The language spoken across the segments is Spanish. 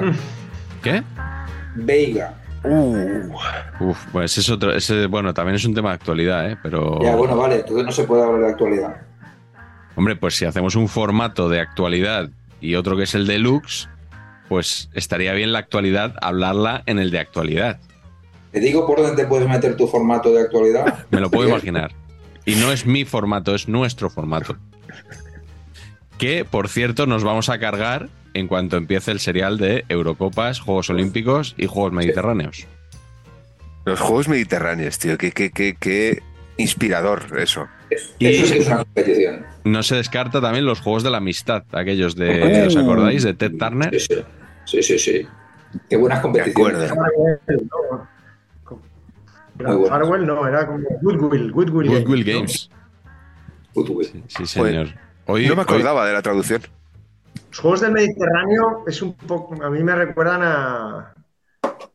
Veiga. ¿Qué? Veiga. Uf, pues es otro, ese, bueno, también es un tema de actualidad, ¿eh? Pero, Ya, bueno, vale, entonces no se puede hablar de actualidad. hombre, pues si hacemos un formato de actualidad y otro que es el deluxe, pues estaría bien la actualidad hablarla en el de actualidad. Te digo por dónde te puedes meter tu formato de actualidad. Me lo puedo imaginar. Y no es mi formato, es nuestro formato. Que, por cierto, nos vamos a cargar en cuanto empiece el serial de Eurocopas, Juegos Olímpicos y Juegos Mediterráneos. Los Juegos Mediterráneos, tío, qué, qué, qué, qué inspirador eso. Y- Eso sí que es una competición. No se descarta también los Juegos de la Amistad, aquellos de, ¿os acordáis? De Ted Turner. Sí, sí. Sí, sí, sí. Qué buenas competiciones. bueno. Farwell no, era como Goodwill, Goodwill, Goodwill ¿no? Games. Fútbol. Sí, señor. Hoy, No me hoy- acordaba de la traducción. Los Juegos del Mediterráneo es un poco, a mí me recuerdan a,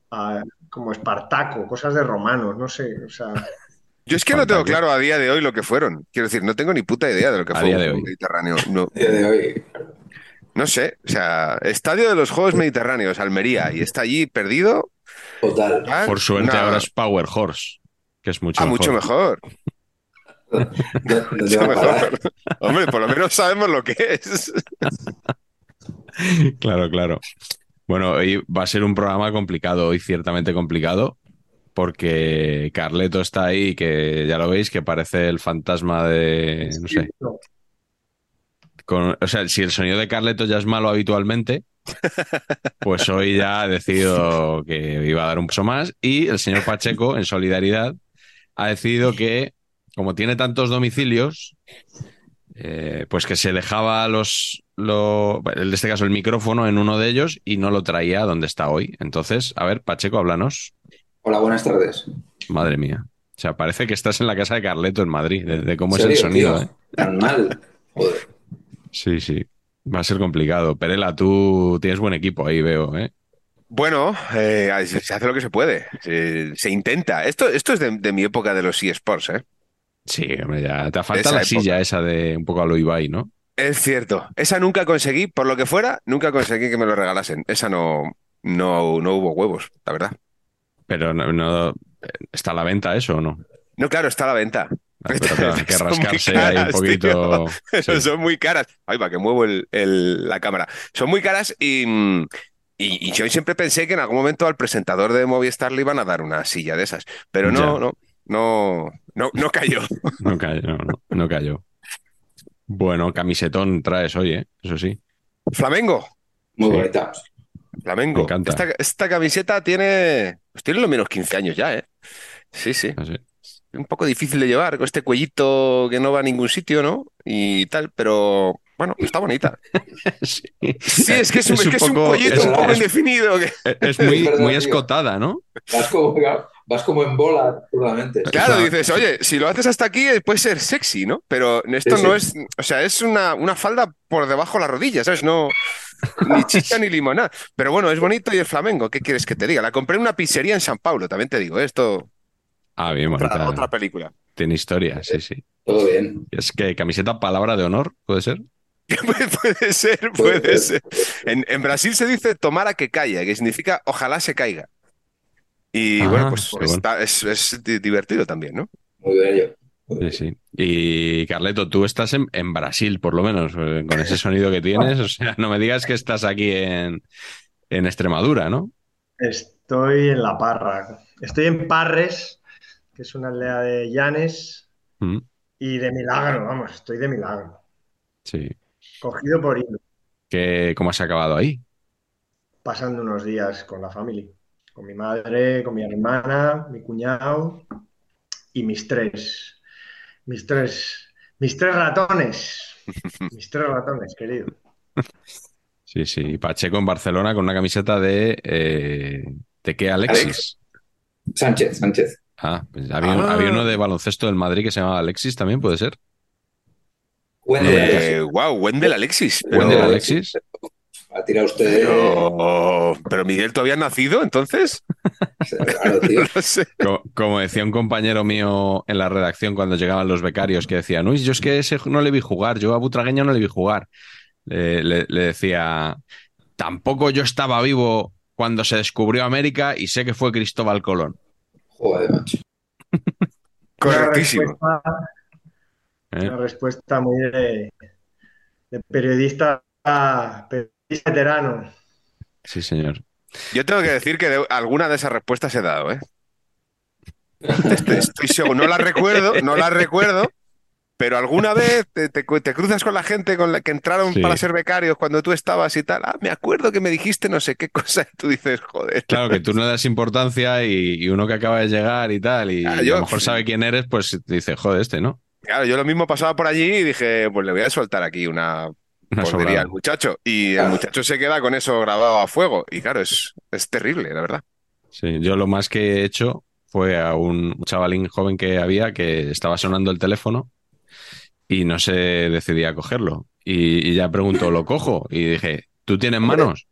a como Espartaco, cosas de romanos, no sé, o sea, Yo es que no tengo claro a día de hoy lo que fueron. Quiero decir, no tengo ni puta idea de lo que A fue hoy. Mediterráneo. No, A día de hoy. no sé. O sea, Estadio de los Juegos Mediterráneos, Almería, y está allí perdido. Total. Ah, por suerte ahora es Power Horse, que es mucho Ah, mejor. mucho. No- no mejor. Hombre, por lo menos sabemos lo que es. Claro, claro. Bueno, hoy va a ser un programa complicado, hoy ciertamente complicado, porque Carleto está ahí, que ya lo veis, que parece el fantasma de, no sé, con- o sea, si el sonido de Carleto ya es malo habitualmente, pues hoy ya ha decidido que iba a dar un paso más y el señor Pacheco, en solidaridad, ha decidido que, como tiene tantos domicilios, eh, pues que se dejaba los, lo- en este caso el micrófono en uno de ellos y no lo traía donde está hoy. Entonces, a ver, Pacheco, háblanos. Hola, buenas tardes. Madre mía. O sea, parece que estás en la casa de Carleto en Madrid, de, de cómo es ¿En el sonido, tío? ¿eh? Tan mal. Joder. Sí, sí. Va a ser complicado. Perela, tú tienes buen equipo ahí, veo, ¿eh? Bueno, eh, se hace lo que se puede. Se, se intenta. Esto, esto es de, de mi época de los eSports, ¿eh? Sí, hombre, ya te falta la época. silla esa de un poco a lo Ibai, ¿no? Es cierto. Esa nunca conseguí, por lo que fuera, nunca conseguí que me lo regalasen. Esa no, no, no hubo huevos, la verdad. Pero no, no- está a la venta eso o no. No, claro, está a la venta. Pero hay que Son muy rascarse ahí un caras, poquito. tío. Pero Sí. Son muy caras. Ay, va, que muevo el- el- la cámara. Son muy caras y, mm, y, y yo siempre pensé que en algún momento al presentador de Movistar le iban a dar una silla de esas. Pero no, Ya. no, no, no, no cayó. No cayó, no, no, no cayó. Bueno, camisetón traes hoy, ¿eh? Eso sí. Flamengo. Muy Sí. bonita. Flamengo. Me encanta. Esta, esta camiseta tiene, pues tiene lo menos 15 años ya, ¿eh? Sí, sí. así. Un poco difícil de llevar, con este cuellito que no va a ningún sitio, ¿no? Y tal, pero bueno, está bonita. Sí, Sí, es que es, un, Es un que es un poco- cuellito es- un poco es- indefinido. que- Es muy, muy escotada, ¿no? Vas como, en bola, absolutamente. Claro, dices, oye, si lo haces hasta aquí eh, puede ser sexy, ¿no? Pero esto Sí, no sí. es, o sea, es una, una falda por debajo de la rodilla, ¿sabes? No, ni chicha ni limonada. Pero bueno, es bonito y es flamengo. ¿Qué quieres que te diga? La compré en una pizzería en San Paulo, también te digo. Esto, Ah, bien, otra, bonita. otra película. Tiene historia, sí, sí. Todo bien. Es que camiseta palabra de honor, ¿puede ser? puede ser, Puede puede ser. ser. En, en Brasil se dice tomara que caiga, que significa ojalá se caiga. Y Ah, bueno, pues qué bueno. está- es, es di- divertido también, ¿no? Muy bello. Sí, sí. Y Carleto, tú estás en, en Brasil, por lo menos, eh, con ese sonido que tienes. O sea, no me digas que estás aquí en, en Extremadura, ¿no? Estoy en La Parra. Estoy en Parres, que es una aldea de Llanes, Mm, y de milagro, vamos, estoy de milagro. Sí. Cogido por hilo, ¿Qué, ¿Cómo has acabado ahí? pasando unos días con la familia, con mi madre, con mi hermana, mi cuñado y mis tres, mis tres, mis tres ratones, mis tres ratones, querido. Sí, sí. Pacheco en Barcelona con una camiseta de, eh, ¿de qué Alexis? Sánchez, Sánchez. Ah, pues había, Ah. había uno de baloncesto del Madrid que se llamaba Alexis también, ¿puede ser? Bueno, Eh, wow, Wendell Alexis. Pero, ¿Wendell Alexis? Ha tirado usted. pero, pero Miguel todavía ha nacido, entonces. Claro, tío. No sé. Co- Como decía un compañero mío en la redacción cuando llegaban los becarios que decían, uy, yo es que ese no le vi jugar, yo a Butragueño no le vi jugar. Le, le- le decía, tampoco yo estaba vivo cuando se descubrió América y sé que fue Cristóbal Colón. Joder, macho. Correctísimo. Una respuesta, ¿eh? una respuesta muy de, de periodista, periodista veterano. Sí, señor. Yo tengo que decir que de- alguna de esas respuestas he dado, ¿eh? Estoy, estoy seguro, no las recuerdo, no las recuerdo, pero alguna vez te, te- te cruzas con la gente con la que entraron Sí. para ser becarios cuando tú estabas y tal. Ah, me acuerdo que me dijiste no sé qué cosa y tú dices, joder. Claro que tú no le das importancia y, y uno que acaba de llegar y tal, y Ah, a yo- lo mejor sabe quién eres, pues te dice, joder, este, ¿no? Claro, yo lo mismo pasaba por allí y dije, pues le voy a soltar aquí una Sobrada. al muchacho. Y el muchacho se queda con eso grabado a fuego. Y claro, es, es terrible, la verdad. Sí, yo lo más que he hecho fue a un chavalín joven que había que estaba sonando el teléfono y no se decidía a cogerlo. Y, y ya preguntó, ¿lo cojo? Y dije, ¿tú tienes manos?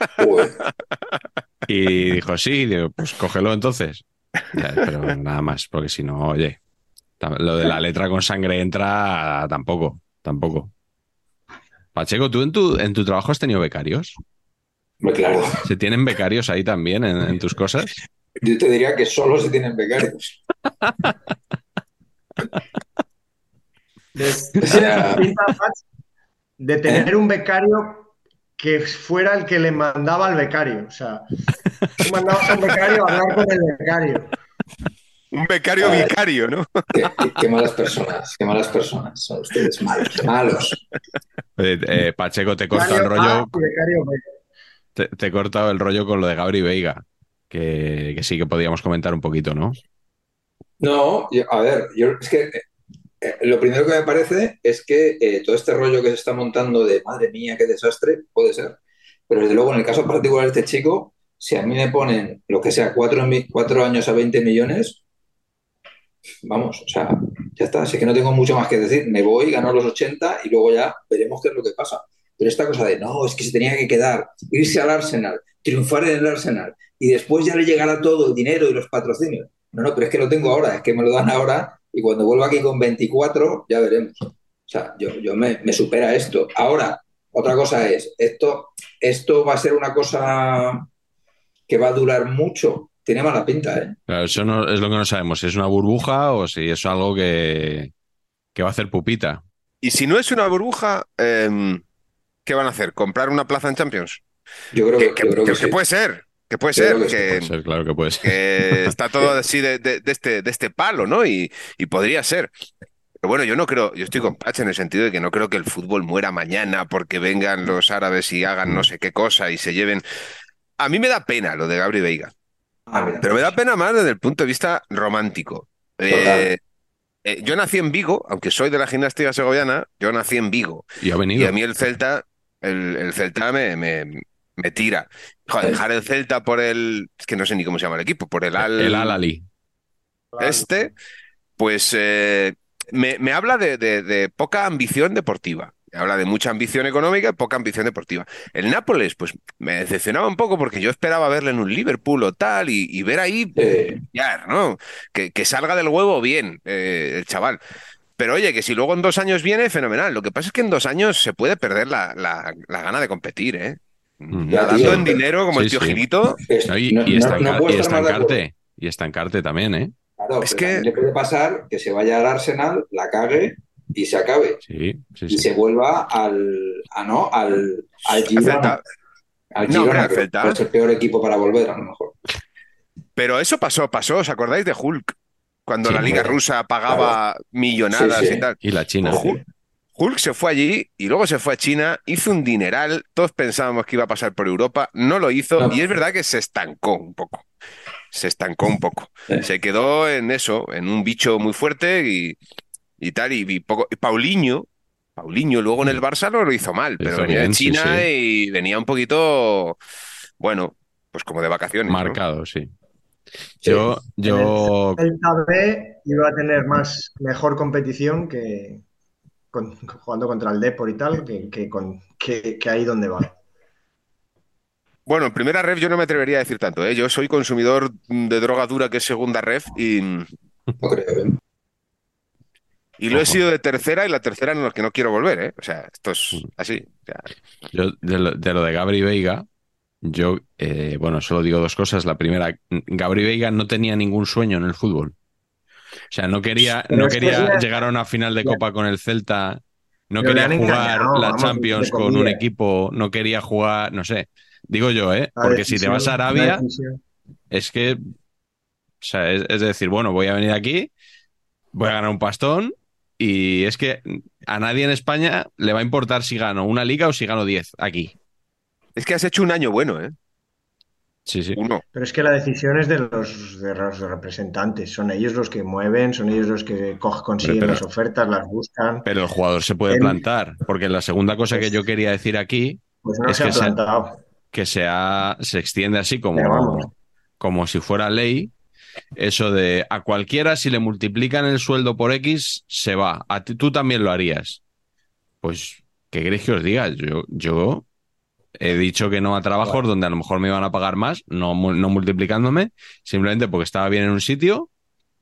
Y dijo, sí, Y digo, pues cógelo entonces. Ya, pero nada más, porque si no, oye, lo de la letra con sangre entra tampoco, tampoco. Pacheco, ¿tú en tu, en tu trabajo has tenido becarios? Claro. ¿Se tienen becarios ahí también en, en tus cosas? Yo te diría que solo se tienen becarios. De, O sea, pinta, Patch, de tener un becario que fuera el que le mandaba al becario. O sea, tú mandabas a un becario a hablar con el becario. Un becario vicario, ¿no? qué, qué- qué malas personas, qué malas personas son ustedes, malos, malos. Eh, eh, Pacheco, te he cortado el rollo, A y becario B. te, te he cortado el rollo con lo de Gabri Veiga, que, que sí que podíamos comentar un poquito, ¿no? No, yo- a ver, yo es que eh, eh, lo primero que me parece es que eh, todo este rollo que se está montando de madre mía, qué desastre, puede ser. Pero desde luego, en el caso particular de este chico, si a mí me ponen lo que sea, cuatro, cuatro años a 20 millones, vamos, o sea, ya está. Así que no tengo mucho más que decir. Me voy, gano los 80 y luego ya veremos qué es lo que pasa. Pero esta cosa de no, es que se tenía que quedar, irse al Arsenal, triunfar en el Arsenal y después ya le llegará todo el dinero y los patrocinios. No, no, pero es que lo tengo ahora, es que me lo dan ahora y cuando vuelva aquí con 24 ya veremos. O sea, yo, yo me, me supera esto. Ahora, otra cosa es, esto, esto va a ser una cosa que va a durar mucho. Tiene mala pinta, ¿eh? Claro, eso no, es lo que no sabemos, si es una burbuja o si es algo que, que va a hacer pupita. Y si no es una burbuja, em, ¿qué van a hacer? ¿Comprar una plaza en Champions? Yo creo Que, que, que- yo creo que que- que sí. puede ser, que puede ser, que Puede ser, claro que puede ser. que está todo así de, de- de este, de este palo, ¿no? Y, y podría ser. Pero bueno, yo no creo, yo estoy con Patch en el sentido de que no creo que el fútbol muera mañana porque vengan los árabes y hagan no sé qué cosa y se lleven. A mí me da pena lo de Gabri Veiga, Ah, mira. pero me da pena más desde el punto de vista romántico. Eh, eh, yo nací en Vigo, aunque soy de la gimnástica segoviana, yo nací en Vigo. Y ha Y venido. a mí el Celta, el, el Celta me, me, me tira. Joder, dejar el Celta por el, es que no sé ni cómo se llama el equipo, por el Al, El Al-Ali. este, pues eh, me, me habla de, de- de poca ambición deportiva. Habla de mucha ambición económica y poca ambición deportiva. El Nápoles, pues me decepcionaba un poco porque yo esperaba verle en un Liverpool o tal y, ver ahí, ¿no? Que, salga del huevo bien eh, el chaval. Pero oye, que si luego en dos años viene, fenomenal. Lo que pasa es que en dos años se puede perder la, gana de competir, ¿eh? Mm. Nadando en dinero como el tío Gilito. y, estancarte. Y estancarte también, ¿eh? Claro, es que le puede pasar que se vaya al Arsenal, la cague y se acabe. Sí, sí, y se vuelva al, a, ¿no? al, al Girona. Al Girona, que es el peor equipo para volver, a lo mejor. Pero eso pasó, pasó, ¿os acordáis de Hulk? Cuando la Liga Rusa pagaba millonadas y tal. Y la China. Hulk, se fue allí y luego se fue a China, hizo un dineral, todos pensábamos que iba a pasar por Europa, no lo hizo y es verdad que se estancó un poco. Se estancó un poco. Se quedó en eso, en un bicho muy fuerte y, y tal. Y, poco, Paulinho, Paulinho luego en el Barça no lo hizo mal, pero venía de China y venía un poquito, bueno, pues como de vacaciones. Marcado, sí. Yo, yo... El, el iba a tener más mejor competición que jugando contra el Depor y tal, que, con, que, ahí donde va. Bueno, en primera ref yo no me atrevería a decir tanto, ¿eh? Yo soy consumidor de droga dura que es segunda ref y... No creo, ¿eh? Y lo he sido de tercera y la tercera en la que no quiero volver, ¿eh? O sea, esto es mm. así. Yo, de lo, de Gabri Veiga, yo, eh, bueno, solo digo dos cosas. La primera, Gabri Veiga no tenía ningún sueño en el fútbol. O sea, no quería, no quería llegar a una final de Copa con el Celta, no quería jugar la Champions con un equipo, no quería jugar, no sé. Digo yo, ¿eh? Porque si te vas a Arabia, es que, o sea, es decir, bueno, voy a venir aquí, voy a ganar un pastón y es que a nadie en España le va a importar si gano una liga o si gano 10 aquí. Es que has hecho un año bueno, ¿eh? Sí, sí. Uno. Pero es que la decisión es de los, de los representantes. Son ellos los que mueven, son ellos los que consiguen las ofertas, las buscan. Pero el jugador se puede plantar. Porque la segunda cosa que yo quería decir aquí pues es que, se, que se extiende así como, como si fuera ley eso de a cualquiera si le multiplican el sueldo por X, se va. A ti, tú también lo harías. Pues, ¿qué queréis que os diga? Yo, yo he dicho que no a trabajos donde a lo mejor me iban a pagar más, no, no multiplicándome, simplemente porque estaba bien en un sitio.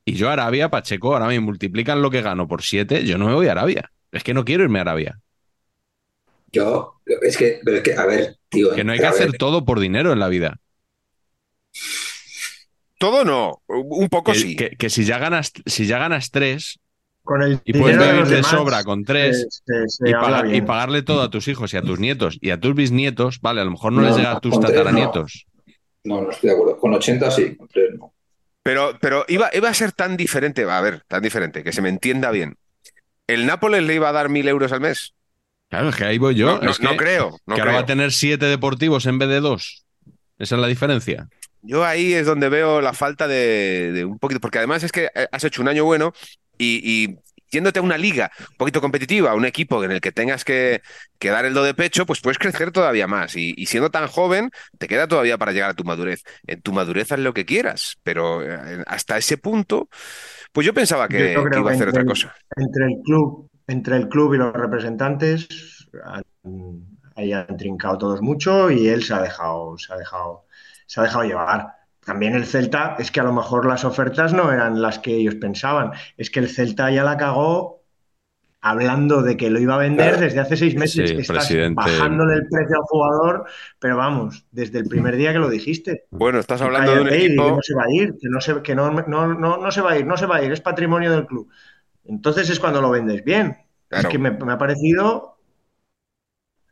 Y yo Arabia, Pacheco, ahora me multiplican lo que gano por siete, yo no me voy a Arabia. Es que no quiero irme a Arabia. Yo, es que, es que a ver, tío. Que no hay que hacer todo por dinero en la vida. Todo no, un poco sí. Que, si ya ganas, si ya ganas tres, con el y puedes vivir de, sobra con tres y, pagarle todo a tus hijos y a tus nietos y a tus bisnietos, vale, a lo mejor no, les llega a tus tataranietos. No. no. estoy de acuerdo. Con 80 sí, con tres no. Pero, pero iba, iba a ser tan diferente, a ver, tan diferente, que se me entienda bien. ¿El Nápoles le iba a dar mil euros al mes? Claro, es que ahí voy yo. No, creo. que ahora va a tener siete deportivos en vez de dos. Esa es la diferencia. Yo ahí es donde veo la falta de, un poquito, porque además es que eh, has hecho un año bueno y, yéndote a una liga un poquito competitiva, un equipo en el que tengas que, dar el do de pecho, pues puedes crecer todavía más. Y, siendo tan joven, te queda todavía para llegar a tu madurez. En tu madurez haz lo que quieras, pero eh, hasta ese punto, pues yo pensaba que, iba a hacer otra cosa. Entre el club, entre el club y los representantes, ahí han trincado todos mucho y él se ha dejado, se ha dejado se ha dejado llevar. También el Celta, es que a lo mejor las ofertas no eran las que ellos pensaban. Es que el Celta ya la cagó hablando de que lo iba a vender desde hace seis meses. Sí, estás bajándole el precio al jugador, pero vamos, desde el primer día que lo dijiste. Bueno, estás hablando de un equipo. Que no se va a ir, que, no se, que no, no, no, se va a ir, no se va a ir, es patrimonio del club. Entonces es cuando lo vendes bien. Es que me, me ha parecido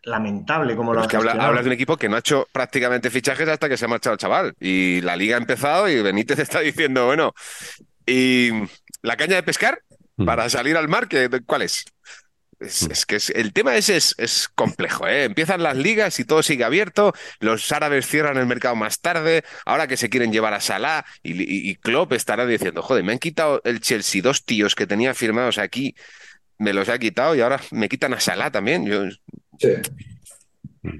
lamentable como lo es que hablas de un equipo que no ha hecho prácticamente fichajes hasta que se ha marchado el chaval. Y la liga ha empezado y Benítez está diciendo, bueno, ¿y la caña de pescar hmm. para salir al mar? ¿Cuál es? Es, hmm. que el tema ese es, complejo. ¿eh? Empiezan las ligas y todo sigue abierto. Los árabes cierran el mercado más tarde. Ahora que se quieren llevar a Salah y, y Klopp estará diciendo: Joder, me han quitado el Chelsea dos tíos que tenía firmados aquí. Me los ha quitado y ahora me quitan a Salah también. Yo,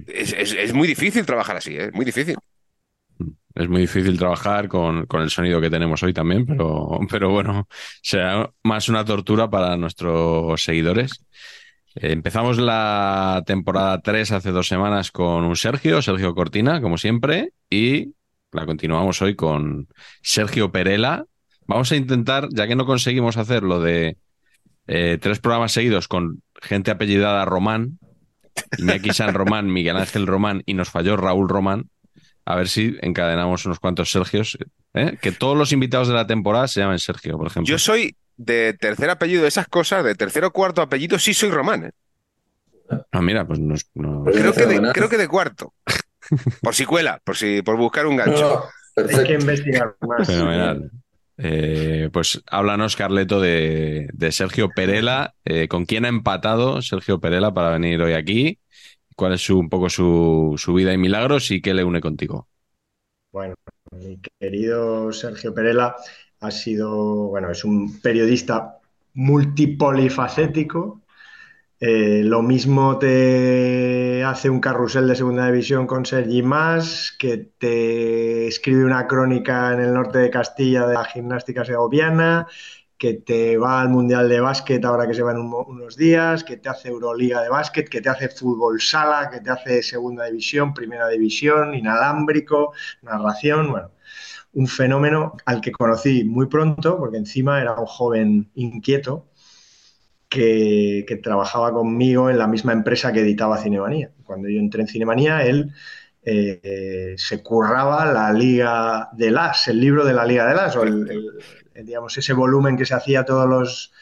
es, muy difícil trabajar así, es ¿eh? muy difícil. Es muy difícil trabajar con, el sonido que tenemos hoy también, pero, pero bueno, será más una tortura para nuestros seguidores. Eh, Empezamos la temporada 3 hace dos semanas con un Sergio, Sergio Cortina, como siempre, y la continuamos hoy con Sergio Perela. Vamos a intentar, ya que no conseguimos hacer lo de eh, tres programas seguidos con gente apellidada Román, Iñaki San Román, Miguel Ángel Román y nos falló Raúl Román, a ver si encadenamos unos cuantos Sergios. ¿eh? Que todos los invitados de la temporada se llamen Sergio, por ejemplo. Yo soy de tercer apellido, esas cosas, de tercero o cuarto apellido, sí soy román. ¿eh? Ah, mira, pues nos- no- Pues- Creo que, de, fenomenal. creo que de cuarto. Por si cuela, por si por buscar un gancho. No, Hay que investigar más. Fenomenal. Eh, pues háblanos, Carleto, de, Sergio Perela. Eh, ¿Con quién ha empatado Sergio Perela para venir hoy aquí? ¿Cuál es su, un poco su, su vida y milagros y qué le une contigo? Bueno, mi querido Sergio Perela ha sido, bueno, es un periodista multipolifacético. Eh, lo mismo te hace un carrusel de segunda división con Sergi Más, que te escribe una crónica en el norte de Castilla de la gimnástica segoviana, que te va al Mundial de Básquet ahora que se va en un mo- unos días, que te hace Euroliga de Básquet, que te hace fútbol sala, que te hace segunda división, primera división, inalámbrico, narración, bueno, un fenómeno al que conocí muy pronto, porque encima era un joven inquieto que, trabajaba conmigo en la misma empresa que editaba Cinemanía. Cuando yo entré en Cinemanía, él eh, se curraba la Liga de las, el libro de la Liga de las, o digamos, ese volumen que se hacía todos los,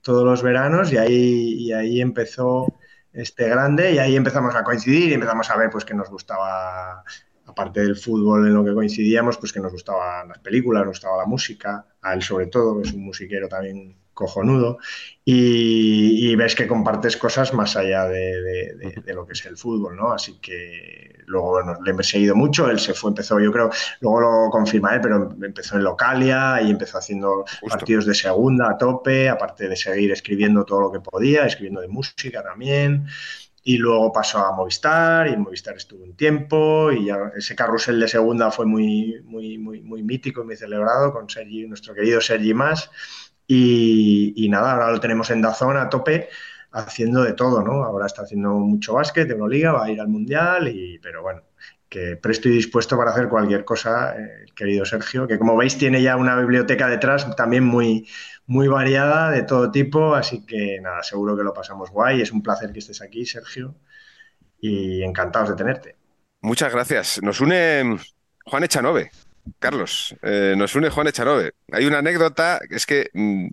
todos los veranos, y ahí, y ahí empezó este grande, y ahí empezamos a coincidir y empezamos a ver pues, que nos gustaba aparte del fútbol en lo que coincidíamos, pues que nos gustaban las películas, nos gustaba la música, a él sobre todo, que es un musiquero también cojonudo, y, y ves que compartes cosas más allá de, de- de- de lo que es el fútbol, ¿no? Así que luego bueno, le he seguido mucho, él se fue, empezó, yo creo, luego lo confirma él, pero empezó en Localia y empezó haciendo Justo. partidos de segunda a tope, aparte de seguir escribiendo todo lo que podía, escribiendo de música también, y luego pasó a Movistar y en Movistar estuvo un tiempo y ya ese carrusel de segunda fue muy, muy, muy, muy mítico y muy celebrado con Sergi, nuestro querido Sergi Más y, nada, ahora lo tenemos en Dazón a tope haciendo de todo, ¿no? Ahora está haciendo mucho básquet, Euroliga, va a ir al Mundial y, pero bueno, que presto y dispuesto para hacer cualquier cosa, eh, querido Sergio, que como veis tiene ya una biblioteca detrás también muy, muy variada de todo tipo, así que nada, seguro que lo pasamos guay. Es un placer que estés aquí, Sergio, y encantados de tenerte. Muchas gracias. Nos une Juan Echanove, Carlos. eh, nos une Juan Echanove. Hay una anécdota, es que mm,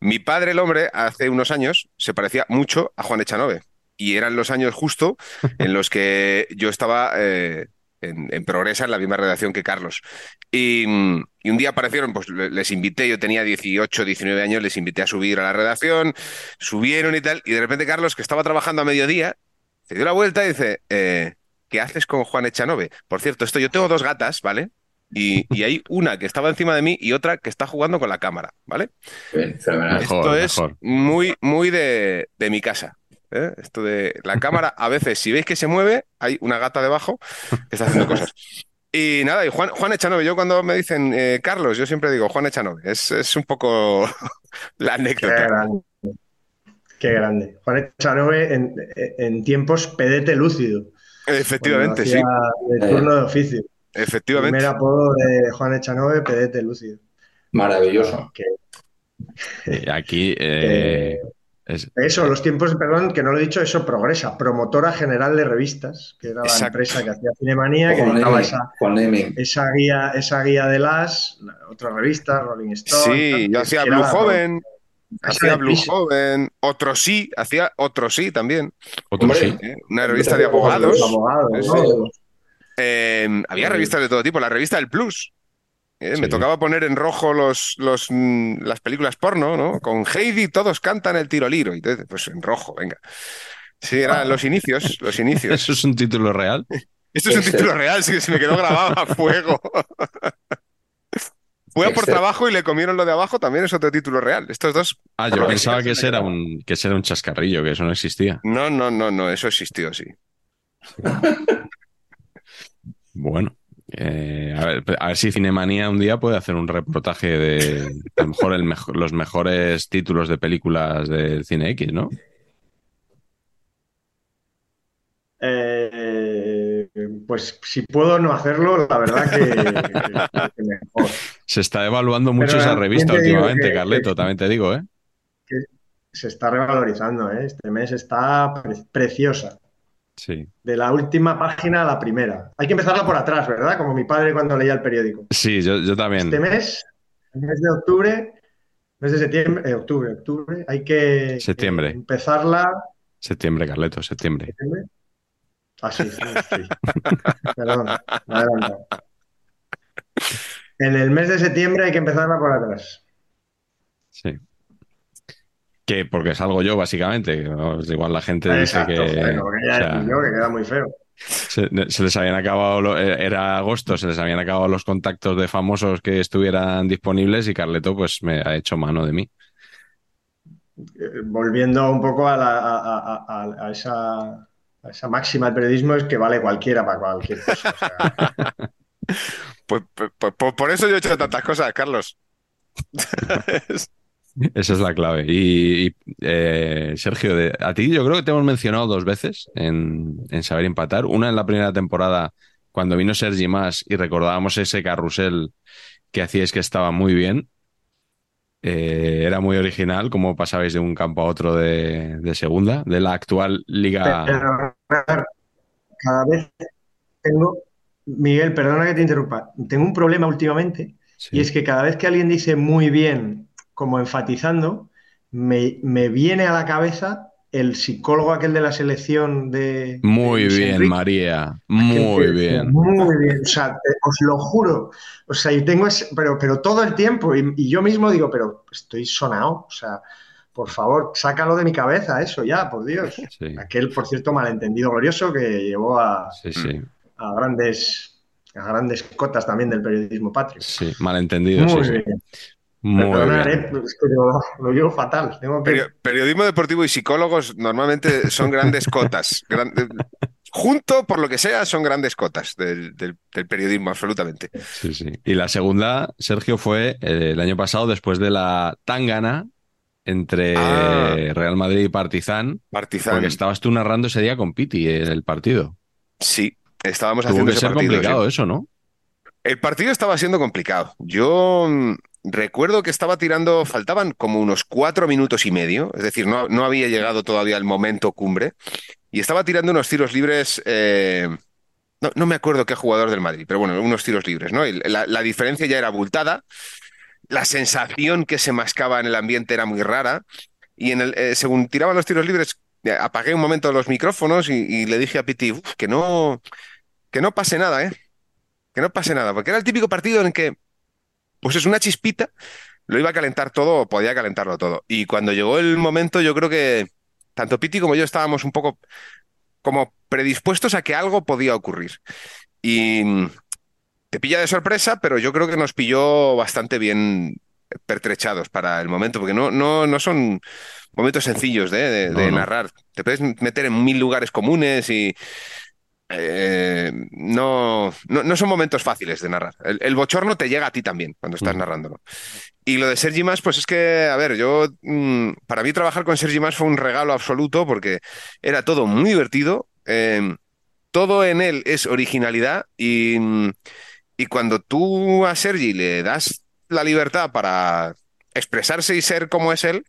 mi padre, el hombre, hace unos años se parecía mucho a Juan Echanove. Y eran los años justo en los que yo estaba eh, en, en Progresa, en la misma redacción que Carlos. Y, mm, y un día aparecieron, pues le- les invité, yo tenía 18, 19 años, les invité a subir a la redacción, subieron y tal, y de repente Carlos, que estaba trabajando a mediodía, se dio la vuelta y dice, eh, ¿qué haces con Juan Echanove? Por cierto, esto yo tengo dos gatas, ¿vale? Y, y hay una que estaba encima de mí y otra que está jugando con la cámara, ¿vale? Bien, fenomenal. Mejor, Esto es mejor. muy, muy de, de mi casa. ¿eh? Esto de la cámara, a veces, si veis que se mueve, hay una gata debajo que está haciendo cosas. Y nada, y Juan, Juan Echanove, yo cuando me dicen eh, Carlos, yo siempre digo Juan Echanove. Es, es un poco la Qué anécdota. grande. Qué grande. Juan Echanove en, en tiempos pedete lúcido. Efectivamente, sí. De turno de oficio. Efectivamente. Primer apodo de Juan Echanove, pedete lúcido. Maravilloso. Que- Eh, aquí eh, es- Eso, los tiempos, perdón, que no lo he dicho, eso progresa. Promotora general de revistas, que era la empresa que hacía Cinemanía, que editaba esa, guía, esa guía de las, la- otra revista, Rolling Stone. Sí, tal, yo hacía Blue Joven, hacía Blue Piso. Joven, otro sí, hacía otro sí también. otro Hombre, sí. ¿eh? Una revista de abogados. abogados, Sí, ¿no? Eh, había revistas de todo tipo, la revista El Plus. Eh, Me Sí. tocaba poner en rojo los, los, mm, las películas porno, ¿no? Con Heidi todos cantan el tiro liro. Y entonces, pues en rojo, venga. Sí, eran los inicios, los inicios. ¿Eso es un título real? Esto es un título real, sí se me quedó grabado a fuego. Fue a por trabajo y le comieron lo de abajo, también es otro título real. Estos dos. Ah, yo pensaba que se ese era un, que ese era un chascarrillo, que eso no existía. No, no, no, no, eso existió, sí. Bueno, eh, a, ver, a ver si Cinemanía un día puede hacer un reportaje de a lo mejor el los mejores títulos de películas del cine X, ¿no? Eh, pues si puedo no hacerlo, la verdad que, que mejor. Se está evaluando mucho Pero esa revista últimamente, que- Carleto, que- también te digo, ¿eh? se está revalorizando, ¿eh? Este mes está pre- preciosa. Sí. De la última página a la primera. Hay que empezarla por atrás, ¿verdad? Como mi padre cuando leía el periódico. Sí, yo, yo también. Este mes, el mes de octubre, mes de septiembre, eh, octubre, octubre, hay que Septiembre. eh, empezarla. Septiembre, Carleto, septiembre. ¿septiembre? Ah, sí, sí, sí. Perdón, adelantado. En el mes de septiembre hay que empezarla por atrás. Sí. Que porque salgo yo, básicamente. Igual la gente dice que. o sea, decía yo, que queda muy feo. se, se les habían acabado, lo- eh, era agosto, se les habían acabado los contactos de famosos que estuvieran disponibles y Carleto pues me ha hecho mano de mí. Eh, Volviendo un poco a, la- a- a- a- a esa, a esa máxima del periodismo, es que vale cualquiera para cualquier cosa. o sea, Pues, pues- pues- pues por eso yo he hecho tantas cosas, Carlos. Esa es la clave. Y, y, eh, Sergio, de- a ti yo creo que te hemos mencionado dos veces en, en Saber Empatar. Una en la primera temporada, cuando vino Sergi Más y recordábamos ese carrusel que hacíais que estaba muy bien. Eh, era muy original, como pasabais de un campo a otro de, de segunda, de la actual liga. Pero cada vez tengo, Miguel, perdona que te interrumpa, tengo un problema últimamente Sí. y es que cada vez que alguien dice muy bien, como enfatizando, me, me viene a la cabeza el psicólogo aquel de la selección de... Muy de bien, Enrique, María. Muy que bien. Muy bien, o sea, te- os lo juro. O sea, y tengo ese, pero, pero todo el tiempo, y, y yo mismo digo, pero estoy sonado, o sea, por favor, sácalo de mi cabeza eso ya, por Dios. Sí, Aquel, por cierto, malentendido glorioso que llevó a, sí, sí. a grandes, a grandes cotas también del periodismo patrio. Sí, malentendido, Muy sí. bien. Muy bien. eh, es que lo, lo llevo fatal. Tengo que... Perio- periodismo deportivo y psicólogos normalmente son grandes cotas. Gran- junto, por lo que sea, son grandes cotas del, del- del periodismo, absolutamente. Sí, sí. Y la segunda, Sergio, fue eh, el año pasado después de la tangana entre Ah. Real Madrid y Partizan, Partizan. porque estabas tú narrando ese día con Piti en el partido. Sí, estábamos Tuvo haciendo que ese ser partido, complicado sí. eso, ¿no? El partido estaba siendo complicado. Yo mm, recuerdo que estaba tirando, faltaban como unos cuatro minutos y medio, es decir, no, no había llegado todavía el momento cumbre, y estaba tirando unos tiros libres. eh, no, no me acuerdo qué jugador del Madrid, pero bueno, unos tiros libres, ¿no? Y la, la diferencia ya era abultada, la sensación que se mascaba en el ambiente era muy rara, y en el, eh, según tiraban los tiros libres, eh, apagué un momento los micrófonos y, le dije a Piti, "Uf, que no, que no pase nada, ¿eh? Que no pase nada, porque era el típico partido en que, pues es una chispita, lo iba a calentar todo o podía calentarlo todo. Y cuando llegó el momento, yo creo que tanto Piti como yo estábamos un poco como predispuestos a que algo podía ocurrir. Y mm, te pilla de sorpresa, pero yo creo que nos pilló bastante bien pertrechados para el momento, porque no, no, no son momentos sencillos de, de- No, de no. narrar. Te puedes meter en mil lugares comunes y eh, no, no, no son momentos fáciles de narrar. El, el bochorno te llega a ti también cuando estás Mm. narrándolo. Y lo de Sergi Mas, pues es que, a ver, yo, mm, para mí trabajar con Sergi Mas fue un regalo absoluto porque era todo muy divertido. eh, todo en él es originalidad y, y cuando tú a Sergi le das la libertad para expresarse y ser como es él,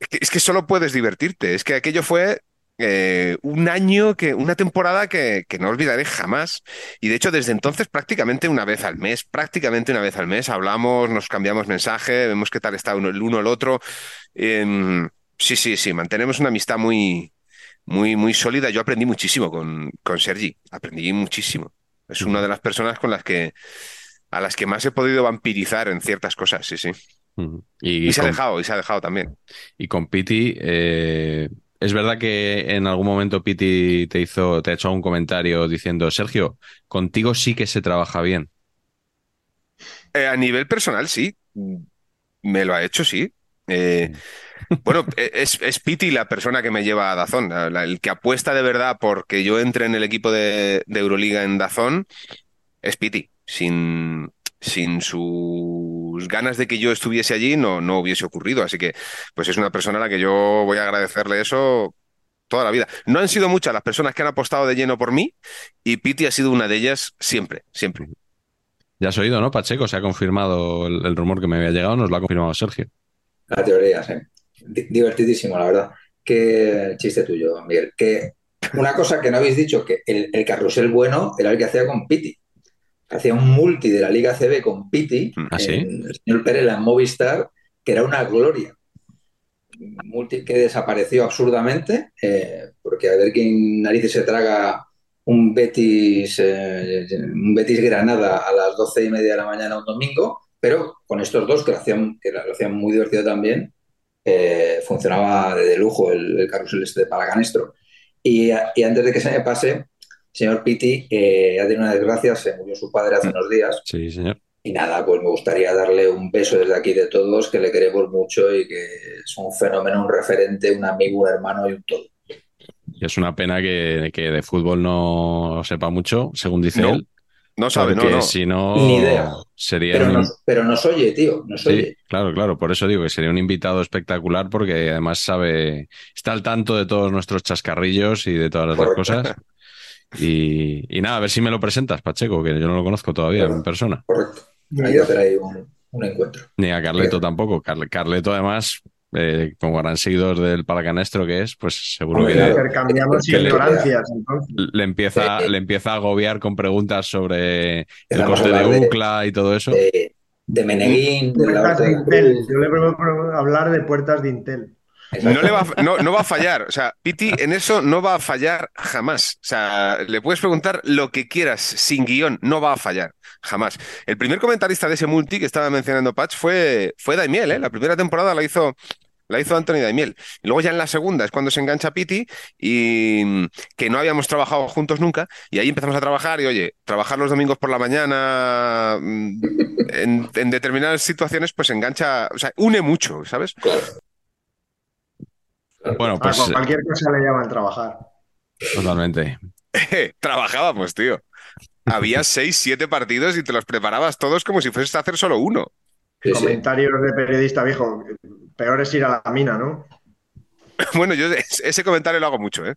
es que, es que solo puedes divertirte. Es que aquello fue eh, un año, que, una temporada que, que no olvidaré jamás. Y de hecho, desde entonces, prácticamente una vez al mes, prácticamente una vez al mes, hablamos, nos cambiamos mensaje, vemos qué tal está uno, el uno el otro. Em, sí, sí, sí, mantenemos una amistad muy, muy, muy sólida. Yo aprendí muchísimo con, con Sergi, aprendí muchísimo. Es una de las personas con las que a las que más he podido vampirizar en ciertas cosas, sí, sí. Y, Y, se ha dejado, y se ha dejado también. y con Piti, eh, es verdad que en algún momento Piti te hizo, te ha hecho un comentario diciendo, Sergio, contigo sí que se trabaja bien. Eh, a nivel personal, sí. Me lo ha hecho, sí. Eh, bueno, eh, es, es Piti la persona que me lleva a Dazón, la- el que apuesta de verdad porque yo entre en el equipo de, de Euroliga en Dazón, es Piti. Sin, sin sus ganas de que yo estuviese allí, no, no hubiese ocurrido. Así que, pues es una persona a la que yo voy a agradecerle eso toda la vida. No han sido muchas las personas que han apostado de lleno por mí y Piti ha sido una de ellas siempre, siempre. Ya has oído, ¿no, Pacheco? Se ha confirmado el, el rumor que me había llegado, nos lo ha confirmado Sergio. La teoría, sí. Di- Divertidísimo, la verdad. Qué chiste tuyo, Miguel. Que una cosa que no habéis dicho, que el, el carrusel bueno era el que hacía con Piti. Hacía un multi de la Liga CB con Piti, ¿Ah, sí? en el señor Pérez, la Movistar, que era una gloria. Multi que desapareció absurdamente, eh, porque a ver quién narices se traga un Betis, eh, un Betis Granada a las doce y media de la mañana un domingo, pero con estos dos que lo hacían, que lo hacían muy divertido también, eh, funcionaba de lujo el, el carrusel este de Palacanestro. Y, y antes de que se me pase, señor Pitti eh, ha tenido una desgracia, se murió su padre hace unos días. Sí, señor. Y nada, pues me gustaría darle un beso desde aquí de todos, que le queremos mucho y que es un fenómeno, un referente, un amigo, un hermano y un todo. Y es una pena que, que de fútbol no sepa mucho, según dice No, él. No sabe, no, porque no. si no, Ni idea. sería Pero un- nos, pero nos oye, tío, nos Sí, oye. claro, claro. Por eso digo que sería un invitado espectacular porque además sabe, está al tanto de todos nuestros chascarrillos y de todas las Correcto. cosas. Y, y nada, a ver si me lo presentas, Pacheco, que yo no lo conozco todavía en persona. Correcto. Hay que yo. hacer ahí un, un encuentro. Ni a Carleto tampoco. Carle- Carleto, además, eh, como gran seguidor del Paracanestro que es, pues seguro Hombre, que le, Intercambiamos que le- ignorancias, entonces. le empieza, le empieza a agobiar con preguntas sobre el coste a de hablar de- UCLA y todo eso. De, de Meneguín, de la Puertas de de Intel. Yo le puedo hablar de puertas de Intel. No, le va, a- no, no va a fallar. O sea, Piti en eso no va a fallar jamás. O sea, le puedes preguntar lo que quieras, sin guion, no va a fallar. Jamás. El primer comentarista de ese multi que estaba mencionando Patch fue, fue Daimiel, ¿eh? La primera temporada la hizo, la hizo Anthony Daimiel. Y luego ya en la segunda es cuando se engancha Piti y que no habíamos trabajado juntos nunca. Y ahí empezamos a trabajar y, oye, trabajar los domingos por la mañana mm, en, en determinadas situaciones, pues engancha, o sea, une mucho, ¿sabes? Claro. Bueno, pues eh, cualquier cosa le llaman trabajar. totalmente. Trabajábamos, tío. Había seis, siete partidos y te los preparabas todos como si fueses a hacer solo uno. Sí, sí. Comentarios de periodista viejo. Peor es ir a la mina, ¿no? Bueno, yo es- ese comentario lo hago mucho, ¿eh?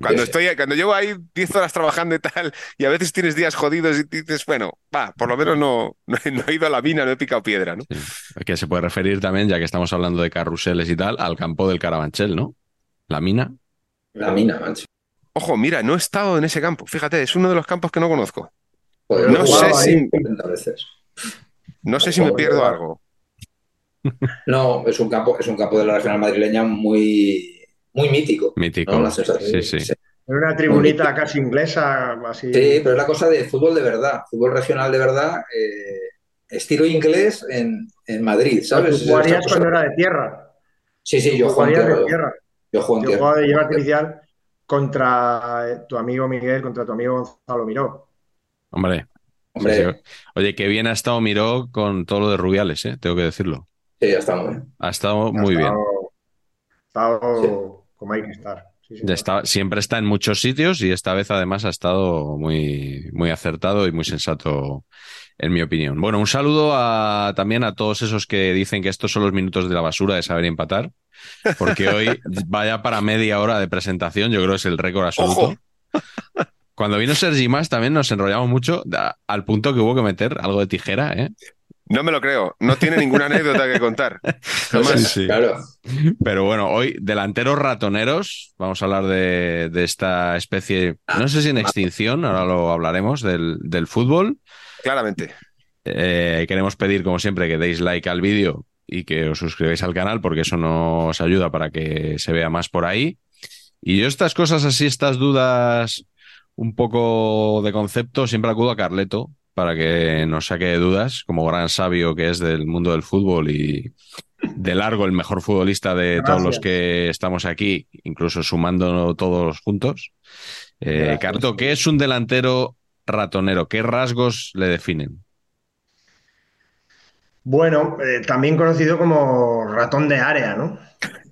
Cuando estoy, cuando llevo ahí 10 horas trabajando y tal, y a veces tienes días jodidos y dices, bueno, va, por lo menos no, no, he- no he ido a la mina, no he picado piedra, ¿no? Sí. Que se puede referir también, ya que estamos hablando de carruseles y tal, al campo del Carabanchel, ¿no? La mina. La mina, macho. Ojo, mira, no he estado en ese campo. Fíjate, es uno de los campos que no conozco. Joder, No sé si- ahí 40 veces. No sé si me pierdo algo. No, es un campo, es un campo de la regional madrileña muy, muy mítico. Mítico. ¿no? La sensación- Sí, sí. En una tribunita casi inglesa, así. Sí, pero es la cosa de fútbol de verdad, fútbol regional de verdad, eh, estilo inglés en, en Madrid, ¿sabes? Tú jugarías Esta cosa- cuando era de tierra. Sí, sí, yo en tierra. de yo- tierra. Yo juego en Yo tierra. jugaba de lleva artificial contra eh, tu amigo Miguel, contra tu amigo Gonzalo Miró. Hombre. Hombre, Sí, sí. Oye, qué bien ha estado Miró con todo lo de Rubiales, ¿eh? Tengo que decirlo. sí, ya está muy bien. Ha estado muy Ha bien. estado- ha estado como hay que estar. Sí, sí. Ya está- siempre está en muchos sitios y esta vez además ha estado muy, muy acertado y muy sensato, en mi opinión. Bueno, un saludo a, también a todos esos que dicen que estos son los minutos de la basura de saber empatar, porque hoy vaya para media hora de presentación, yo creo que es el récord absoluto. Ojo. Cuando vino Sergi Más también nos enrollamos mucho da- al punto que hubo que meter algo de tijera, ¿eh? No me lo creo. No tiene ninguna anécdota que contar. Jamás. Sí, sí. Claro. Pero bueno, hoy delanteros ratoneros, vamos a hablar de, de esta especie, no sé si en extinción, ahora lo hablaremos, del, del fútbol. Claramente. Eh, queremos pedir, como siempre, que deis like al vídeo y que os suscribáis al canal porque eso nos ayuda para que se vea más por ahí. Y yo estas cosas así, estas dudas un poco de concepto, siempre acudo a Carleto para que nos saque de dudas, como gran sabio que es del mundo del fútbol y de largo el mejor futbolista de todos los que estamos aquí, incluso sumando todos juntos. Eh. Carleto, ¿qué es un delantero ratonero? ¿Qué rasgos le definen? Bueno, eh, también conocido como ratón de área, ¿no?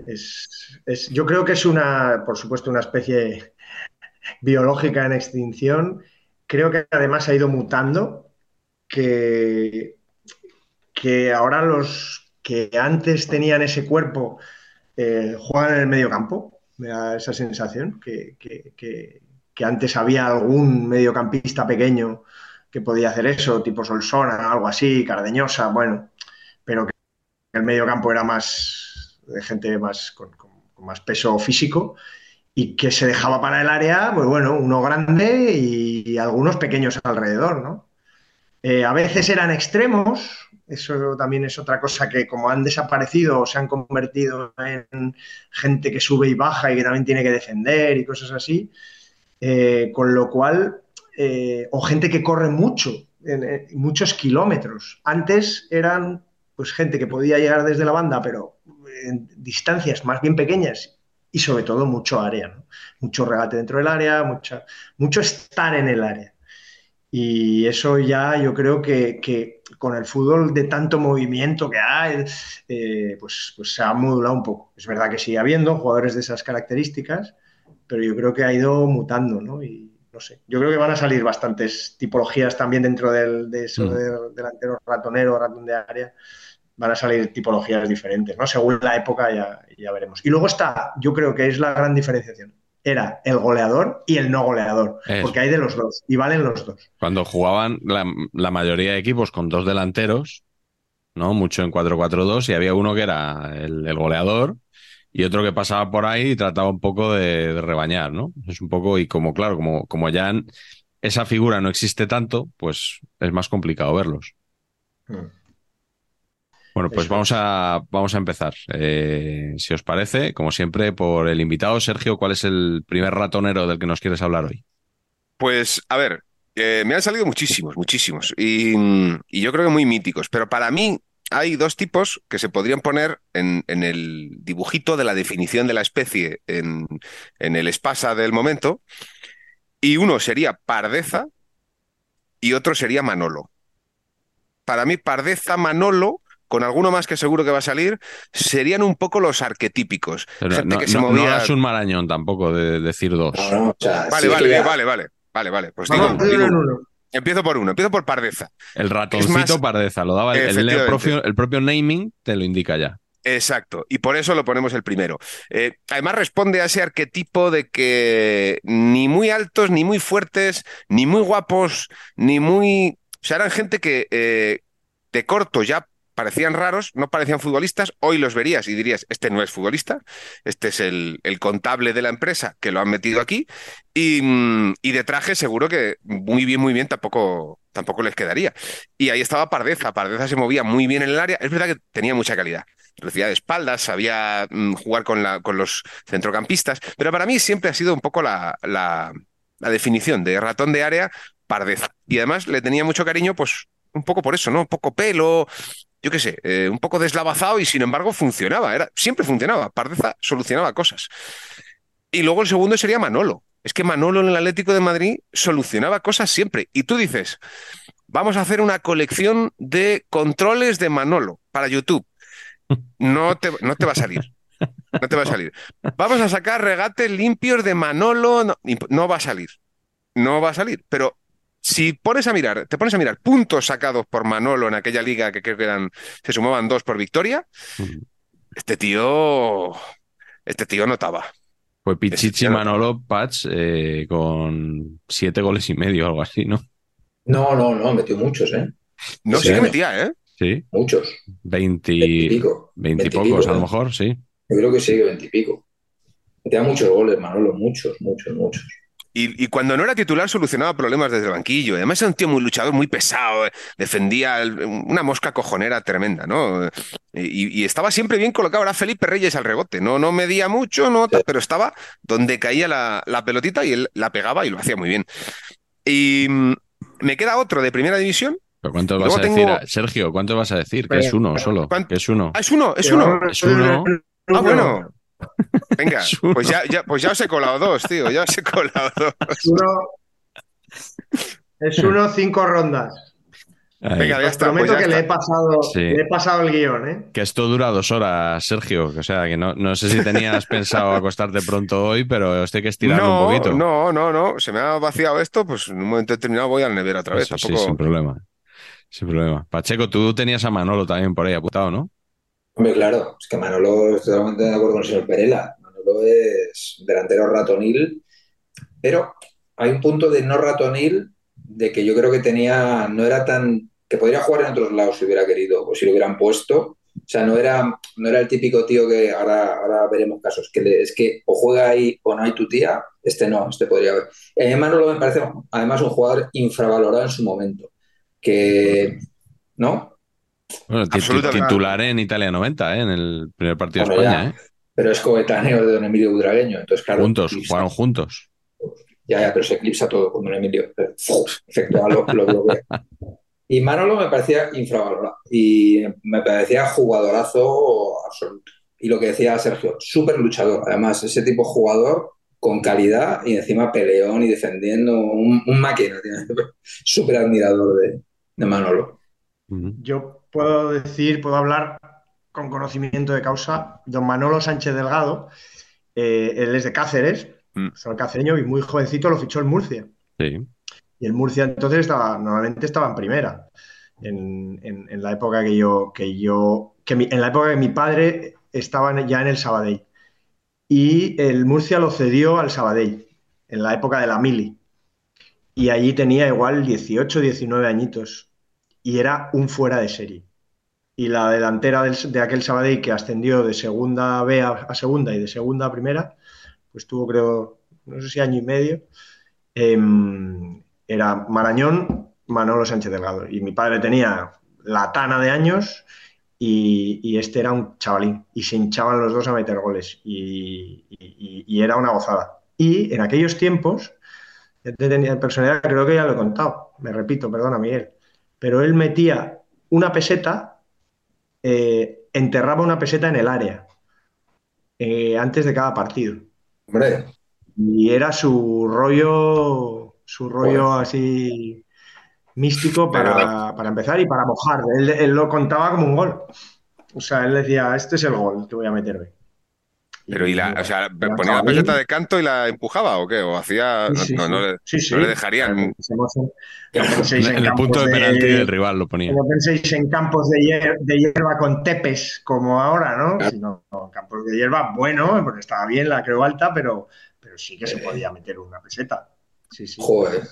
Es, es- yo creo que es una, por supuesto, una especie biológica en extinción. Creo que además ha ido mutando, que, que ahora los que antes tenían ese cuerpo eh, juegan en el medio campo. Me da esa sensación que, que- que- antes había algún mediocampista pequeño que podía hacer eso, tipo Solsona, algo así, Cardeñosa, bueno, pero que el mediocampo era más de gente más con más peso físico y que se dejaba para el área, pues bueno, uno grande y, algunos pequeños alrededor, ¿no? Eh, a veces eran extremos, eso también es otra cosa que como han desaparecido o se han convertido en gente que sube y baja y que también tiene que defender y cosas así, eh, con lo cual, eh, o gente que corre mucho, muchos kilómetros. Antes eran pues gente que podía llegar desde la banda, pero en distancias más bien pequeñas y sobre todo mucho área, ¿no? mucho regate dentro del área, mucha, mucho estar en el área. Y eso ya yo creo que, que con el fútbol de tanto movimiento que hay, eh, pues, pues se ha modulado un poco. Es verdad que sigue habiendo jugadores de esas características, pero yo creo que ha ido mutando, ¿no? Y no sé, yo creo que van a salir bastantes tipologías también dentro del, de eso Mm. de delantero ratonero, ratón de área. Van a salir tipologías diferentes, ¿no? Según la época ya, ya veremos. Y luego está, yo creo que es la gran diferenciación. Era el goleador y el no goleador, porque hay de los dos y valen los dos. Cuando jugaban la, la mayoría de equipos con dos delanteros, ¿no? Mucho en 4-4-2, y había uno que era el, el goleador y otro que pasaba por ahí y trataba un poco de, de rebañar, ¿no? Es un poco, y como, claro, como, como ya en- esa figura no existe tanto, pues es más complicado verlos. Mm. Bueno, pues Eso vamos a, vamos a empezar. Eh, si os parece, como siempre, por el invitado, Sergio, ¿cuál es el primer ratonero del que nos quieres hablar hoy? Pues, a ver, eh, me han salido muchísimos, muchísimos. Y, y yo creo que muy míticos. Pero para mí hay dos tipos que se podrían poner en, en el dibujito de la definición de la especie en, en el espasa del momento. Y uno sería Pardeza y otro sería Manolo. Para mí, Pardeza, Manolo, con alguno más que seguro que va a salir, serían un poco los arquetípicos. Pero Gente no, que se no- no movía. hagas un marañón tampoco de decir dos. No, no, o sea, Vale, sí, vale, ya- vale, vale, vale, vale. Pues digo. Empiezo por uno, empiezo por Pardeza. El ratoncito más- Pardeza, lo daba el, el- el Efectivamente. propio, el propio naming, te lo indica ya. Exacto, y por eso lo ponemos el primero. Eh, además responde a ese arquetipo de que ni muy altos, ni muy fuertes, ni muy guapos, ni muy... O sea, eran gente que eh, de corto ya parecían raros, no parecían futbolistas, hoy los verías y dirías, este no es futbolista, este es el, el contable de la empresa que lo han metido aquí, y, y de traje seguro que muy bien, muy bien tampoco, tampoco les quedaría. Y ahí estaba Pardeza, Pardeza se movía muy bien en el área, es verdad que tenía mucha calidad velocidad de espaldas, sabía mm, jugar con, la, con los centrocampistas, pero para mí siempre ha sido un poco la, la- la definición de ratón de área, Pardeza. Y además le tenía mucho cariño, pues un poco por eso, ¿no? Poco pelo, yo qué sé, eh, un poco deslavazado y sin embargo funcionaba, era, siempre funcionaba, Pardeza solucionaba cosas. Y luego el segundo sería Manolo. Es que Manolo en el Atlético de Madrid solucionaba cosas siempre. Y tú dices, vamos a hacer una colección de controles de Manolo para YouTube. No te, no te va a salir. No te va a salir. Vamos a sacar regates limpios de Manolo. No, no va a salir. No va a salir. Pero si pones a mirar, te pones a mirar puntos sacados por Manolo en aquella liga que creo que eran, se sumaban dos por victoria, este tío, este tío notaba. Fue Pichichi no- Manolo Patch eh, con siete goles y medio, algo así, ¿no? No, no, no, metió muchos, ¿eh? No, Sí, sí que metía, ¿eh? Sí, Muchos. veinti, Veintipico. veintipocos a lo ¿eh? mejor, sí. Yo creo que sí, veintipico. Metía muchos goles, Manolo, muchos, muchos, muchos. Y, y cuando no era titular solucionaba problemas desde el banquillo. Además era un tío muy luchador, muy pesado, eh, defendía el- una mosca cojonera tremenda, ¿no? Y, y estaba siempre bien colocado. Era Felipe Reyes al rebote. No, no medía mucho, no, pero estaba donde caía la, la pelotita y él la pegaba y lo hacía muy bien. Y mm, me queda otro de primera división. ¿Pero cuánto vas a decir? Sergio, ¿cuánto vas a decir? Que es uno solo. ¿Cuánto? Que es uno. Ah, es uno, es uno. Es uno. Ah, bueno. Venga, pues ya, ya, pues ya os he colado dos, tío. Ya os he colado dos. Es uno, es uno cinco rondas. Ahí. Venga, ya Os está. prometo pues ya que le he, pasado, Sí. le he pasado el guion, ¿eh? Que esto dura dos horas, Sergio. O sea, que no, no sé si tenías pensado acostarte pronto hoy, pero hay que estirarlo no, un poquito. No, no, no. Se me ha vaciado esto, pues en un momento determinado voy al nevera otra vez. Eso sí, sin problema. Sin problema. Pacheco, tú tenías a Manolo también por ahí apuntado, ¿no? Hombre, claro, es que Manolo, estoy totalmente de acuerdo con el señor Perela. Manolo es delantero ratonil, pero hay un punto de no ratonil de que yo creo que tenía, no era tan, que podría jugar en otros lados si hubiera querido, o si lo hubieran puesto. O sea, no era, no era el típico tío que ahora, ahora veremos casos, que le- es que o juega ahí o no hay tu tía, este no, este podría haber. Mí Manolo me parece además un jugador infravalorado en su momento, que, ¿no? Bueno, titular en Italia 90, ¿eh? en el primer partido de España. ya, ¿eh? pero es coetáneo de don Emilio Budragueño, entonces claro. Juntos, eclipsa- jugaron juntos. Ya, ya, pero se eclipsa todo con don Emilio. Efecto A lo, lo bloquea. Y Manolo me parecía infravalorado y me parecía jugadorazo absoluto. Y lo que decía Sergio, súper luchador. Además, ese tipo de jugador con calidad y encima peleón y defendiendo, un, un máquina. Súper admirador de, de Manolo. Yo puedo decir, puedo hablar con conocimiento de causa. Don Manolo Sánchez Delgado, eh, él es de Cáceres, Mm. soy cacereño y muy jovencito lo fichó el Murcia. Sí. Y el Murcia entonces estaba, normalmente estaba en primera. En, en- en la época que yo, que yo, que mi- en la época que mi padre estaba ya en el Sabadell. Y el Murcia lo cedió al Sabadell, en la época de la Mili. Y allí tenía igual 18, 19 añitos. Y era un fuera de serie. Y la delantera del- de aquel Sabadell que ascendió de segunda B a, a segunda y de segunda a primera, pues tuvo creo, no sé si año y medio, em, era Marañón, Manolo Sánchez Delgado. Y mi padre tenía la tana de años y, este era un chavalín. Y se hinchaban los dos a meter goles. Y, era una gozada. Y en aquellos tiempos, tenía personalidad, creo que ya lo he contado, me repito, perdona Miguel, pero él metía una peseta, eh, enterraba una peseta en el área eh, antes de cada partido. Hombre, Y era su rollo, su rollo así místico para, para empezar y para mojar. Él, él lo contaba como un gol. O sea, él decía, este es el gol que voy a meter hoy. Pero y la, o sea, ponía la peseta de canto y la empujaba o qué? O hacía. Sí, sí, no, no sí. le, Sí, sí. no le dejarían. Claro, pensemos en- el punto de penalti del rival lo ponía. No penséis en campos de, hier- de hierba con tepes como ahora, ¿no? Sino no, campos de hierba, bueno, porque estaba bien la creo alta, pero, pero sí que se podía meter una peseta. Sí, sí. joder.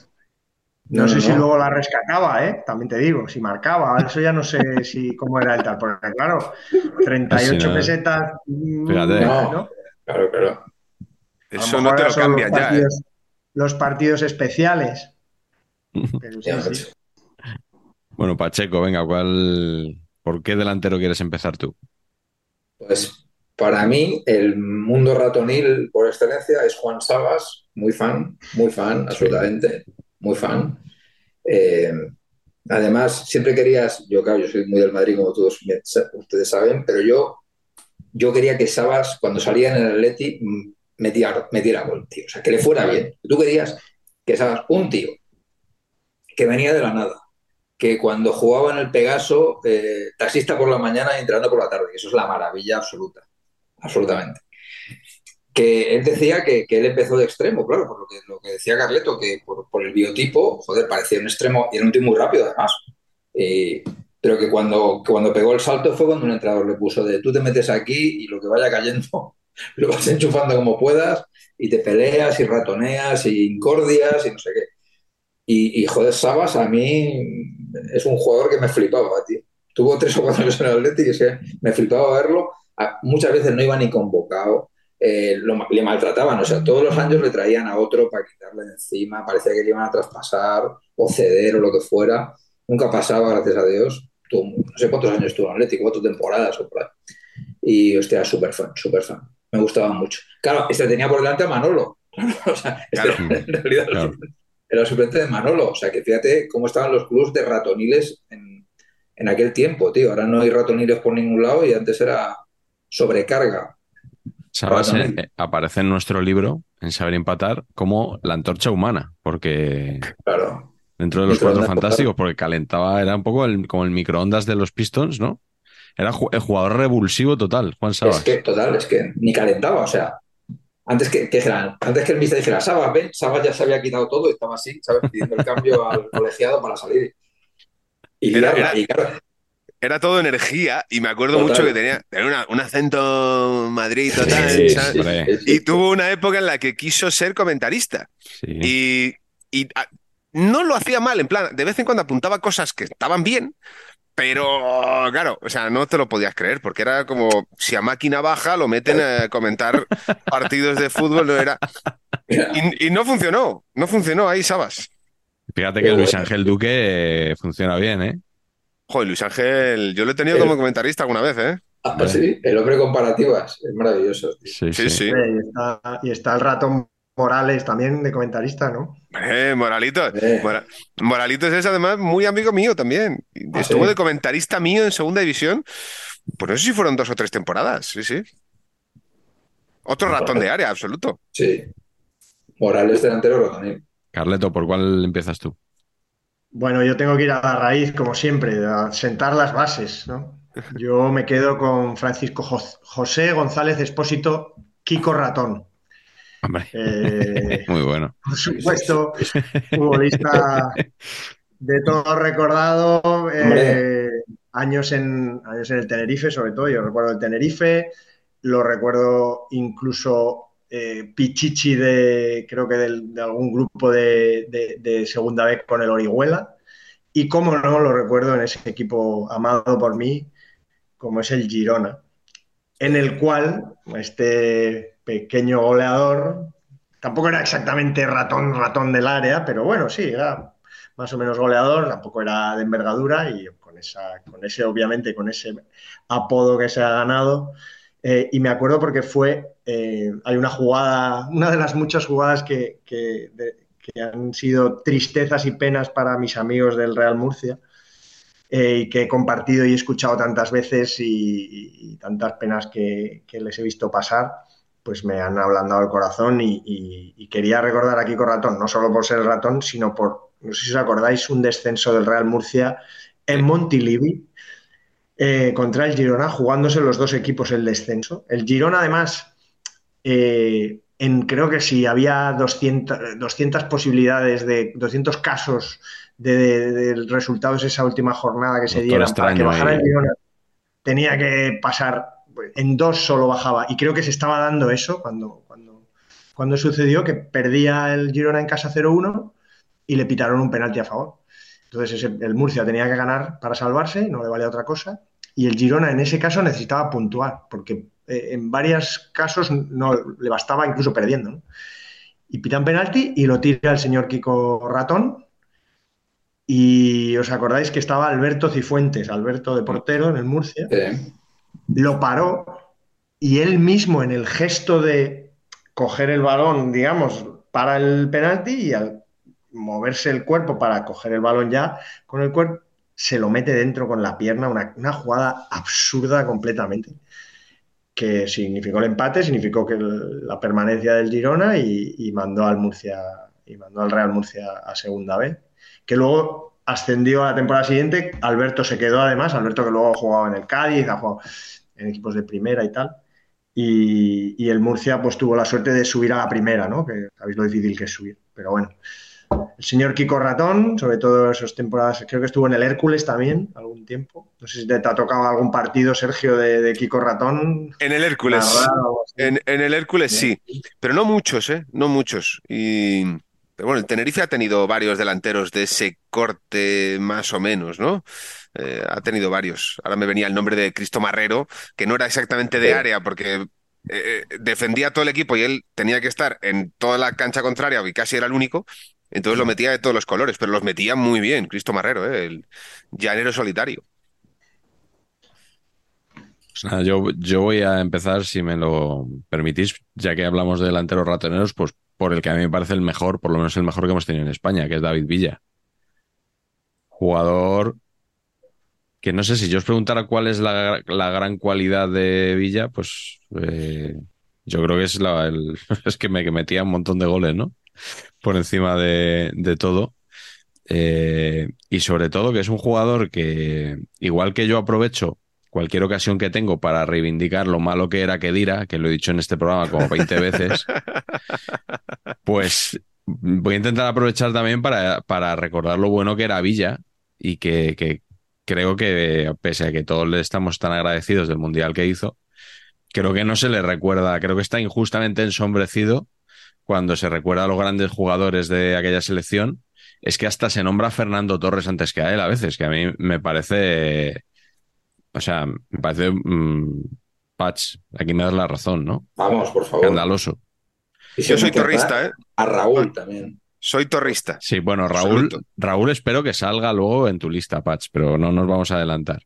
No, sé no, si luego la rescataba, ¿eh? También te digo, si marcaba, eso ya no sé si cómo era el tal, porque claro, 38 Así no. pesetas, mm, Fíjate. No. Claro, claro. Eso no te lo los ya, ¿eh? Los partidos especiales. Pero sí, sí. Bueno, Pacheco, venga, ¿cuál, ¿por qué delantero quieres empezar tú? Pues para mí, el mundo ratonil por excelencia es Juan Sabas, muy fan, muy fan, absolutamente, muy fan. Eh, además, siempre querías, yo claro, yo soy muy del Madrid, como todos ustedes saben, pero yo, yo quería que Sabas, cuando salía en el Atleti, metiera, metiera gol, tío. O sea, que le fuera bien. Tú querías que Sabas, un tío que venía de la nada, que cuando jugaba en el Pegaso, eh, taxista por la mañana y entrenando por la tarde. Eso es la maravilla absoluta, absolutamente. Que él decía que, que él empezó de extremo, claro, por lo que, lo que decía Carleto, que por, por el biotipo, joder, parecía un extremo y era un tío muy rápido además. Eh, pero que cuando, cuando pegó el salto fue cuando un entrenador le puso de tú te metes aquí y lo que vaya cayendo lo vas enchufando como puedas y te peleas y ratoneas y incordias y no sé qué. Y, y, joder, Sabas a mí es un jugador que me flipaba, tío. Tuvo tres o cuatro años en el Atlético y es que me flipaba verlo. Muchas veces no iba ni convocado, eh, lo, le maltrataban, o sea, todos los años le traían a otro para quitarle de encima, parecía que le iban a traspasar o ceder o lo que fuera. Nunca pasaba, gracias a Dios. Tuvo, no sé cuántos años tuvo en Atlético, cuatro temporadas o por ahí. Y, hostia, súper fan, súper fan. Me gustaba mucho. Claro, este tenía por delante a Manolo. o sea, este Claro. era, en realidad Claro. era el suplente de Manolo. O sea, que fíjate cómo estaban los clubes de ratoniles en, en aquel tiempo, tío. Ahora no hay ratoniles por ningún lado y antes era sobrecarga. Sabas, eh, aparece en nuestro libro, en Saber Empatar, como la antorcha humana, porque Claro. dentro de los cuatro fantásticos, porque calentaba, era un poco el- como el microondas de los Pistons, ¿no? Era ju- el jugador revulsivo total, Juan Sabas. Es que, total, es que ni calentaba. O sea, antes que, antes que el mister dijera, Sabas, ven, Sabas ya se había quitado todo y estaba así, ¿sabes? Pidiendo el cambio al colegiado para salir. Y, Era- era- y claro, era todo energía y me acuerdo Total. mucho que tenía, tenía una- un acento Madrid total. Y tuvo una época en la que quiso ser comentarista. Sí. Y, y, ah, no lo hacía mal, en plan, de vez en cuando apuntaba cosas que estaban bien, pero claro, o sea, no te lo podías creer, porque era como si a máquina baja lo meten a comentar partidos de fútbol, no era. Y, y no funcionó, no funcionó ahí, Sabas. Fíjate que Luis. Ángel Duque eh, funciona bien, ¿eh? Joder, Luis Ángel, yo lo he tenido como comentarista alguna vez, ¿eh? Ah, pues sí, el hombre comparativas, es maravilloso. tío. Sí, Sí, sí. sí. Y está, y está el ratón Morales también de comentarista, ¿no? Eh, Moralito. Eh. Mora- Moralitos es además muy amigo mío también. Ah, Estuvo sí. de comentarista mío en segunda división. Pues no sé si fueron dos o tres temporadas, sí, sí. Otro ratón de área, absoluto. Sí. Morales delantero también. Carleto, ¿por cuál empiezas tú? Bueno, yo tengo que ir a la raíz, como siempre, a sentar las bases, ¿no? Yo me quedo con Francisco Jos- José González Espósito, Kiko Ratón. Hombre, Eh, muy bueno. por supuesto, futbolista de todo recordado, eh, años, en, años en el Tenerife, sobre todo, yo recuerdo el Tenerife, lo recuerdo incluso eh, Pichichi de, creo que de algún grupo de, segunda vez con el Orihuela, y cómo no, lo recuerdo en ese equipo amado por mí, como es el Girona, en el cual este pequeño goleador, tampoco era exactamente ratón, ratón del área, pero bueno, sí, era más o menos goleador, tampoco era de envergadura y con, esa, con ese, obviamente, con ese apodo que se ha ganado. Eh, y me acuerdo porque fue, eh, hay una jugada, una de las muchas jugadas que, que, de- que han sido tristezas y penas para mis amigos del Real Murcia eh, y que he compartido y he escuchado tantas veces y, y- y tantas penas que, que les he visto pasar, pues me han ablandado el corazón y, quería recordar a Kiko Ratón, no solo por ser el ratón, sino por, no sé si os acordáis, un descenso del Real Murcia en Montilivi eh, contra el Girona, jugándose los dos equipos el descenso. El Girona, además, eh, en, creo que si había 200, 200 posibilidades de 200 casos de, de- de resultados esa última jornada que se dieran para que bajara el Girona, tenía que pasar, en dos solo bajaba. Y creo que se estaba dando eso cuando, cuando, cuando sucedió, que perdía el Girona en casa 0-1 y le pitaron un penalti a favor. Entonces ese- el Murcia tenía que ganar para salvarse, no le valía otra cosa. Y el Girona en ese caso necesitaba puntuar, porque eh, en varios casos no le bastaba incluso perdiendo. ¿no? Y pitan penalti y lo tira el señor Kiko Ratón. Y os acordáis que estaba Alberto Cifuentes, Alberto de portero en el Murcia, Sí. lo paró y él mismo en el gesto de coger el balón, digamos, para el penalti y al moverse el cuerpo para coger el balón ya con el cuerpo, se lo mete dentro con la pierna, una, una jugada absurda completamente, que significó el empate, significó que el- la permanencia del Girona y, y mandó al Murcia y mandó al Real Murcia a segunda vez, que luego ascendió a la temporada siguiente, Alberto se quedó además, Alberto que luego ha jugado en el Cádiz, ha jugado en equipos de primera y tal. Y, y el Murcia pues tuvo la suerte de subir a la primera, ¿no? Que sabéis lo difícil que es subir. Pero bueno, el señor Kiko Ratón, sobre todo esas temporadas, creo que estuvo en el Hércules también algún tiempo. No sé si te ha tocado algún partido, Sergio, de, de Kiko Ratón. En el Hércules. En, en el Hércules sí, pero no muchos, ¿eh? No muchos. Y, pero bueno, el Tenerife ha tenido varios delanteros de ese corte más o menos, ¿no? Eh, ha tenido varios. Ahora me venía el nombre de Cristo Marrero, que no era exactamente de área, porque eh, defendía todo el equipo y él tenía que estar en toda la cancha contraria, y casi era el único. Entonces lo metía de todos los colores, pero los metía muy bien, Cristo Marrero, ¿eh? El llanero solitario. Pues nada, yo, yo voy a empezar, si me lo permitís, ya que hablamos de delanteros ratoneros, pues por el que a mí me parece el mejor, por lo menos el mejor que hemos tenido en España, que es David Villa. Jugador que no sé si yo os preguntara cuál es la, la gran cualidad de Villa, pues eh, yo creo que es, la, el- es que me que metía un montón de goles, ¿no? Por encima de, todo. Eh, y sobre todo que es un jugador que, igual que yo aprovecho cualquier ocasión que tengo para reivindicar lo malo que era Kedira, que lo he dicho en este programa como 20 veces, pues voy a intentar aprovechar también para, para recordar lo bueno que era Villa y que creo que, pese a que todos le estamos tan agradecidos del Mundial que hizo, creo que no se le recuerda, creo que está injustamente ensombrecido cuando se recuerda a los grandes jugadores de aquella selección. Es que hasta se nombra a Fernando Torres antes que a él a veces, que a mí me parece, o sea, me parece, mm, Patch, aquí me das la razón, ¿no? Vamos, por favor. Escandaloso. Y Yo soy torrista, ¿eh? A Raúl también. Soy torrista. Sí, bueno, Raúl, Absoluto. Raúl espero que salga luego en tu lista, Patch, pero no nos vamos a adelantar.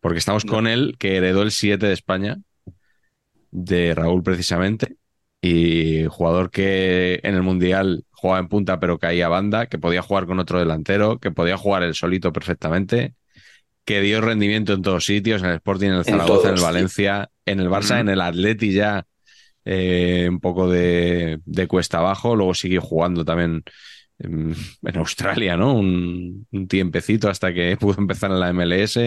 Porque estamos con él, que heredó el 7 de España, de Raúl precisamente, y jugador que en el Mundial jugaba en punta pero caía a banda, que podía jugar con otro delantero, que podía jugar él solito perfectamente, que dio rendimiento en todos sitios, en el Sporting, en el En Zaragoza, en el sí. Valencia, en el Barça, en el Atleti ya eh, un poco de, de cuesta abajo, luego siguió jugando también en, en Australia, ¿no? Un, un tiempecito hasta que pudo empezar en la MLS,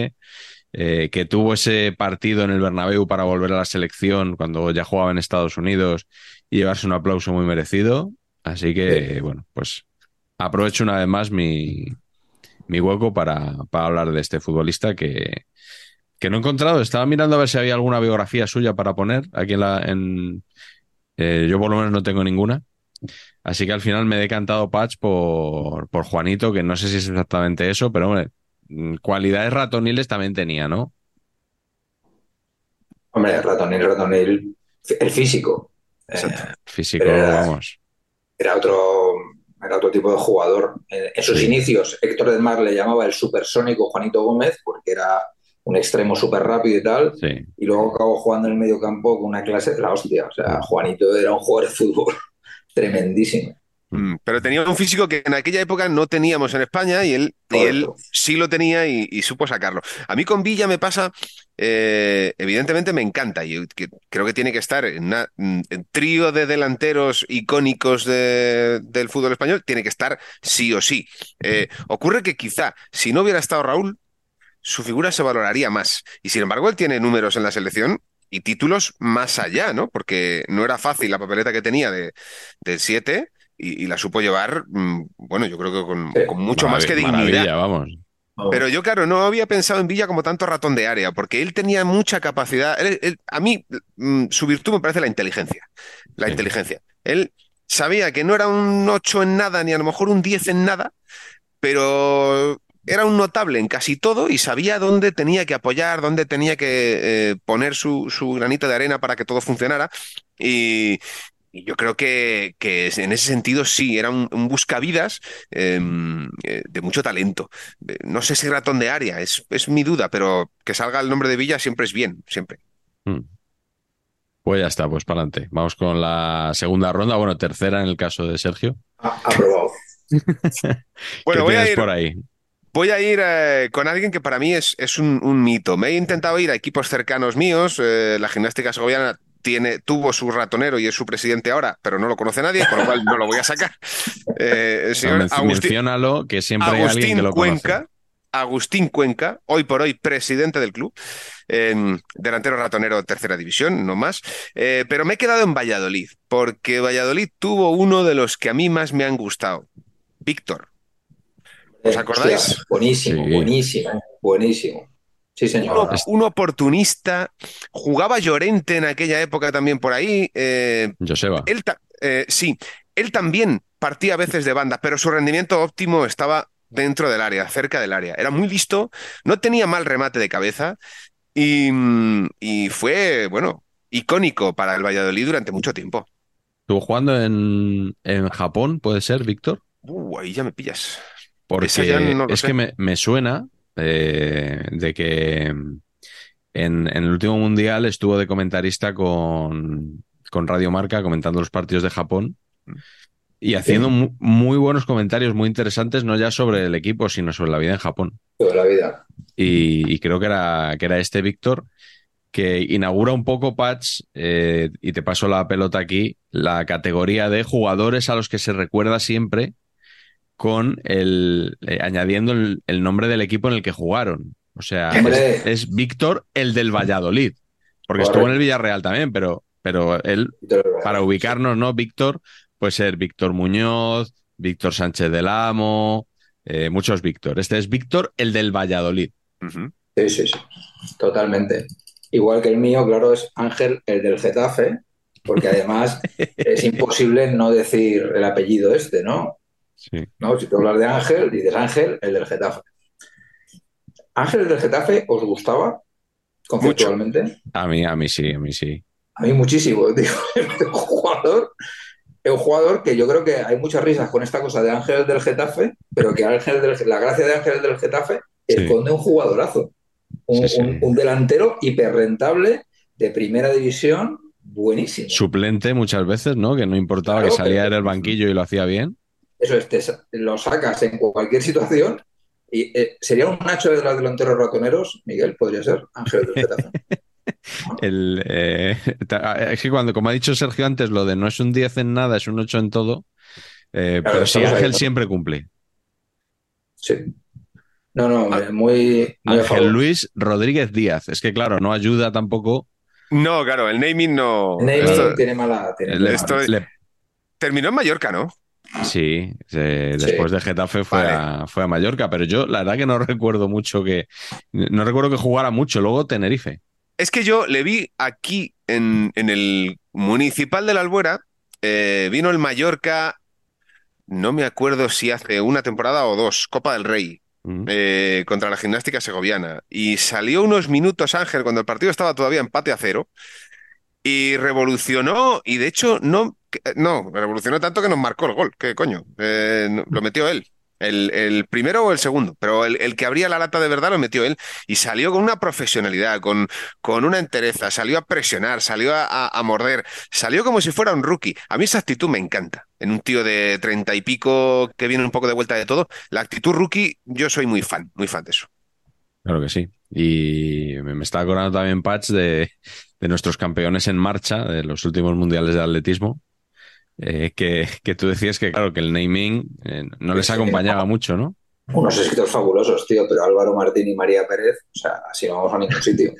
eh, que tuvo ese partido en el Bernabéu para volver a la selección cuando ya jugaba en Estados Unidos y llevarse un aplauso muy merecido. Así que, bueno, pues aprovecho una vez más mi, mi hueco para, para hablar de este futbolista que, que no he encontrado. Estaba mirando a ver si había alguna biografía suya para poner aquí en la. En, eh, yo por lo menos no tengo ninguna. Así que al final me he decantado Patch por, por Juanito, que no sé si es exactamente eso, pero hombre, cualidades ratoniles también tenía, ¿no? Hombre, ratonil, ratonil. El físico. Eh, Físico, era- vamos. era otro, era otro tipo de jugador. En, en sus Sí. inicios, Héctor del Mar le llamaba el supersónico Juanito Gómez porque era un extremo súper rápido y tal. Sí. Y luego acabó jugando en el medio campo con una clase de la hostia. O sea, Juanito era un jugador de fútbol tremendísimo. Mm, Pero tenía un físico que en aquella época no teníamos en España y él, y él Correcto. sí lo tenía y, y supo sacarlo. A mí con Villa me pasa, eh, evidentemente me encanta y que- creo que tiene que estar en una mm, en trío de delanteros icónicos de- del fútbol español, tiene que estar sí o sí. Eh, ocurre que quizá si no hubiera estado Raúl, su figura se valoraría más. Y sin embargo, él tiene números en la selección y títulos más allá, ¿no? Porque no era fácil la papeleta que tenía de, del 7 y, y la supo llevar, mm, bueno, yo creo que con, Sí. con mucho más que dignidad. vamos. Pero yo, claro, no había pensado en Villa como tanto ratón de área, porque él tenía mucha capacidad. Él- él- a mí, mm, su virtud me parece la inteligencia. La Sí. inteligencia. Él sabía que no era un 8 en nada, ni a lo mejor un 10 en nada, pero era un notable en casi todo y sabía dónde tenía que apoyar, dónde tenía que eh, poner su, su granito de arena para que todo funcionara. Y, y yo creo que, que en ese sentido sí, era un, un buscavidas eh, eh, de mucho talento. Eh, No sé si ratón de área, es, es mi duda, pero que salga el nombre de Villa siempre es bien, siempre. Mm. Pues ya está, pues para adelante. Vamos con la segunda ronda, bueno, tercera en el caso de Sergio. A- Aprobado. Bueno, ¿Qué voy a ir, por ahí? voy a ir eh, con alguien que para mí es, es un, un mito. Me he intentado ir a equipos cercanos míos. eh, la gimnástica segoviana tiene, tuvo su ratonero y es su presidente ahora, pero no lo conoce nadie, con lo cual no lo voy a sacar. Eh, señor Agustín, Menciónalo, que siempre hay alguien Agustín que lo Cuenca. conoce. Agustín Cuenca, hoy por hoy presidente del club, eh, delantero ratonero tercera división, no más, Eh, pero me he quedado en Valladolid, porque Valladolid tuvo uno de los que a mí más me han gustado, Víctor. ¿Os Eh, acordáis? hostia, buenísimo, Sí. buenísimo, buenísimo. Sí, señor. Uno, un oportunista, jugaba Llorente en aquella época también por ahí, eh, Joseba. Él ta- eh, sí, él también partía a veces de banda, pero su rendimiento óptimo estaba dentro del área, cerca del área. Era muy listo, no tenía mal remate de cabeza y, mm, y fue, bueno, icónico para el Valladolid durante mucho tiempo. Estuvo jugando en, en Japón, ¿puede ser, Víctor? Uh, ahí ya me pillas. Porque ya no es sé. que me, me suena eh, de que en, en el último mundial estuvo de comentarista con, con Radio Marca comentando los partidos de Japón y haciendo mu- muy buenos comentarios, muy interesantes, no ya sobre el equipo, sino sobre la vida en Japón. La vida. Y, y creo que era, que era este Víctor que inaugura un poco, Patch, eh, y te paso la pelota aquí, la categoría de jugadores a los que se recuerda siempre con el eh, añadiendo el, el nombre del equipo en el que jugaron. O sea, es, es Víctor el del Valladolid, porque estuvo en el Villarreal también, pero, pero él, para ubicarnos, ¿no? Víctor puede ser Víctor Muñoz, Víctor Sánchez del Amo, eh, muchos Víctor. Este es Víctor el del Valladolid. Sí, sí, sí, totalmente. Igual que el mío, claro, es Ángel, el del Getafe, porque además es imposible no decir el apellido este, ¿no? Sí. ¿No? Si tú hablas de Ángel, dices Ángel, el del Getafe. Ángel, el del Getafe, ¿os gustaba conceptualmente? A mí, a mí sí, a mí sí. A mí muchísimo. Es un jugador, un jugador que yo creo que hay muchas risas con esta cosa de Ángel del Getafe, pero que Ángel del- la gracia de Ángel del Getafe Sí. esconde un jugadorazo. Un, Sí, sí. un- un delantero hiperrentable de primera división, buenísimo. Suplente muchas veces, ¿no? Que no importaba Claro, que saliera pero- del banquillo y lo hacía bien. Eso es, te lo sacas en cualquier situación y eh, sería un Nacho de los delanteros ratoneros, Miguel, podría ser Ángel del Getafe. El, eh, ta- es que cuando, como ha dicho Sergio antes, lo de no es un 10 en nada, es un 8 en todo. eh, Claro, pero sí, ahí, Ángel ¿no? siempre cumple. Sí. No, no, eh, muy, muy a Ángel. Luis Rodríguez Díaz. Es que, claro, no ayuda tampoco. No, claro, el naming no. Naming Esto- tiene mala. tiene Le- mala- esto- le- terminó en Mallorca, ¿no? Sí, eh, Sí. después de Getafe fue, Vale. a, fue a Mallorca, pero yo la verdad que no recuerdo mucho que. No recuerdo que jugara mucho. Luego Tenerife. Es que yo le vi aquí en, en el Municipal de la Albuera, eh, vino el Mallorca, no me acuerdo si hace una temporada o dos, Copa del Rey, Mm. eh, contra la gimnástica segoviana. Y salió unos minutos Ángel cuando el partido estaba todavía empate a cero y revolucionó, y de hecho no, no, revolucionó tanto que nos marcó el gol. ¿Qué coño? Eh, lo metió él. El, el primero o el segundo, pero el, el que abría la lata de verdad lo metió él y salió con una profesionalidad, con, con una entereza, salió a presionar, salió a, a- morder, salió como si fuera un rookie. A mí esa actitud me encanta. En un tío de treinta y pico que viene un poco de vuelta de todo, la actitud rookie, yo soy muy fan, muy fan de eso. Claro que sí. Y me, me está acordando también, Patch, de, de nuestros campeones en marcha de los últimos mundiales de atletismo. Eh, que, que tú decías que, claro, que el naming eh, no les acompañaba mucho, ¿no? Unos escritos fabulosos, tío, pero Álvaro Martín y María Pérez, o sea, así no vamos a ningún sitio.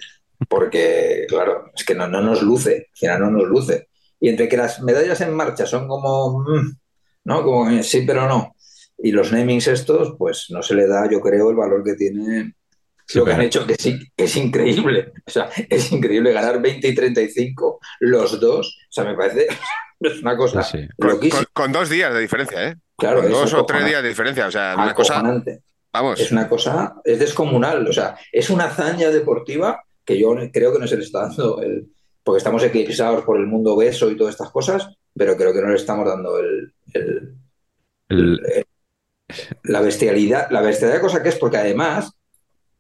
Porque, claro, es que no, no nos luce, al final no nos luce. Y entre que las medallas en marcha son como, mm, ¿no? Como sí, pero no. Y los namings estos, pues no se le da, yo creo, el valor que tiene Sí, lo que han hecho, que sí, que es increíble. O sea, es increíble ganar 20 y 35 los dos. O sea, me parece es una cosa Sí, sí. Con, loquísima. con- con dos días de diferencia, ¿eh? Claro, Con dos o tres días de diferencia, o sea, una cosa, vamos. Es una cosa, es descomunal, o sea, es una hazaña deportiva que yo creo que no se le está dando el, porque estamos eclipsados por el mundo obeso y todas estas cosas, pero creo que no le estamos dando el, el- El- el- la bestialidad, la bestialidad cosa que es, porque además,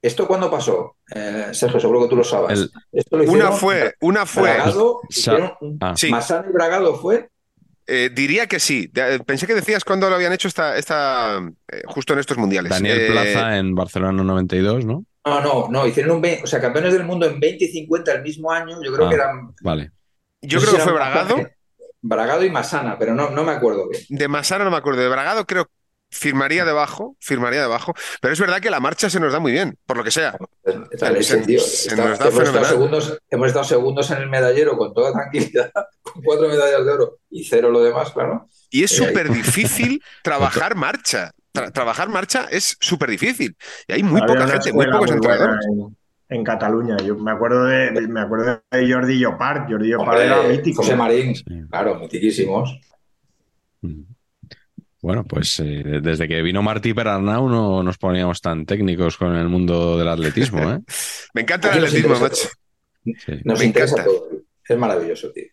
¿esto cuándo pasó? Eh, Sergio, seguro que tú lo sabes. El- Esto lo Una hicieron fue, una fue, Bragado, hicieron ah. Sí. Y Bragado fue, eh, diría que sí. De- Pensé que decías cuándo lo habían hecho esta, esta eh, justo en estos mundiales. Daniel Eh, Plaza en Barcelona 92, ¿no? no, no, no, hicieron un, o sea, campeones del mundo en 20 y 50 el mismo año, yo creo Ah. que eran Vale. yo No creo que fue Bragado. Bragado y Masana, pero no, no me acuerdo bien. De Masana no me acuerdo. De Bragado creo firmaría debajo, firmaría debajo. Pero es verdad que la marcha se nos da muy bien, por lo que sea. Está Se- leche, tío. se Está- nos da hemos, estado segundos, hemos estado segundos en el medallero con toda tranquilidad, con cuatro medallas de oro y cero lo demás, claro. Y es súper difícil trabajar marcha. Tra- trabajar marcha es súper difícil. Y hay muy Había poca gente, muy pocos muy entrenadores. En, en Cataluña. Yo me acuerdo de, me acuerdo de Jordi Llopart. Jordi Llopart era mítico. José Marín, claro, mitiquísimos. Mm. Bueno, pues eh, desde que vino Martí Perarnau no nos poníamos tan técnicos con el mundo del atletismo, ¿eh? Me encanta el atletismo, macho. Sí. Nos Me interesa encanta. todo. Es maravilloso, tío.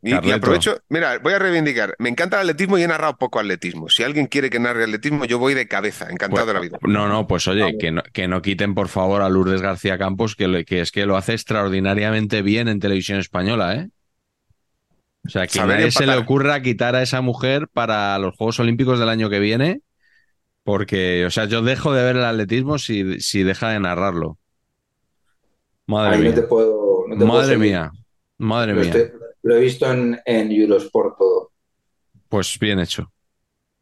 Y, aprovecho, mira, voy a reivindicar. Me encanta el atletismo y he narrado poco atletismo. Si alguien quiere que narre atletismo, yo voy de cabeza, encantado de la vida. No, no, pues oye, que no, que no quiten por favor a Lourdes García Campos, que, lo- que es que lo hace extraordinariamente bien en televisión española, ¿eh? O sea, que Saber nadie se le ocurra quitar a esa mujer para los Juegos Olímpicos del año que viene, porque, o sea, yo dejo de ver el atletismo si, si deja de narrarlo. Madre Ahí no mía. te puedo. no te puedo Madre mía. Madre Lo, mía. estoy- lo he visto en, en Eurosport todo. Pues bien hecho.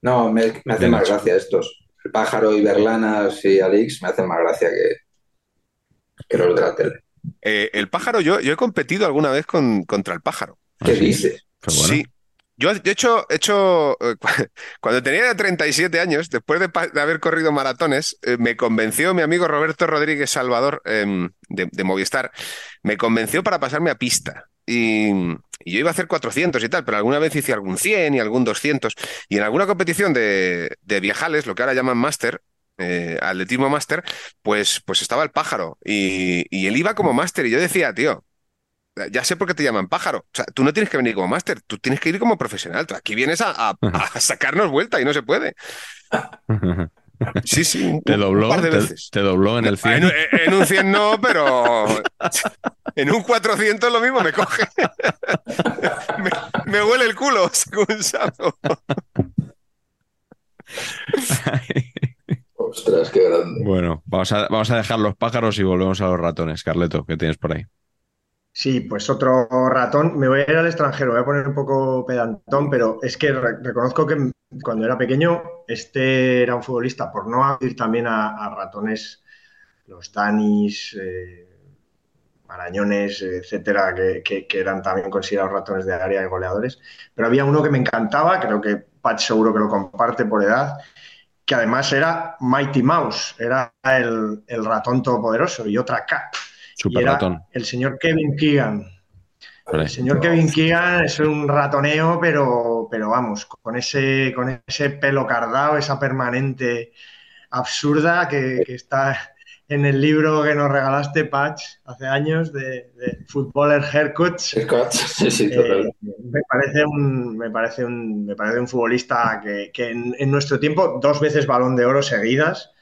No, me, me hacen Bien más hecho. gracia estos. El pájaro y Berlanas y Alix me hacen más gracia que, que los de la tele. Eh, el pájaro, yo, yo he competido alguna vez con, contra el pájaro. ¿Qué Así. dices? Bueno. Sí. Yo, de hecho, he hecho, eh, cuando tenía 37 años, después de, haber corrido maratones, eh, me convenció mi amigo Roberto Rodríguez Salvador em, de, de Movistar, me convenció para pasarme a pista. Y, y yo iba a hacer 400 y tal, pero alguna vez hice algún 100 y algún 200. Y en alguna competición de, de viajales, lo que ahora llaman máster, eh, atletismo máster, pues, pues estaba el pájaro. Y, y él iba como máster. Y yo decía, tío, ya sé por qué te llaman pájaro. O sea, tú no tienes que venir como máster, tú tienes que ir como profesional. Tú aquí vienes a, a- a sacarnos vuelta y no se puede. Sí, sí, un, ¿Te un dobló? par de ¿Te, veces. te dobló en el En, 100? en un 100 no, pero en un 400 lo mismo me coge. Me, me huele el culo, según. Ostras, qué grande. Bueno, vamos a, vamos a dejar los pájaros y volvemos a los ratones. Carleto, ¿qué tienes por ahí? Sí, pues otro ratón. Me voy a ir al extranjero, voy a poner un poco pedantón, pero es que re- reconozco que cuando era pequeño, este era un futbolista, por no ir también a, ratones, los Danis, eh, Marañones, etcétera, que, eran también considerados ratones de área y goleadores. Pero había uno que me encantaba, creo que Patch seguro que lo comparte por edad, que además era Mighty Mouse, era el, el ratón todopoderoso y otra K. Y Super era ratón. el señor Kevin Keegan. Vale. El señor Kevin Keegan es un ratoneo, pero, pero vamos, con ese, con ese pelo cardado, esa permanente absurda que, que está en el libro que nos regalaste, Patch, hace años, de, de Footballer Haircuts. Sí, sí, Eh, me parece un, me parece un, me parece un futbolista que, que en, en nuestro tiempo, dos veces balón de oro seguidas,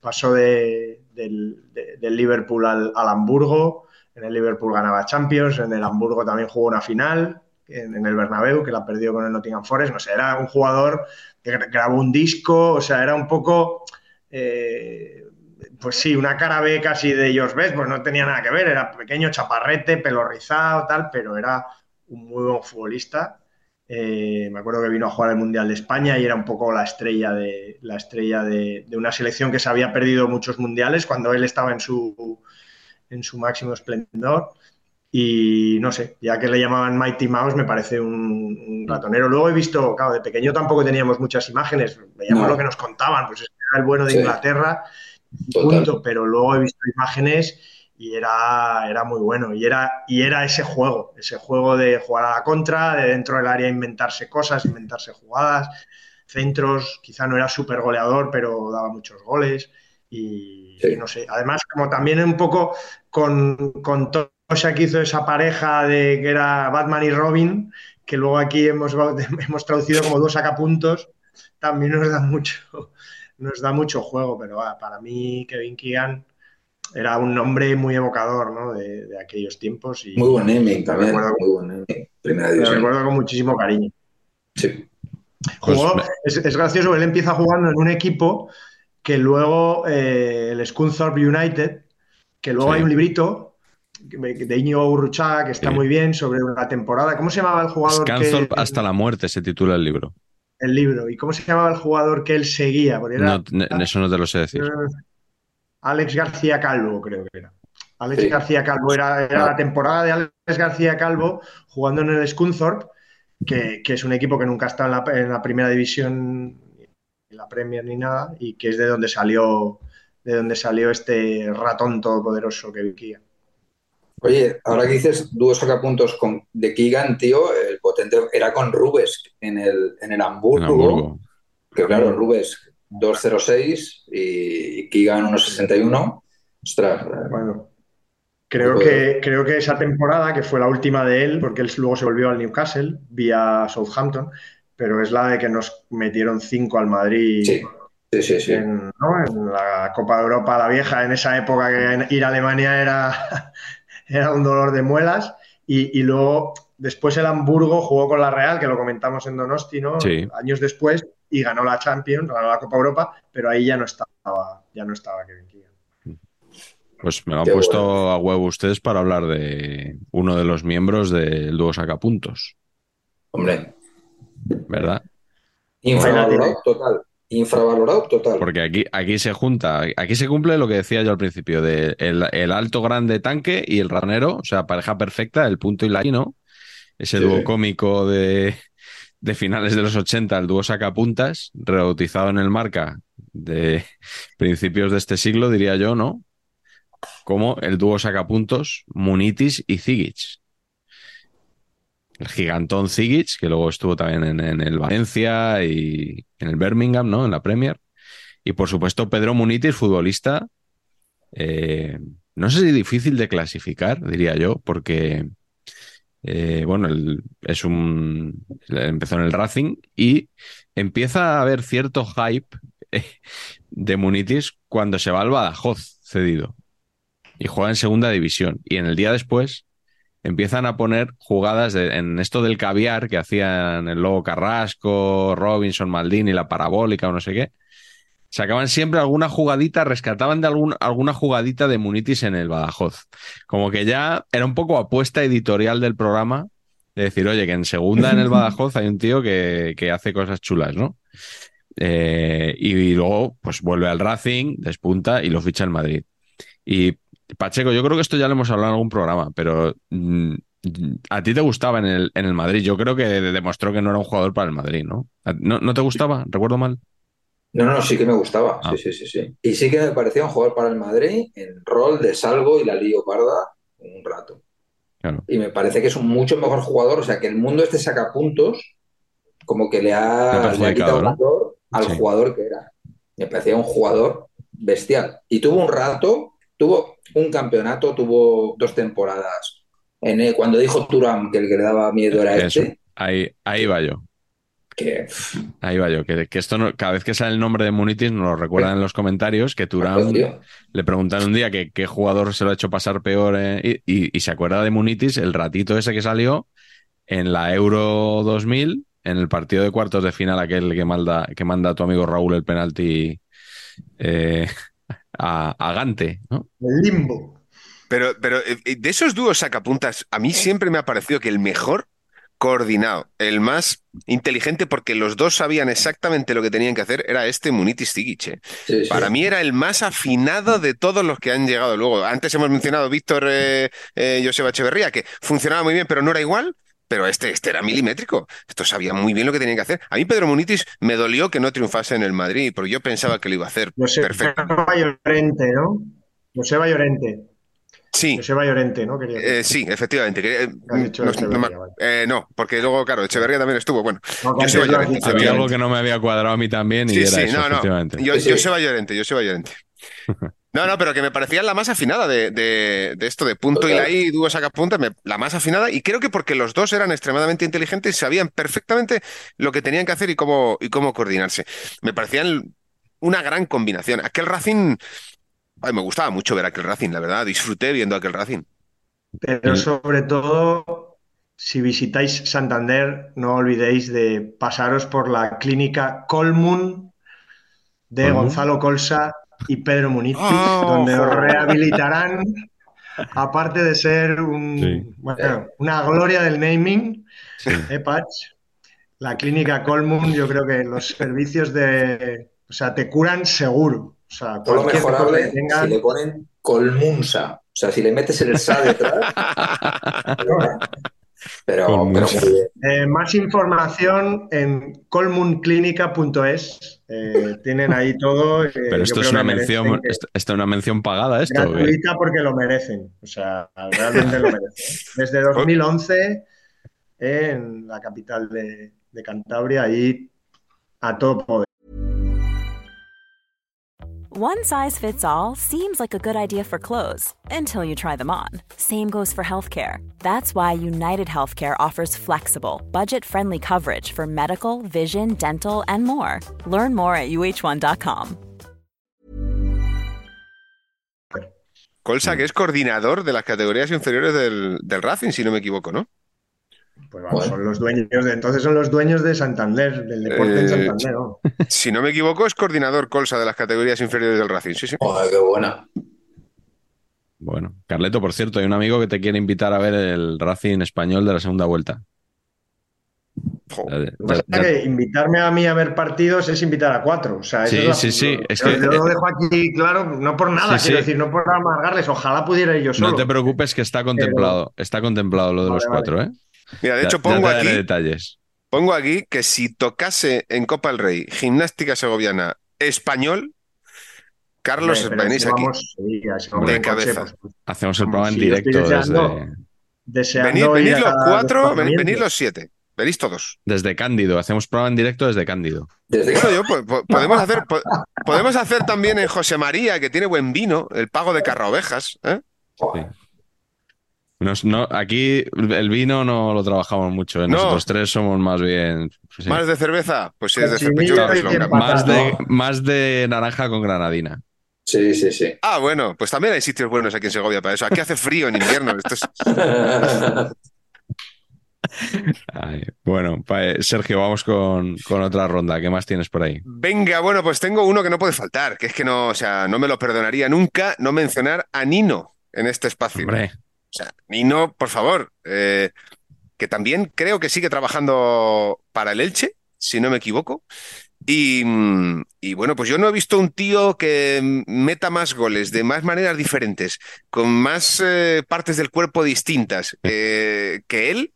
pasó de- del, de- del Liverpool al, al Hamburgo, en el Liverpool ganaba Champions, en el Hamburgo también jugó una final, en, el Bernabéu, que la perdió con el Nottingham Forest, no sé, era un jugador que gra- grabó un disco, o sea, era un poco... eh, pues sí, una cara B casi de George Best, pues no tenía nada que ver, era pequeño, chaparrete, pelo rizado, tal, pero era un muy buen futbolista. Eh, me acuerdo que vino a jugar el Mundial de España y era un poco la estrella de, la estrella de, de una selección que se había perdido muchos mundiales cuando él estaba en su, en su máximo esplendor. Y no sé, ya que le llamaban Mighty Mouse, me parece un, un ratonero. Luego he visto, claro, de pequeño tampoco teníamos muchas imágenes, veíamos No. lo que nos contaban, pues era el bueno de Sí. Inglaterra, Total. punto, pero luego he visto imágenes y era, era muy bueno. Y era, y era ese juego, ese juego de jugar a la contra, de dentro del área inventarse cosas, inventarse jugadas, centros, quizá no era súper goleador, pero daba muchos goles. Y, Sí. y no sé, además, como también un poco con, con Tosha que hizo esa pareja de que era Batman y Robin, que luego aquí hemos, hemos traducido como dos sacapuntos, también nos da mucho, nos da mucho juego, pero para mí Kevin Keegan era un nombre muy evocador ¿no? de, de aquellos tiempos y Muy buen naming también. recuerdo, Muy buen. Primera división. recuerdo con muchísimo cariño. Sí. Pues Jugó- es, es gracioso, él empieza jugando en un equipo que luego eh, el Scunthorpe United, que luego Sí. hay un librito de Íñigo Urruchaga que está Sí. muy bien sobre una temporada. ¿Cómo se llamaba el jugador que Scanthorpe hasta la muerte se titula el libro. el libro? ¿Y cómo se llamaba el jugador que él seguía? Era No, eso no te lo sé decir. Alex García Calvo, creo que era. Alex Sí. García Calvo era, era la temporada de Alex García Calvo jugando en el Scunthorpe, que, que es un equipo que nunca está en la, en la primera división, en la Premier ni nada, y que es de donde salió, de donde salió este ratón todopoderoso que Viquía. Oye, ahora que dices dúo sacapuntos con, de Keegan, tío, el potente era con Rubes en el, en el Hamburgo. En Hamburgo. Que claro, Rubes 2.06 y, y Keegan 1.61. Ostras, Bueno, creo que, creo que esa temporada, que fue la última de él, porque él luego se volvió al Newcastle vía Southampton, pero es la de que nos metieron cinco al Madrid. sí, sí, sí, sí. en, ¿no? en la Copa de Europa la vieja, en esa época que ir a Alemania era, era un dolor de muelas. Y, y luego, después el Hamburgo jugó con la Real, que lo comentamos en Donosti, ¿no? Sí. Años después, y ganó la Champions, ganó la Copa Europa, pero ahí ya no estaba, ya no estaba Kevin Keegan. Pues me lo han Qué puesto bueno. a huevo ustedes para hablar de uno de los miembros del dúo sacapuntos, Hombre, ¿verdad? infravalorado total. Infravalorado total. Porque aquí, aquí se junta, aquí se cumple lo que decía yo al principio, de el, el alto grande tanque y el ranero, o sea, pareja perfecta, el punto y la ¿no? Ese Sí, dúo cómico de, de finales de los 80, el dúo sacapuntas, rebautizado en el marca de principios de este siglo, diría yo, ¿no? Como el dúo sacapuntos Munitis y Zigic. El gigantón Zigic, que luego estuvo también en, el Valencia y en el Birmingham, ¿no? En la Premier. Y por supuesto, Pedro Munitis, futbolista. eh, no sé si difícil de clasificar, diría yo, porque eh, bueno, es un. Empezó en el Racing y empieza a haber cierto hype eh, de Munitis cuando se va al Badajoz cedido y juega en segunda división. Y en el día después empiezan a poner jugadas de- en esto del caviar que hacían el Lobo Carrasco, Robinson, Maldini, la parabólica o no sé qué. Sacaban siempre alguna jugadita, rescataban de algún- alguna jugadita de Munitis en el Badajoz. Como que ya era un poco apuesta editorial del programa de decir, oye, que en segunda en el Badajoz hay un tío que, que hace cosas chulas, ¿no? Eh, y, luego, pues vuelve al Racing, despunta y lo ficha el Madrid. Y Pacheco, yo creo que esto ya lo hemos hablado en algún programa, pero mm, a ti te gustaba en el, en el Madrid. Yo creo que demostró que no era un jugador para el Madrid, ¿no? ¿No, no te gustaba? ¿Recuerdo mal? No, no, sí que me gustaba. Ah. Sí, sí, sí, sí. Y sí que me parecía un jugador para el Madrid en rol de salvo y la lío parda un rato. Claro. Y me parece que es un mucho mejor jugador. O sea, que el mundo este saca puntos, como que le ha le quitado ¿no? valor al Sí. jugador que era. Me parecía un jugador bestial. Y tuvo un rato, tuvo un campeonato, tuvo dos temporadas. En cuando dijo Turam que el que le daba miedo era Eso. este, Ahí, ahí va yo. Que Ahí va yo. Que, que esto no- cada vez que sale el nombre de Munitis nos lo recuerdan en los comentarios que Turán tío, le preguntan un día que qué jugador se lo ha hecho pasar peor eh, y, y- y se acuerda de Munitis el ratito ese que salió en la Euro 2000 en el partido de cuartos de final aquel que manda, que manda a tu amigo Raúl el penalti eh, a, a Gante, ¿no? El limbo. Pero, pero eh, de esos dúos sacapuntas, a mí siempre me ha parecido que el mejor coordinado, el más inteligente, porque los dos sabían exactamente lo que tenían que hacer, era este Munitis eh. sí, sí. Para mí era el más afinado de todos los que han llegado luego. Antes hemos mencionado Víctor eh, eh, Joseba Echeverría, que funcionaba muy bien, pero no era igual. Pero este, este era milimétrico. Esto sabía muy bien lo que tenían que hacer. A mí Pedro Munitis me dolió que no triunfase en el Madrid, porque yo pensaba que lo iba a hacer Joseba perfecto. Llorente, ¿no? Joseba Llorente. Sí, Joseba Llorente, ¿no? Quería eh, sí, efectivamente. eh, no, no eh, no, porque luego, claro, Echeverría también estuvo. Bueno, No, Joseba Llorente, Había algo que no me había cuadrado a mí también y Sí, era sí, eso, no, no. efectivamente. Yo, Sí. Joseba Llorente, Joseba Llorente. No, no, pero que me parecía la más afinada de, de- de esto de punto y la I, y dúo sacapuntas, me- la más afinada, y creo que porque los dos eran extremadamente inteligentes y sabían perfectamente lo que tenían que hacer y cómo, y cómo coordinarse. Me parecían una gran combinación. Aquel Racing, ay, me gustaba mucho ver aquel Racing, la verdad, disfruté viendo aquel Racing. Pero El- sobre todo, si visitáis Santander, no olvidéis de pasaros por la clínica Colmun de. Gonzalo Colsa y Pedro Munitis, ¡Oh! donde os rehabilitarán, aparte de ser un, Sí. bueno, una gloria del naming, ¿eh, Patch? La clínica Colmun, yo creo que los servicios de, o sea, te curan seguro. O sea, Todo lo mejorable que si le ponen colmunsa. O sea, si le metes el sa detrás. pero, pero Colmunsa. muy bien. Eh, más información en colmunclinica.es. Eh, tienen ahí todo. eh, Pero esto es una mención, que- esto, esto es una mención pagada, esto. gratuita porque lo merecen. O sea, realmente lo merecen. Desde 2011 en la capital de, de Cantabria, ahí a todo poder. One size fits all seems like a good idea for clothes until you try them on. Same goes for healthcare. That's why United Healthcare offers flexible, budget friendly coverage for medical, vision, dental, and more. Learn more at uh1.com. Colsa, que es coordinador de las categorías inferiores del, del Racing, si no me equivoco, ¿no? Pues vamos, Bueno. son los dueños de, entonces son los dueños de Santander, del deporte en Eh, Santander. ¿no? Si no me equivoco, es coordinador Colsa de las categorías inferiores del Racing, sí, sí. Joder, qué buena. Bueno, Carleto, por cierto, hay un amigo que te quiere invitar a ver el Racing español de la segunda vuelta. Jo. Ya- Lo ya- que pasa ya- es que invitarme a mí a ver partidos es invitar a cuatro. O sea, esa Sí, es sí, sí, Yo, es que- yo lo dejo aquí claro, no por nada, Sí, quiero sí. decir, no por amargarles. Ojalá pudiera ir yo solo. no te preocupes que está contemplado, está contemplado lo de Vale, los vale. cuatro, ¿eh? Mira, de Ya- hecho ya pongo aquí, detalles. Pongo aquí que si tocase en Copa del Rey Gimnástica Segoviana español, Carlos, venís si aquí. vamos, sí, si vamos De coche, cabeza. pues, pues, Hacemos el programa en directo deseando- desde, deseando Venid, los cuatro, venid los siete. Venís todos. desde Cándido. Hacemos programa en directo desde Cándido. Desde Bueno, yo, po- po- podemos, hacer, po- podemos hacer también en José María, que tiene buen vino, el pago de carraovejas. ¿eh? Sí. Nos- no, aquí el vino no lo trabajamos mucho. ¿eh? No. Nosotros tres somos más bien. sí, ¿Más de cerveza? Pues si es de cerveza. Más, de, más de naranja con granadina. Sí, sí, sí. Ah, bueno, pues también hay sitios buenos aquí en Segovia para eso. Aquí hace frío en invierno. Esto es- Ay, bueno, eh, Sergio, vamos con, con otra ronda. ¿Qué más tienes por ahí? Venga, bueno, pues tengo uno que no puede faltar, que es que no, o sea, no me lo perdonaría nunca no mencionar a Nino en este espacio. Hombre, O sea, Nino, por favor, eh, que también creo que sigue trabajando para el Elche, si no me equivoco. Y, mm, y bueno, pues yo no he visto un tío que meta más goles de más maneras diferentes, con más eh, partes del cuerpo distintas eh, que él.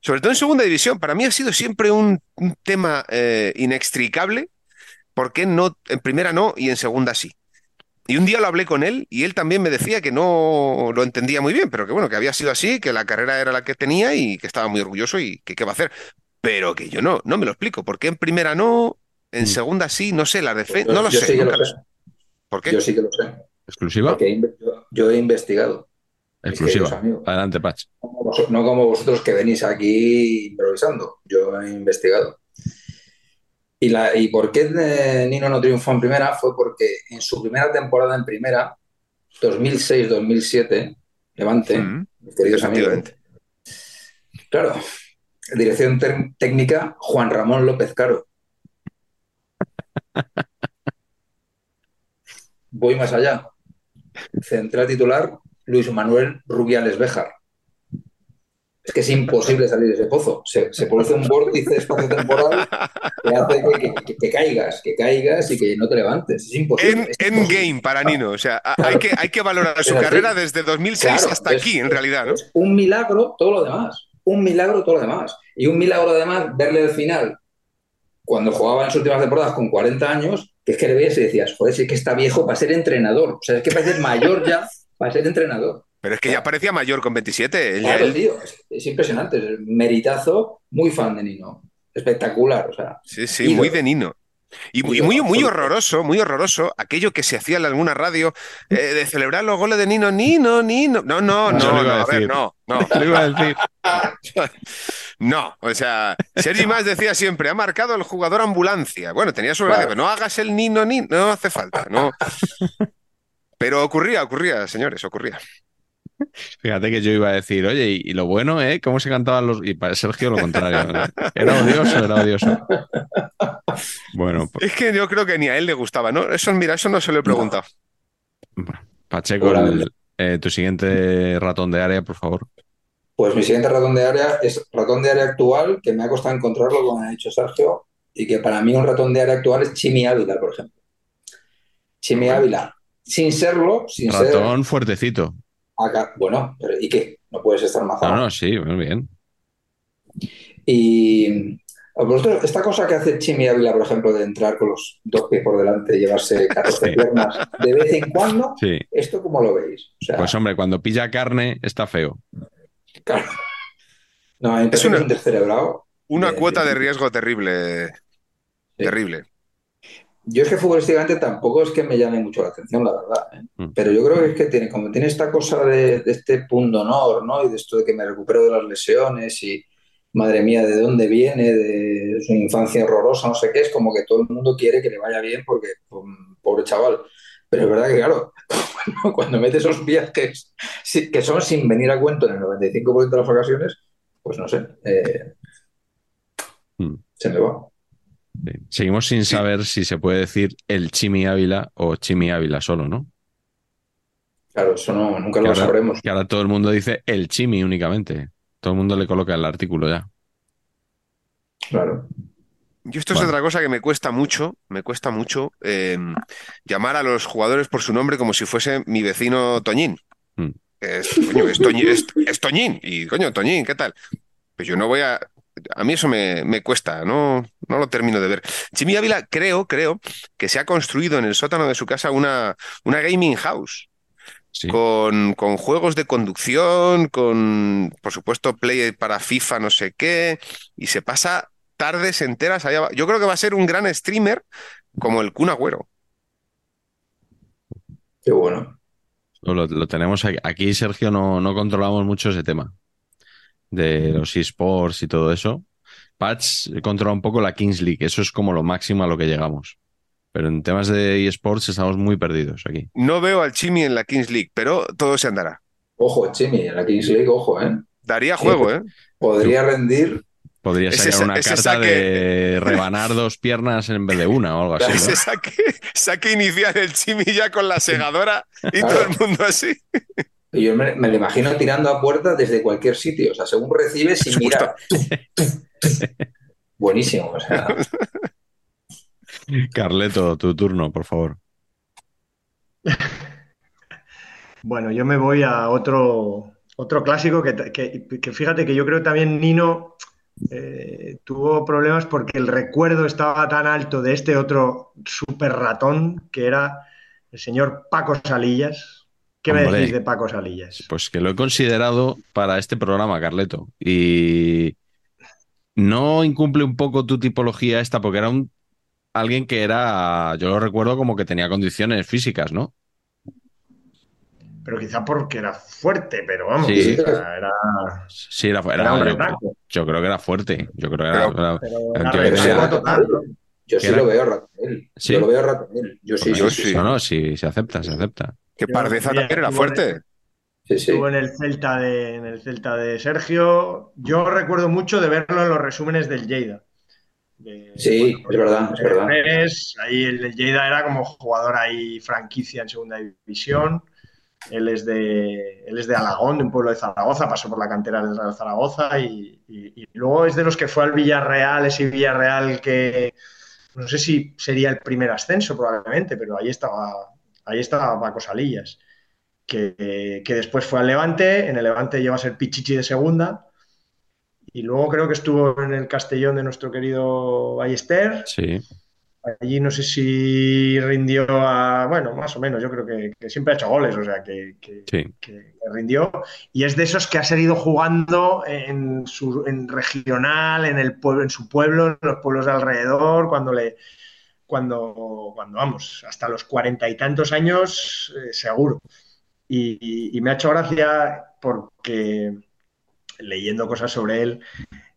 Sobre todo en segunda división, para mí ha sido siempre un, tema eh, inextricable. ¿Por qué no, en primera no y en segunda sí? Y un día lo hablé con él y él también me decía que no lo entendía muy bien, pero que bueno, que había sido así, que la carrera era la que tenía y que estaba muy orgulloso y que qué va a hacer. Pero que yo no, no me lo explico. ¿Por qué en primera no, en Mm. segunda sí? No sé, la defensa, no lo yo sé. sí que nunca lo sé. ¿Por qué? Yo sí que lo sé. exclusiva. Porque yo, he investigado. Exclusiva. Adelante, Patch. Como No como vosotros que venís aquí improvisando. Yo he investigado. Y, la, y por qué eh, Nino no triunfó en primera fue porque en su primera temporada en primera, 2006-2007, Levante, Mm, mis queridos amigos. Claro, dirección técnica Juan Ramón López Caro. Voy más allá. Central titular Luis Manuel Rubiales Béjar. Es que es imposible salir de ese pozo. Se, se produce un vórtice espacio-temporal que hace que, que- que caigas, que caigas y que no te levantes. Es imposible. En, es en imposible. game para Nino. O sea, hay que, hay que valorar su carrera desde 2006 Claro, hasta es- aquí, en realidad, ¿no? es un milagro todo lo demás. Un milagro todo lo demás. Y un milagro además verle al final, cuando jugaba en sus últimas temporadas con 40 años, que es que le veías y decías, joder, si es que está viejo para ser entrenador. O sea, es que parece mayor ya para ser entrenador. Pero es que ya parecía mayor con 27. él- Claro, él- tío, es, es impresionante. Es un meritazo, muy fan de Nino. Espectacular, o sea. Sí, sí, Ídolo. muy de Nino. Y, muy, muy, horroroso, muy horroroso, aquello que se hacía en alguna radio eh, de celebrar los goles de Nino, Nino, Nino. No, no, no, lo no, iba a a ver, no, no. Lo iba a decir. No, o sea, Sergi Más decía siempre, ha marcado el jugador ambulancia. Bueno, tenía su gracia, Claro. pero no hagas el Nino, Nino, no hace falta, no. Pero ocurría, ocurría, señores, ocurría. Fíjate que yo iba a decir, oye, y, y lo bueno, ¿eh? ¿Cómo se cantaban los...? Y para Sergio lo contrario. Era odioso, era odioso. Bueno, pues, Es que yo creo que ni a él le gustaba, ¿no? Eso, mira, eso no se lo he preguntado. Pacheco, el- eh, tu siguiente ratón de área, por favor. Pues mi siguiente ratón de área es ratón de área actual, que me ha costado encontrarlo, como ha dicho Sergio, y que para mí un ratón de área actual es Chimi Ávila, por ejemplo. Chimi Ávila, sin serlo, sin ser Ratón fuertecito. Acá. Bueno, pero ¿y qué? No puedes estar más No, no, sí, muy bien. Y vosotros, esta cosa que hace Chimi Ávila, por ejemplo, de entrar con los dos pies por delante, llevarse 14 Sí. piernas de vez en cuando, Sí. ¿esto cómo lo veis? O sea, Pues hombre, cuando pilla carne está feo. claro. No, una- es un descerebrado. Una cuota de riesgo terrible, Sí. terrible. Yo es que futbolísticamente tampoco es que me llame mucho la atención, la verdad. ¿eh? Mm. Pero yo creo que es que tiene, como tiene esta cosa de, de este punto honor, ¿no? Y de esto de que me recupero de las lesiones y madre mía, ¿de dónde viene? De su infancia horrorosa, no sé qué, es como que todo el mundo quiere que le vaya bien porque, um, pobre chaval. Pero es verdad que, claro, cuando, cuando mete esos viajes que son sin venir a cuento en el 95% de las ocasiones, pues no sé, eh, Mm. se me va. Sí. Seguimos sin saber si se puede decir el Chimi Ávila o Chimi Ávila solo, ¿no? Claro, eso no, nunca Que lo ahora, sabremos. que ahora todo el mundo dice el Chimi únicamente. Todo el mundo le coloca el artículo ya. Claro. Yo esto es otra cosa que me cuesta mucho, me cuesta mucho eh, llamar a los jugadores por su nombre como si fuese mi vecino Toñín. Mm. Es, coño, es, es- es Toñín. Y coño, Toñín, ¿qué tal? Pues yo no voy a a mí eso me, me cuesta, no, no lo termino de ver. Jimmy Ávila creo, creo que se ha construido en el sótano de su casa una, una gaming house. Sí. Con, con juegos de conducción, con, por supuesto, play para FIFA, no sé qué, y se pasa tardes enteras allá. Yo creo que va a ser un gran streamer como el Kun Agüero. Qué bueno. Lo, lo tenemos aquí. Aquí, Sergio, no, no controlamos mucho ese tema de los esports y todo eso. Patch controla un poco la Kings League. Eso es como lo máximo a lo que llegamos. Pero en temas de esports estamos muy perdidos aquí. No veo al Chimi en la Kings League, pero todo se andará. Ojo, Chimi, en la Kings League, ojo, ¿eh? Daría juego, ¿eh? Podría rendir. Podría sacar sa- una ese carta saque- de rebanar dos piernas en vez de una o algo así. ¿no? Ese saque, saque inicial el Chimi ya con la segadora y Claro. todo el mundo así. Yo me, me lo imagino tirando a puerta desde cualquier sitio. O sea, según recibe, sin mirar. Buenísimo. O sea, Carleto, tu turno, por favor. Bueno, yo me voy a otro, otro clásico que, que- que fíjate que yo creo también Nino eh, tuvo problemas porque el recuerdo estaba tan alto de este otro super ratón que era el señor Paco Salillas. ¿Qué me decís de Paco Salillas? Pues que lo he considerado para este programa, Carleto. Y no incumple un poco tu tipología esta, porque era un alguien que era, yo lo recuerdo como que tenía condiciones físicas, ¿no? Pero quizá porque era fuerte, pero vamos, Sí. o sea, era, Sí, era, era- yo, retaco. yo creo que era fuerte. Yo creo que era, Pero- era- Pero total, ¿no? yo ¿Qué sí era? lo veo ratonil. ¿Sí? Yo lo veo ratonil. Yo sí, Yo sí, sí. sí. No, no, sí, se acepta, se acepta. Que Pardeza también era fuerte. el- Sí, sí. Estuvo en el Celta de, en el Celta de Sergio. Yo recuerdo mucho de verlo en los resúmenes del Lleida. De- Sí, bueno, es verdad, es verdad. Pérez, ahí el, el Lleida era como jugador ahí franquicia en segunda división. Él es de, él es de Alagón, de un pueblo de Zaragoza, pasó por la cantera del Real Zaragoza y, y- y luego es de los que fue al Villarreal, ese Villarreal que no sé si sería el primer ascenso probablemente, pero ahí estaba, ahí estaba Paco Salillas que, que después fue al Levante, en el Levante llegó a ser Pichichi de segunda, y luego creo que estuvo en el Castellón de nuestro querido Ballester, Sí. allí no sé si rindió a, bueno, más o menos, yo creo que, que siempre ha hecho goles, o sea, que, que- Sí. que- que rindió, y es de esos que ha seguido jugando en, su, en regional, en, el pueblo, en su pueblo, en los pueblos de alrededor, cuando le... Cuando, cuando vamos, hasta los cuarenta y tantos años, eh, seguro. Y, y- y me ha hecho gracia porque leyendo cosas sobre él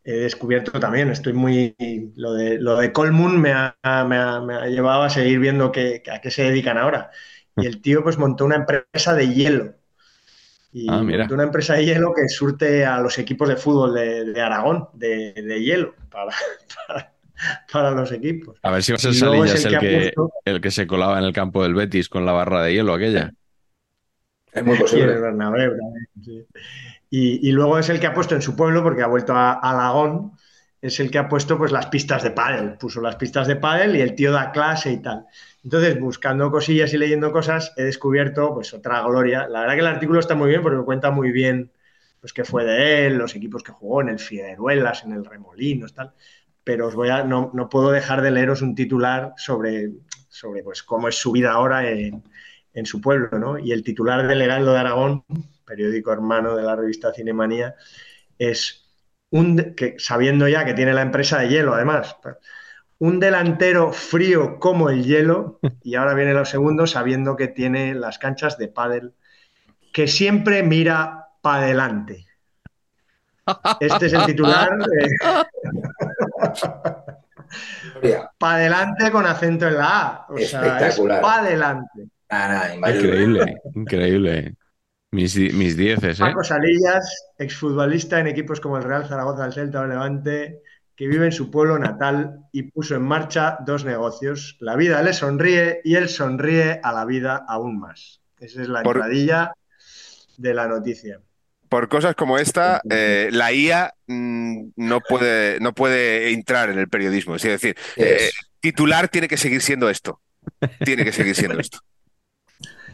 he descubierto también, estoy muy... Lo de, lo de Colmun me ha, me ha- me ha llevado a seguir viendo qué- a qué se dedican ahora. Y el tío pues montó una empresa de hielo. Y Ah, mira. montó una empresa de hielo que surte a los equipos de fútbol de, de Aragón, de, de hielo, para, para, para los equipos. A ver si va a ser Y luego es Salillas el el que ha que, puesto- el que se colaba en el campo del Betis con la barra de hielo aquella. Es muy Y en el posible. Bernabéu también, sí. Y, y luego es el que ha puesto en su pueblo, porque ha vuelto a, a Alagón, es el que ha puesto pues las pistas de pádel. Puso las pistas de pádel y el tío da clase y tal. Entonces, buscando cosillas y leyendo cosas, he descubierto pues otra gloria. La verdad que el artículo está muy bien porque cuenta muy bien pues qué fue de él, los equipos que jugó en el Figueruelas, en el Remolinos, tal. Pero os voy a, no, no puedo dejar de leeros un titular sobre, sobre pues, cómo es su vida ahora en, en su pueblo, ¿no? Y el titular del Heraldo de Aragón, periódico hermano de la revista Cinemanía, es un que sabiendo ya que tiene la empresa de hielo, además, un delantero frío como el hielo, y ahora viene lo segundo, sabiendo que tiene las canchas de pádel, que siempre mira para adelante. Este es el titular. para adelante con acento en la A. O sea, es Espectacular. para adelante. Invaluable. Increíble, increíble. Mis, mis dieces, ¿eh? Paco Salillas, exfutbolista en equipos como el Real Zaragoza, el Celta o el Levante, que vive en su pueblo natal y puso en marcha dos negocios. La vida le sonríe y él sonríe a la vida aún más. Esa es la Por- entradilla de la noticia. Por cosas como esta, eh, la IA mm, no puede, no puede entrar en el periodismo. Es decir, eh, titular tiene que seguir siendo esto. Tiene que seguir siendo esto.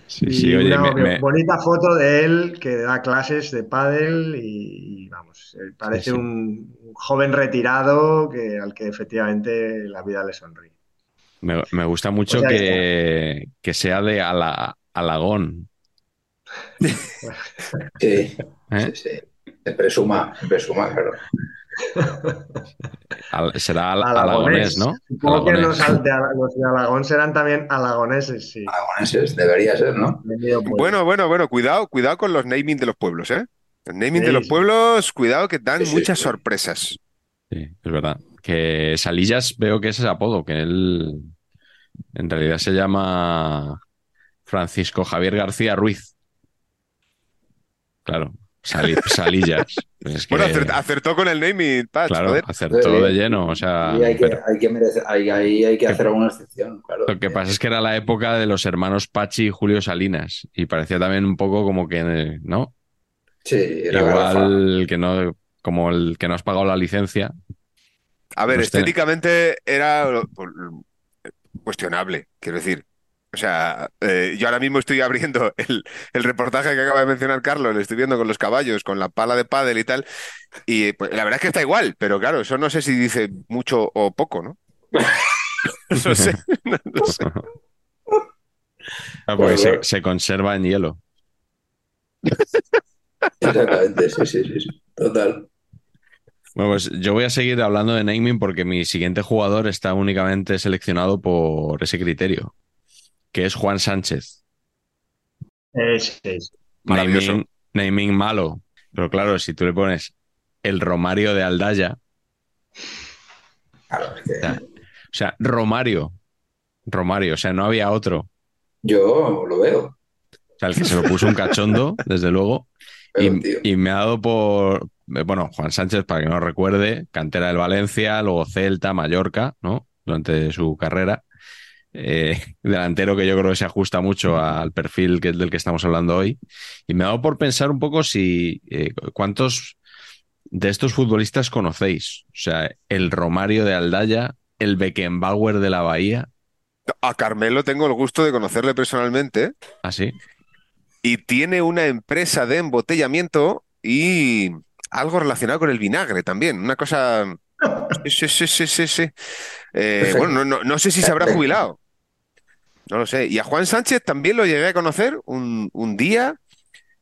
Sí, y sí, oye, una me- me- bonita foto de él que da clases de pádel y, y, vamos, parece Sí, sí. Un, un joven retirado que, al que efectivamente la vida le sonríe. me- me gusta mucho O sea, que, que sea de Ala- Alagón. Sí, ¿eh? sí, sí. Se presuma, se presuma, claro. Al- será al- Alagonés. alagonés, ¿no? Supongo que los, de, los de Alagón serán también alagoneses, sí. Aragoneses, debería ser, ¿no? Pueblo. Bueno, bueno, bueno, cuidado, cuidado con los naming de los pueblos, ¿eh? El naming de los sí. pueblos, cuidado que dan Sí, muchas sí. sorpresas. Sí, es verdad. Que Salillas veo que ese es apodo, que él en realidad se llama Francisco Javier García Ruiz. Claro, Sali- Salillas. Pues es que, Bueno, acert- acertó con el naming, Patch, claro, joder. acertó de lleno. O sea, Y hay que, pero hay que merecer, hay, hay- hay que hacer alguna excepción, claro. lo que pasa es que era la época de los hermanos Pachi y Julio Salinas. Y parecía también un poco como que, ¿no? Sí, era. Igual que no, como el que no has pagado la licencia. A ver, Pues ten- estéticamente era lo- cuestionable, quiero decir. O sea, eh, yo ahora mismo estoy abriendo el, el reportaje que acaba de mencionar Carlos, lo estoy viendo con los caballos, con la pala de pádel y tal, y pues, la verdad es que está igual, pero claro, eso no sé si dice mucho o poco, ¿no? No sé, no sé. Ah, porque se conserva en hielo. Exactamente, sí, sí, sí, sí. Total. Bueno, pues yo voy a seguir hablando de naming porque mi siguiente jugador está únicamente seleccionado por ese criterio, que es Juan Sánchez. Es- es-. Naming, naming malo. Pero claro, si tú le pones el Romario de Aldaya, Claro, es que Ya. o sea, Romario, Romario, o sea, no había otro. yo lo veo. O sea, el que se lo puso un cachondo, desde luego. Pero, Y, tío, y me ha dado por, eh, bueno, Juan Sánchez, para que no recuerde, cantera del Valencia, luego Celta, Mallorca, ¿no? Durante su carrera. Eh, delantero que yo creo que se ajusta mucho al perfil que, del que estamos hablando hoy. Y me ha dado por pensar un poco si, eh, cuántos de estos futbolistas conocéis. O sea, el Romario de Aldaya, el Beckenbauer de la Bahía, A Carmelo tengo el gusto de conocerle personalmente así. y tiene una empresa de embotellamiento y algo relacionado con el vinagre también, una cosa... Sí, sí, sí, sí, sí. Eh, bueno, no, no- no sé si se habrá jubilado. No lo sé. Y a Juan Sánchez también lo llegué a conocer un, un día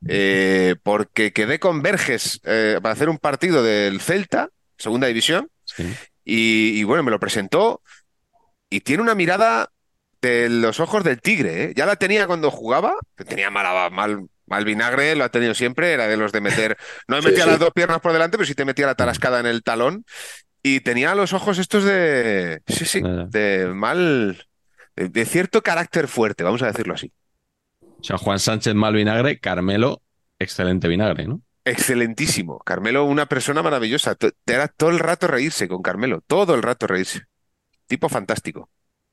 eh, porque quedé con Verges eh, para hacer un partido del Celta, segunda división, Sí. y, y bueno, me lo presentó y tiene una mirada de los ojos del tigre. Ya la tenía cuando jugaba, tenía mala, mal, mal vinagre, lo ha tenido siempre, era de los de meter, no me Sí, metía sí. las dos piernas por delante, pero sí te metía la tarascada en el talón y tenía los ojos estos de, sí, sí, de mal, de, de cierto carácter fuerte, vamos a decirlo así. O sea, Juan Sánchez mal vinagre, Carmelo, excelente vinagre, ¿no? Excelentísimo. Carmelo, una persona maravillosa. Te era todo el rato reírse con Carmelo, todo el rato reírse. Tipo fantástico.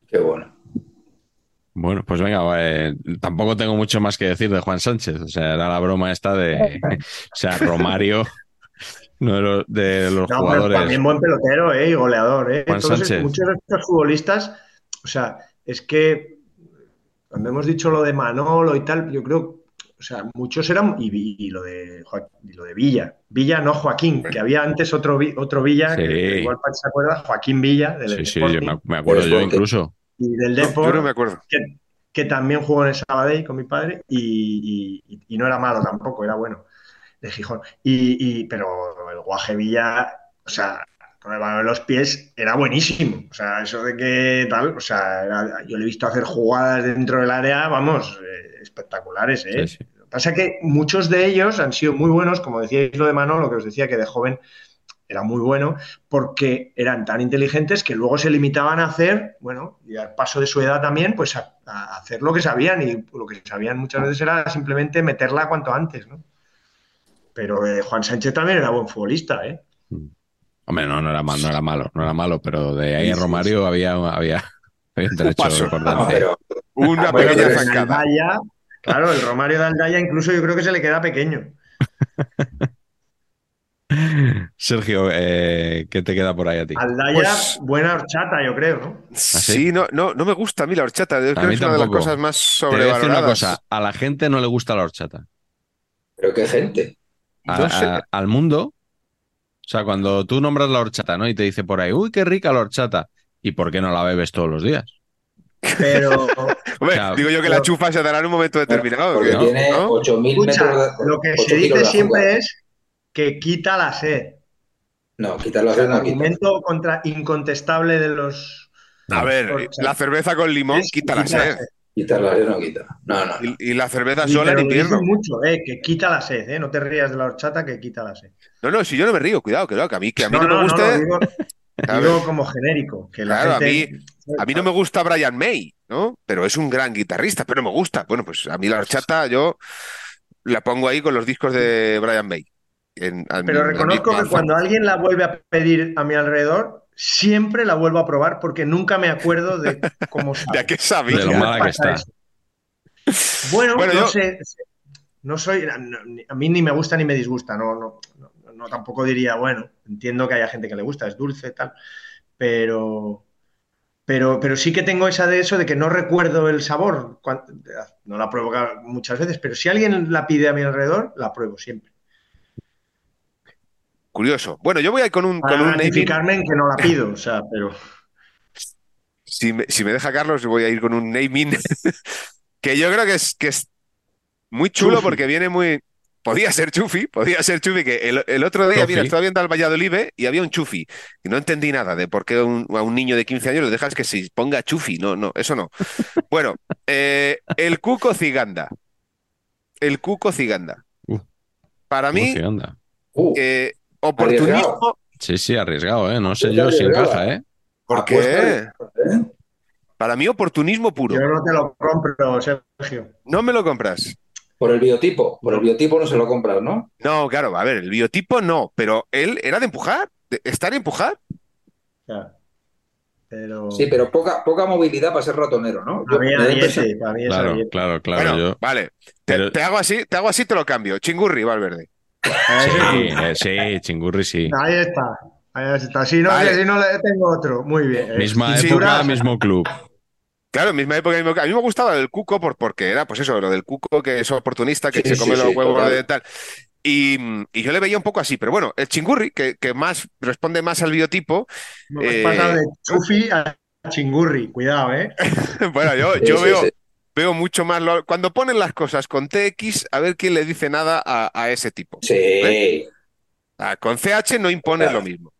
qué bueno. Bueno, pues venga, eh, tampoco tengo mucho más que decir de Juan Sánchez. O sea, era la broma esta de. O sea, Romario, uno de los, de los No, pero jugadores. también buen pelotero, ¿eh? Y goleador, ¿eh? Juan Todos Sánchez. es- muchos de estos futbolistas, o sea, es que cuando hemos dicho lo de Manolo y tal, yo creo, o sea, muchos eran, y, lo de Joa- y lo de Villa, Villa no Joaquín, que había antes otro, otro Villa, que Sí. igual Pachi se acuerda, Joaquín Villa, del Sí, sí, Sporting, me, me acuerdo yo Sporting. incluso. y del No, yo Depor, no me acuerdo. que, que también jugó en el Sabadell con mi padre y, y- y no era malo tampoco, era bueno, de Gijón. Y, y- pero el Guaje Villa, o sea, con el balón en los pies era buenísimo. O sea, eso de que tal, o sea, era- yo le he visto hacer jugadas dentro del área, vamos, eh, espectaculares, ¿eh? Sí, sí. Lo que pasa es que muchos de ellos han sido muy buenos, como decíais lo de Manolo, que os decía que de joven era muy bueno, porque eran tan inteligentes que luego se limitaban a hacer, bueno, y al paso de su edad también, pues a, a hacer lo que sabían, y lo que sabían muchas veces era simplemente meterla cuanto antes, ¿no? Pero eh, Juan Sánchez también era buen futbolista, ¿eh? Hombre, no, no era malo, no era malo, no era malo, pero de ahí Sí, a sí, Romario había, había, había un paso. importante. No, pero Una Bueno, pequeña zancada. Aldaya, claro, el Romario de Aldaya incluso yo creo que se le queda pequeño. Sergio, eh, ¿qué te queda por ahí a ti? Aldaya, Pues- buena horchata, yo creo, ¿no? Sí, no, no, no me gusta a mí la horchata. Yo creo que es una de las tampoco. cosas más Te voy a decir una sobrevaloradas. cosa, a la gente no le gusta la horchata. Pero qué gente. A- al mundo, o sea, cuando tú nombras la horchata, ¿no? Y te dice por ahí, uy, qué rica la horchata. ¿Y por qué no la bebes todos los días? Pero, Hombre, sea, digo yo que la chufa se dará en un momento determinado. Porque ¿no? tiene ¿no? 8.000 escucha, metros de. lo que 8 se dice siempre es que quita la sed. No, quitar la O sea, sed el no quita. argumento contra, incontestable de los... A ver, Horchata. la cerveza con limón es quita la quita la sed. Sed. Quitar la sed no quita. No, no. no. Y, y la cerveza sola invierno. dicen mucho, eh, que quita la sed, eh, no te rías de la horchata que quita la sed. No, no, si yo no me río, cuidado, cuidado, que a mí, que a mí no, no, me gusta. no, digo, como genérico, que la Claro, a gente... A mí no me gusta Brian May, ¿no? Pero es un gran guitarrista, pero me gusta. Bueno, pues a mí la horchata yo la pongo ahí con los discos de Brian May. En- Pero reconozco que cuando alguien la vuelve a pedir a mi alrededor, siempre la vuelvo a probar porque nunca me acuerdo de cómo ¿De sabe. a qué sabía? De lo mala que está. Bueno, Bueno, no yo- sé, no soy, no, a mí ni me gusta ni me disgusta, no, no, no, no, tampoco diría, bueno, entiendo que haya gente que le gusta, es dulce, tal, pero, pero, pero sí que tengo esa de eso de que no recuerdo el sabor, no la pruebo muchas veces, pero si alguien la pide a mi alrededor, la pruebo siempre. Curioso. Bueno, yo voy a ir con un, con un naming. ratificarme en que no la pido, o sea, pero... Si me, si me deja Carlos, voy a ir con un naming que yo creo que es, que es muy chulo Chufi. porque viene muy. Podía ser Chufi, podía ser Chufi, que el, el otro día, Chufi. mira, estaba viendo al Valladolid ¿eh? y había un Chufi. Y no entendí nada de por qué un- a un niño de 15 años le dejas que se ponga Chufi. No, no, eso no. Bueno, eh, el Cuco Ciganda. El Cuco Ciganda. Uh, Para mí, Uy, anda. Uh, eh, oportunismo. Sí, sí, arriesgado, ¿eh? No sé yo si encaja, ¿eh? ¿Por apuesta qué? ¿eh? Para mí, oportunismo puro. Yo no te lo compro, Sergio. No me lo compras. Por el biotipo. Por el biotipo no se lo compras, ¿no? No, claro, a ver, el biotipo no, pero él era de empujar, de estar y empujar. Pero... Sí, pero poca, poca movilidad para ser ratonero, ¿no? Yo- Para mí me da la ariete, impresión- para mí es Claro, claro, claro. bueno, yo... vale, te, pero- te hago así, te hago así, te lo cambio. Chingurri, Valverde. Ahí Sí, eh, sí, chingurri sí. Ahí está. Ahí está. Si no, Vale. si no le tengo otro. Muy bien. Eh, Misma época, mismo club. Claro, misma época, mismo- a mí me gustaba el cuco por, porque era, pues eso, lo del cuco que es oportunista, que Sí, se sí, come los sí, huevos de tal. Y, y yo le veía un poco así, pero bueno, el chingurri, que, que más responde más al biotipo, No, eh, pasado de chufi a chingurri. Cuidado, ¿eh? bueno, yo, yo sí, veo, sí. Veo mucho más. lo- cuando ponen las cosas con TX, a ver quién le dice nada a, a ese tipo. Sí. Ah, con CH no impones Claro. lo mismo.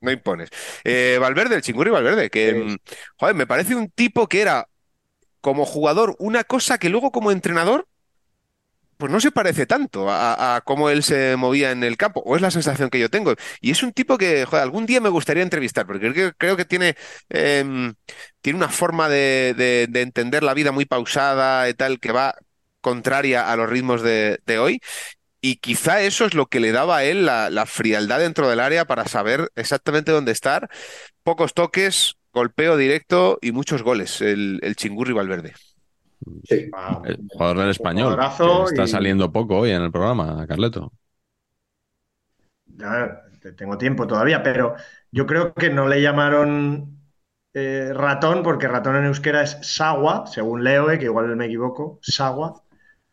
No impones. Eh, Valverde, el chingurri Valverde, que Sí. mm, joder, me parece un tipo que era como jugador una cosa que luego como entrenador, pues no se parece tanto a, cómo él se movía en el campo, o es la sensación que yo tengo. Y es un tipo que, joder, algún día me gustaría entrevistar, porque creo, que tiene, em, tiene una forma de, de- de entender la vida muy pausada y tal, que va contraria a los ritmos de, hoy. Y quizá eso es lo que le daba a él la, la frialdad dentro del área para saber exactamente dónde estar. Pocos toques, golpeo directo y muchos goles, el, el Chingurri Valverde. Sí. Ah, El jugador del español. Está y- saliendo poco hoy en el programa, Carleto. ya, tengo tiempo todavía, pero yo creo que no le llamaron eh, ratón, porque ratón en euskera es sagua, según leo, eh, que igual me equivoco, sagua,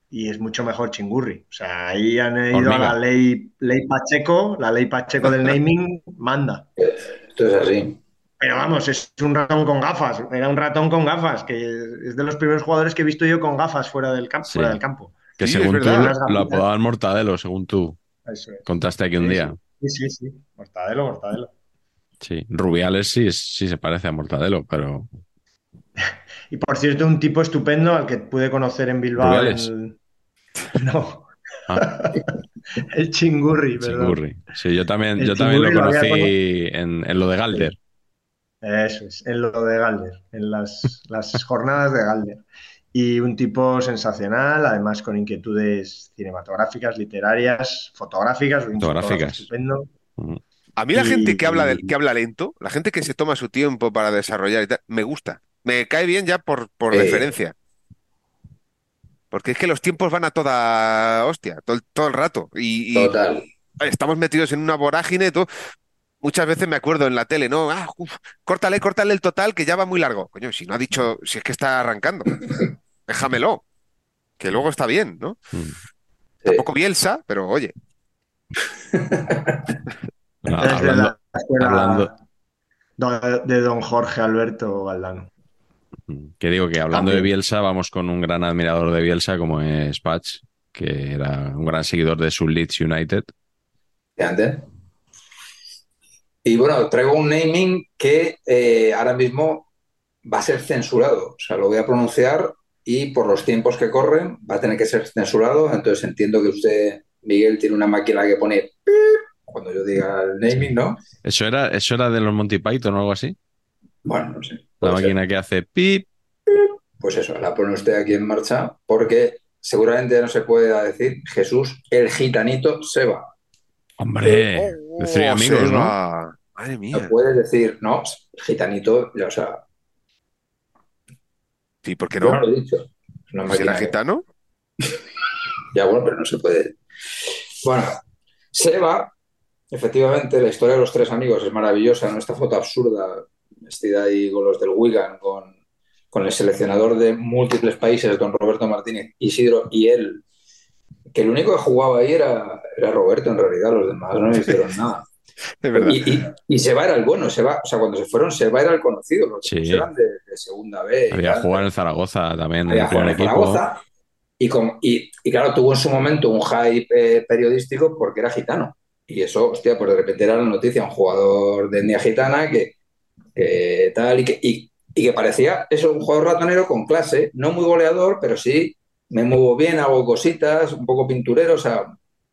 y es mucho mejor chingurri. O sea, ahí han ido Hormiga. a la ley, ley Pacheco, la ley Pacheco del naming manda. Esto es así. Pero vamos, es un ratón con gafas, era un ratón con gafas, que es de los primeros jugadores que he visto yo con gafas fuera del campo. Sí. Fuera del campo. Que Sí, según tú lo apodaban Mortadelo, según tú Eso es. contaste aquí un Sí, día. Sí, sí, sí. Mortadelo, mortadelo. Sí. Rubiales sí, sí se parece a Mortadelo, pero Y por cierto, un tipo estupendo al que pude conocer en Bilbao. No, ah, el chingurri, perdón. Chingurri. Sí, yo también, El yo también lo conocí en, en lo de Galder. Eso es, en lo de Galder, en las, las jornadas de Galder. Y un tipo sensacional, además con inquietudes cinematográficas, literarias, fotográficas, un Fotográficas. estupendo. A mí la Y- gente que habla, del- que habla lento, la gente que se toma su tiempo para desarrollar y tal, me gusta. Me cae bien ya por, por Eh. deferencia. Porque es que los tiempos van a toda hostia, todo, el- todo el rato. Y, y- Total. estamos metidos en una vorágine, todo. Muchas veces me acuerdo en la tele, ¿no? Ah, uf, córtale, córtale el total que ya va muy largo. Coño, si no ha dicho, si es que está arrancando, déjamelo, que luego está bien, ¿no? Mm. Tampoco Bielsa, pero oye. No, de hablando, hablando- do- de don Jorge Alberto Valdano. que digo que hablando de. Bielsa, vamos con un gran admirador de Bielsa como es Patch, que era un gran seguidor de su Leeds United. Fíjate. Y bueno, traigo un naming que eh, ahora mismo va a ser censurado. O sea, lo voy a pronunciar y por los tiempos que corren va a tener que ser censurado. Entonces entiendo que usted, Miguel, tiene una máquina que pone pip cuando yo diga el naming, ¿no? ¿Eso era, eso era de los Monty Python o algo así? Bueno, no sé. La ser. máquina que hace pip. Pues eso, la pone usted aquí en marcha porque seguramente no se puede decir Jesús el gitanito Seba. Hombre, Oh, amigos, ¿no? Madre No mía. puedes decir, no, gitanito, o sea, Sí, ¿por qué yo no no? lo he dicho. Es que- gitano. Ya bueno, pero no se puede. Bueno, Seba, efectivamente, la historia de los tres amigos es maravillosa, ¿no? Esta foto absurda, vestida ahí con los del Wigan, con, con el seleccionador de múltiples países, don Roberto Martínez, Isidro y él, que el único que jugaba ahí era, era Roberto, en realidad, los demás no hicieron nada. Y, y, y Seba era el bueno, Seba, o sea, cuando se fueron, Seba era el conocido, los Sí. eran de, de segunda B. y Había jugado en Zaragoza también, había jugado en equipo. Zaragoza y, con- y, y claro, tuvo en su momento un hype eh, periodístico porque era gitano. Y eso, hostia, pues de repente era la noticia, un jugador de etnia gitana que, que tal y que, y, y que parecía eso, un jugador ratonero con clase, no muy goleador, pero sí me muevo bien, hago cositas, un poco pinturero, o sea,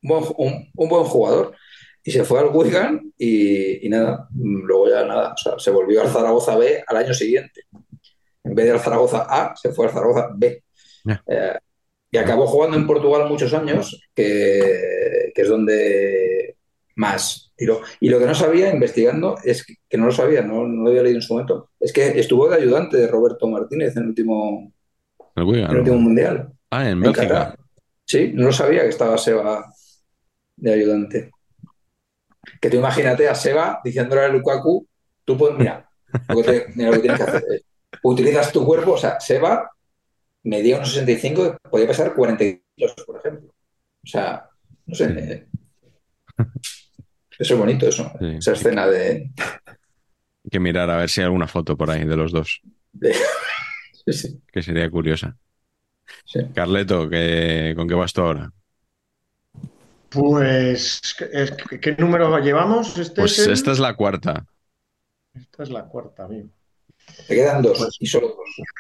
un buen, un, un buen jugador. Y se fue al Wigan y, y nada, mm, luego ya nada, o sea, se volvió al Zaragoza B al año siguiente. En vez de al Zaragoza A, se fue al Zaragoza B. Eh, y acabó jugando en Portugal muchos años, que, que es donde más tiró. Y lo que no sabía, investigando, es que, que no lo sabía, no, no lo había leído en su momento, es que estuvo de ayudante de Roberto Martínez en el último, El en el último mundial. Ah, en Bélgica. Sí, no lo sabía que estaba Seba de ayudante. Que tú imagínate a Seba diciéndole a Lukaku, tú puedes, mira, lo que, te- mira lo que tienes que hacer es, utilizas tu cuerpo, o sea, Seba medía unos 65, podía pesar 40 kilos, por ejemplo. O sea, no sé. eh, Eso es bonito, eso. Sí. Esa escena de, Hay que mirar a ver si hay alguna foto por ahí de los dos, de- sí, sí, que sería curiosa. Sí. Carleto, ¿qué, ¿con qué vas tú ahora? Pues, es- ¿qué número llevamos? Este Pues es el- esta es la cuarta. Esta es la cuarta, amigo. Te quedan dos y solo dos.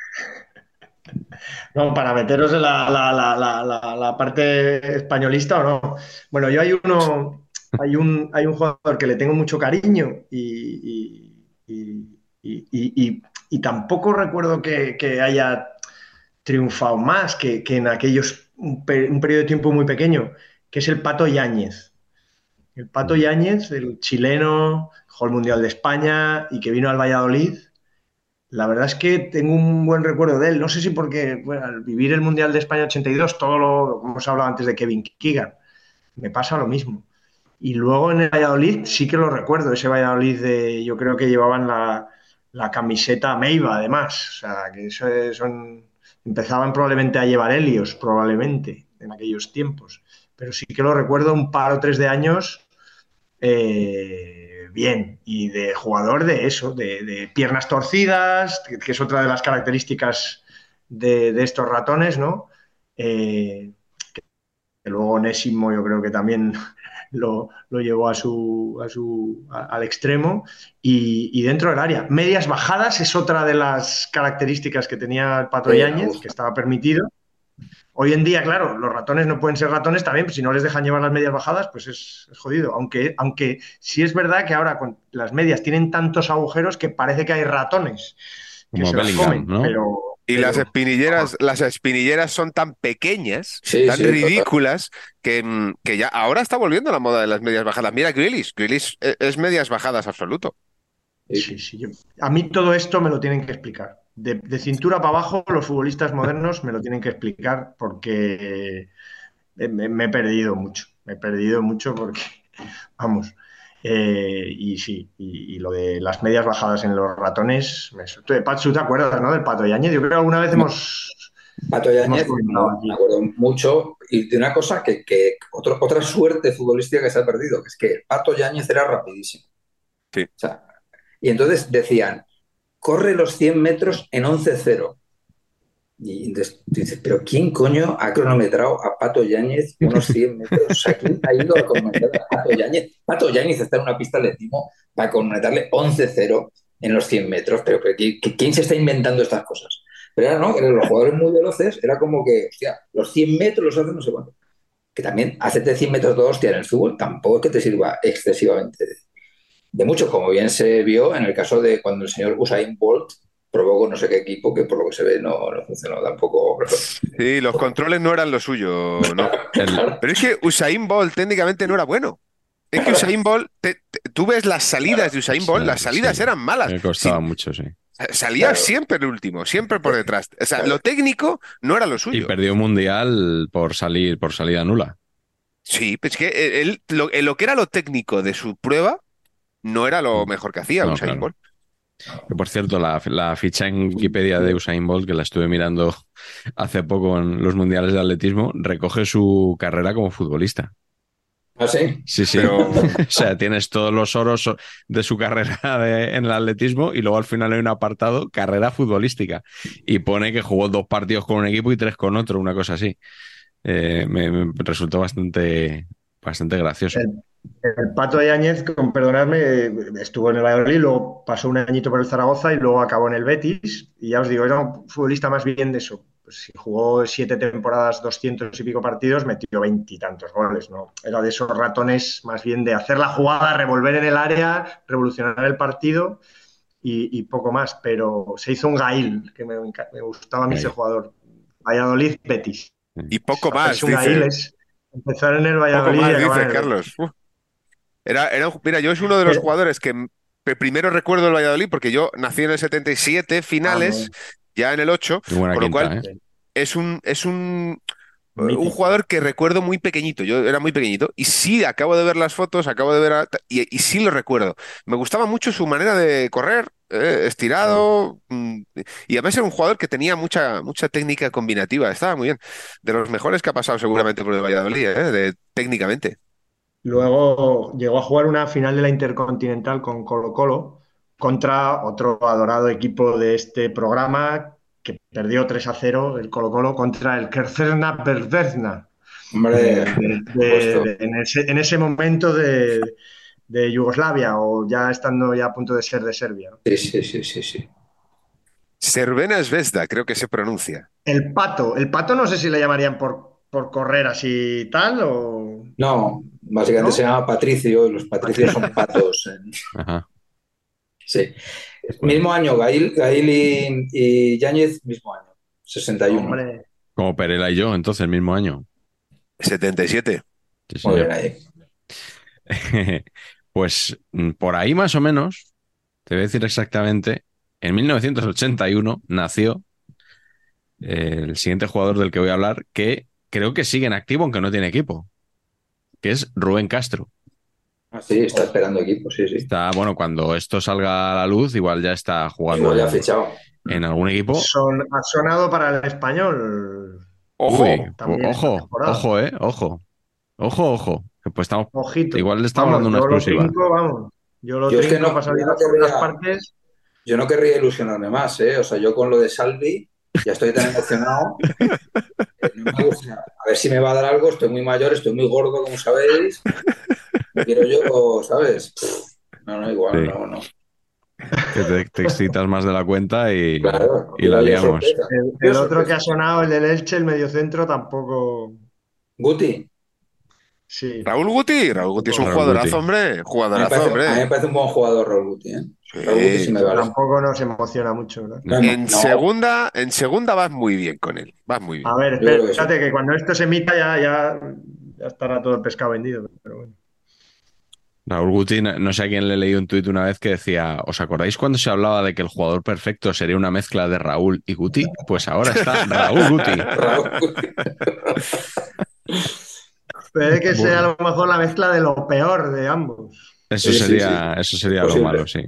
No, para meteros en la, la- la- la- la- la parte españolista o no. Bueno, yo hay uno, hay un, hay un jugador que le tengo mucho cariño y, y- y- y- y- y- y tampoco recuerdo que, que haya triunfado más que, que en aquellos, un, pe- un periodo de tiempo muy pequeño, que es el Pato Yáñez. El Pato Yáñez, el chileno, jugó el Mundial de España y que vino al Valladolid. La verdad es que tengo un buen recuerdo de él. No sé si porque bueno, al vivir el Mundial de España 82, todo lo como hemos hablado antes de Kevin Keegan, me pasa lo mismo. Y luego en el Valladolid sí que lo recuerdo, ese Valladolid de, yo creo que llevaban la, la camiseta Meiva además, o sea, que eso es- son, empezaban probablemente a llevar Helios, probablemente, en aquellos tiempos. Pero sí que lo recuerdo un par o tres de años eh, bien, y de jugador de eso, de, de piernas torcidas, que, es otra de las características de, de estos ratones, ¿no? Eh, que, que luego Onésimo yo creo que también lo, lo llevó a su, a su, a- al extremo y, y dentro del área. Medias bajadas es otra de las características que tenía el Pato Sí, Yáñez, que estaba permitido. Hoy en día, claro, los ratones no pueden ser ratones también, pues si no les dejan llevar las medias bajadas, pues es, es jodido. Aunque, aunque sí es verdad que ahora con las medias tienen tantos agujeros que parece que hay ratones que Como se las comen, ¿no? pero, Y pero- las espinilleras, las espinilleras son tan pequeñas, Sí, tan sí, ridículas, que, mm, que ya ahora está volviendo la moda de las medias bajadas. Mira, Grealish, Grealish eh, es medias bajadas absoluto. Sí, sí, yo- a mí todo esto me lo tienen que explicar. De, de cintura para abajo, los futbolistas modernos me lo tienen que explicar porque eh, me, me he perdido mucho. Me he perdido mucho porque vamos. Eh, y sí, y, y lo de las medias bajadas en los ratones, me, tú, de ¿tú te acuerdas, ¿no? Del Pato Yañez. Yo creo que alguna vez hemos... Pato Hemos comentado no, me acuerdo mucho, y de una cosa que, que otro- otra suerte futbolística que se ha perdido, que es que Pato Yáñez era rapidísimo. Sí. O sea, y entonces decían, corre los 100 metros en 11-0. Y entonces tú dices, pero ¿quién coño ha cronometrado a Pato Yáñez unos 100 metros? O sea, ¿quién ha ido a cronometrar a Pato Yáñez? Pato Yáñez está en una pista de atletismo para cronometrarle 11-0 en los 100 metros. Pero, pero ¿qui- qui- ¿quién se está inventando estas cosas? Pero ahora no, eran los jugadores muy veloces, era como que, hostia, los 100 metros los hacen no sé cuánto. Que también hacerte 100 metros de hostia en el fútbol tampoco es que te sirva excesivamente de, de mucho, como bien se vio en el caso de cuando el señor Usain Bolt probó con no sé qué equipo, que por lo que se ve no, no funcionó tampoco. Sí, los controles no eran lo suyo, ¿no? El- Pero es que Usain Bolt técnicamente no era bueno. Es que Usain Bolt, te- te- tú ves las salidas de Usain Bolt, Sí, las salidas sí. eran malas. me costaba Sí, mucho, sí. salía Claro. siempre el último, siempre por detrás. O sea, lo técnico no era lo Y suyo. perdió un mundial por salir, por salida nula. Sí, pues es que él, lo, lo que era lo técnico de su prueba no era lo mejor que hacía No, Usain claro. Bolt. Que, por cierto, la, la ficha en Wikipedia de Usain Bolt, que la estuve mirando hace poco en los mundiales de atletismo, recoge su carrera como futbolista. ¿Ah, sí? Sí, sí. Pero- O sea, tienes todos los oros de su carrera de- en el atletismo y luego al final hay un apartado carrera futbolística y pone que jugó dos partidos con un equipo y tres con otro, una cosa así. Eh, me, me resultó bastante, bastante gracioso. El, el Pato Yáñez, con perdonadme, estuvo en el Valladolid, luego pasó un añito por el Zaragoza y luego acabó en el Betis. Y ya os digo, era un futbolista más bien de eso. Pues si jugó siete temporadas, doscientos y pico partidos, metió veintitantos goles, ¿no? Era de esos ratones más bien de hacer la jugada, revolver en el área, revolucionar el partido y, y poco más. Pero se hizo un Gail, que me, gustaba a mí ese jugador. Valladolid, Betis. Y poco más, un Gail es empezar en el Poco Valladolid más, y dice el Carlos. Era, era un- mira, yo es uno de los jugadores que primero recuerdo el Valladolid porque yo nací en el 77, finales, ya en el 8, Qué buena con lo quinta, cual ¿eh? es un, es un, Mítico. un jugador que recuerdo muy pequeñito. Yo era muy pequeñito y sí, acabo de ver las fotos, acabo de ver a- y, y sí lo recuerdo. Me gustaba mucho su manera de correr, eh, estirado, mm, y además era un jugador que tenía mucha, mucha técnica combinativa. Estaba muy bien. De los mejores que ha pasado seguramente por el Valladolid, eh, de- técnicamente. Luego llegó a jugar una final de la Intercontinental con Colo-Colo contra otro adorado equipo de este programa que perdió 3 a 0 el Colo-Colo contra el Kercerna Pervezna Hombre, de- de- puesto. de- en, ese, en ese momento de, de Yugoslavia o ya estando ya a punto de ser de Serbia. ¿no? Sí, sí, sí, sí, sí. Cervena Zvezda, creo que se pronuncia. El Pato, el Pato no sé si le llamarían por, por correr así y tal o... No, básicamente ¿No? se llama Patricio y los patricios son patos. en- Ajá. Sí. Mismo año, Gail, Gail y, y Yáñez, mismo año, 61. Hombre, Como Perela y yo, entonces, el mismo año. 77. Sí, Muy bien ahí. Pues mm, por ahí más o menos, te voy a decir exactamente, en 1981 nació eh, el siguiente jugador del que voy a hablar, que creo que sigue en activo aunque no tiene equipo, que es Rubén Castro. Ah, sí, está esperando equipo, sí, sí. Está, bueno, cuando esto salga a la luz, igual ya está jugando Igual ya ha en, fichado. en algún equipo. son- ha sonado para el español. Ojo, Uy, ojo, ojo, eh, ojo, ojo, ojo. que Pues estamos, Ojito. igual le estamos dando una yo lo exclusiva. trinco, vamos. Yo lo Yo es que no- para salir yo no a todas las querría- partes. Yo no querría ilusionarme más, ¿eh? O sea, yo con lo de Salvi ya estoy tan emocionado. que no me gusta. A ver si me va a dar algo. Estoy muy mayor, estoy muy gordo, como sabéis. Quiero yo, ¿sabes? No, no, igual, Sí. no, no. Que te, te excitas más de la cuenta y, Claro, y la liamos. El, otro que ha sonado, el del Elche, el mediocentro, tampoco. Guti, Sí. Raúl Guti. Raúl Guti es un Raúl jugadorazo, Guti. hombre. a mí, me Jugadorazo, parece, a mí me hombre. parece un buen jugador Raúl Guti, ¿eh? Sí. Tampoco nos emociona mucho. No, no, En no. segunda, en segunda vas muy bien con él. Vas muy bien. A ver, que espérate, que cuando esto se emita ya, ya, ya estará todo el pescado vendido. Pero bueno. Raúl Guti, no sé a quién le leí un tuit una vez que decía, ¿os acordáis cuando se hablaba de que el jugador perfecto sería una mezcla de Raúl y Guti? Pues ahora está Raúl Guti. Guti. Puede que sea a lo mejor la mezcla de lo peor de ambos. Eso Sí, sí, sería, eso sería lo malo, sí.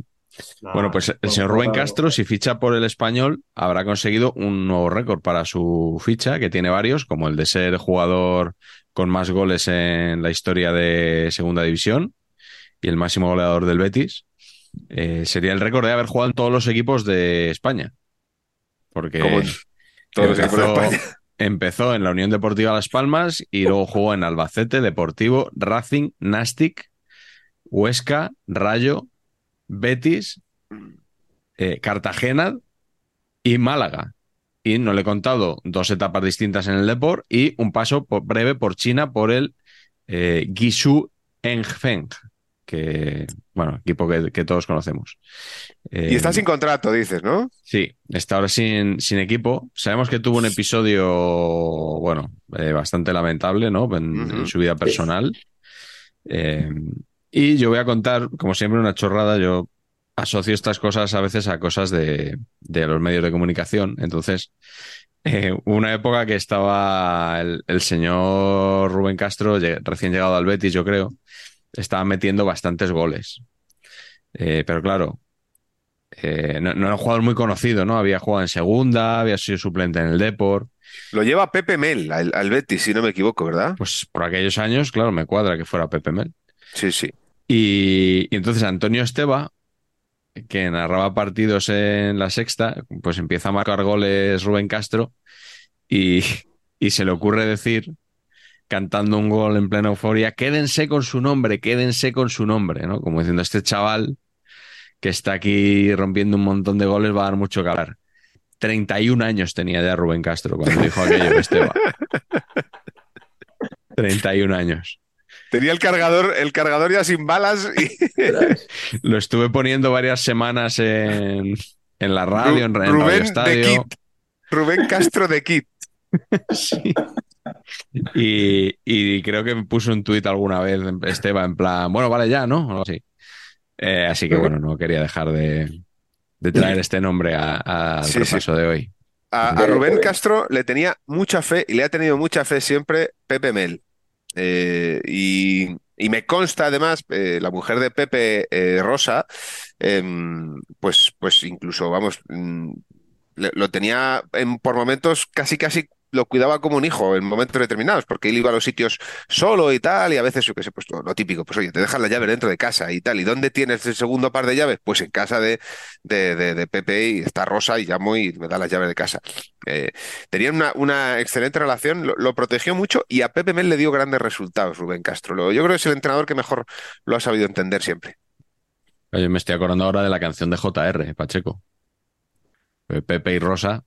No, Bueno, pues el no, señor Rubén. Castro, si ficha por el español, habrá conseguido un nuevo récord para su ficha, que tiene varios, como el de ser jugador con más goles en la historia de Segunda División y el máximo goleador del Betis. Eh, sería el récord de haber jugado en todos los equipos de España. Porque equipos de empezó, España. empezó en la Unión Deportiva Las Palmas y luego jugó en Albacete, Deportivo, Racing, Nastic, Huesca, Rayo, Betis, eh, Cartagena y Málaga. Y no le he contado dos etapas distintas en el Deport y un paso por- breve por China por el eh, Guizhou Enfeng, que, bueno, equipo que, que todos conocemos. Y Eh, está sin contrato, dices, ¿no? Sí, está ahora sin, sin equipo. Sabemos que tuvo un episodio, bueno, eh, bastante lamentable, ¿no? En, su vida personal. Eh, y yo voy a contar, como siempre, una chorrada. Yo asocio estas cosas a veces a cosas de, de los medios de comunicación. Entonces, eh, hubo una época que estaba el, el señor Rubén Castro, recién llegado al Betis, yo creo, estaba metiendo bastantes goles. Eh, pero claro, eh, no, no era un jugador muy conocido, ¿no? Había jugado en segunda, había sido suplente en el Deport. Lo lleva Pepe Mel al, al Betis, si no me equivoco, ¿verdad? Pues por aquellos años, claro, me cuadra que fuera Pepe Mel. Sí, sí. Y, y entonces Antonio Esteba, que narraba partidos en la sexta, pues empieza a marcar goles Rubén Castro y, y se le ocurre decir, cantando un gol en plena euforia, quédense con su nombre, quédense con su nombre, ¿no? Como diciendo, este chaval que está aquí rompiendo un montón de goles va a dar mucho que hablar. 31 años tenía ya Rubén Castro cuando dijo aquello de Esteba. 31 años. Tenía el cargador, el cargador ya sin balas y Lo estuve poniendo varias semanas en, en la radio, en, en Radio de Estadio. Kit. Rubén Castro de Kit. Sí. Y, y creo que me puso un tuit alguna vez Esteban en plan, bueno, vale ya, ¿no? O algo así. Eh, así que bueno, no quería dejar de, de traer este nombre a- a- al Sí, sí. repaso de hoy. A, a Rubén Castro le tenía mucha fe y le ha tenido mucha fe siempre Pepe Mel. Eh, y, me consta además, eh, la mujer de Pepe, eh, Rosa, em, pues, pues incluso, vamos, mm, lo tenía en- por momentos casi, casi lo cuidaba como un hijo en momentos determinados, porque él iba a los sitios solo y tal, y a veces, yo qué sé, pues lo, típico, pues oye, te dejan la llave dentro de casa y tal, ¿y dónde tienes el segundo par de llaves? Pues en casa de, de, de- de Pepe y está Rosa y llamo y me da las llaves de casa. Eh, tenían una, una excelente relación, lo, lo protegió mucho y a Pepe Mel le dio grandes resultados, Rubén Castro. Lo- yo creo que es el entrenador que mejor lo ha sabido entender siempre. Oye, me estoy acordando ahora de la canción de JR, Pacheco. Eh, Pepe y Rosa.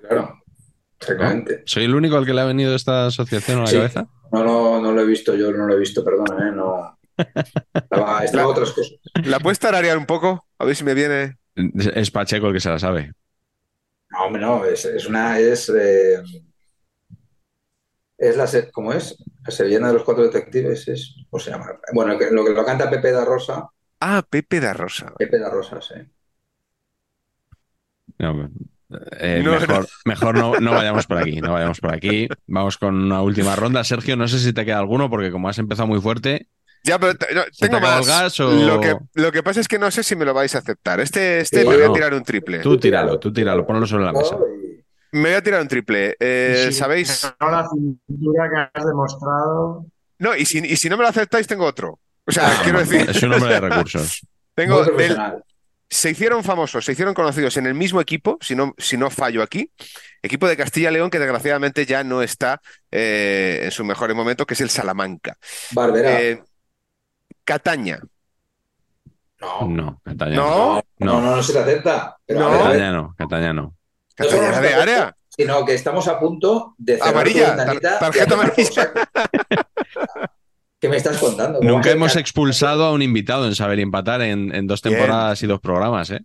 Claro, exactamente. ¿Soy el único al que le ha venido esta asociación a la Sí. cabeza? No, no, no lo he visto, yo no lo he visto, perdona, ¿eh? No. Estaba, estaba La- otras cosas. ¿La puedes tararear un poco? A ver si me viene. Es Pacheco el que se la sabe. No, hombre, no, es, es una, es, eh, es la, se- ¿cómo es? La sevillana de los cuatro detectives, es, ¿cómo se llama? Bueno, que- lo que lo canta Pepe da Rosa, Ah, Pepe da Rosa. Pepe da Rosa, sí. No, eh, No, mejor mejor no, no vayamos por aquí, no vayamos por aquí. Vamos con una última ronda. Sergio, no sé si te queda alguno, porque como has empezado muy fuerte, Ya, pero te- no, ¿Se te tengo más. el gas o- Lo que, lo que pasa es que no sé si me lo vais a aceptar. Este, este me voy a tirar un triple. tú tíralo, tú tíralo, ponlo sobre la mesa. Me voy a tirar un triple. Eh, si ¿Sabéis? no la cintura que has demostrado. No, y si, y si no me lo aceptáis, tengo otro. O sea, quiero decir, Es un hombre de recursos. tengo del. Se hicieron famosos, se hicieron conocidos en el mismo equipo, si no, si no fallo aquí, equipo de Castilla y León que desgraciadamente ya no está eh, en sus mejores momentos, que es el Salamanca. Barbera. Eh, Cataña. no, No, Cataña No. no, no, no se te acepta. Pero No. Cataña no, Cataña no. no Cataña no de área. Sino que estamos a punto de cerrar Amarilla, tu tar- tarjeta amarilla. ¿Qué me estás contando? ¿Cómo Nunca hemos expulsado a un invitado en Saber Empatar en, en dos Bien. temporadas y dos programas, ¿eh?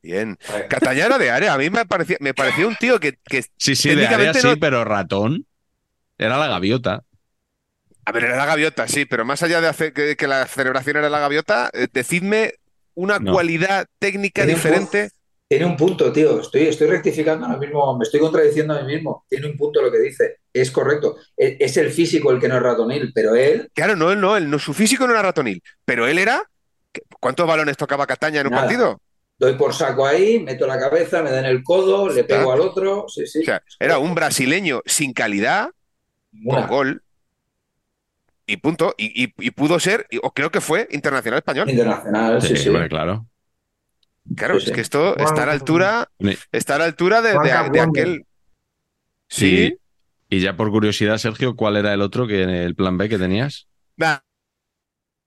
Bien. A ver, Cataña era de área. A mí me parecía, me parecía un tío que, que Sí, sí, de área sí, no- pero ratón era la gaviota. A ver, era la gaviota, sí, pero más allá de hacer que, que la celebración era la gaviota, eh, decidme una No. cualidad técnica diferente. Tiene un punto, tío. Estoy, estoy rectificando ahora mismo, me estoy contradiciendo a mí mismo. Tiene un punto lo que dice. Es correcto. E- Es el físico el que no es ratonil, pero él, Claro, no, él no, él no, su físico no era ratonil, pero él era. ¿Cuántos balones tocaba Cataña en un Nada. partido? doy por saco ahí, meto la cabeza, me dan el codo, le pego al otro. Sí, sí. O sea, era un brasileño sin calidad, con gol, y punto. Y, y- y pudo ser, y- o creo que fue internacional español. Internacional, sí, Sí, claro. Claro, Sí, es sí. que esto Juan- está a la altura, está a la altura de, de- de aquel. Sí, Y ya por curiosidad, Sergio, ¿cuál era el otro que el plan B que tenías? Nah.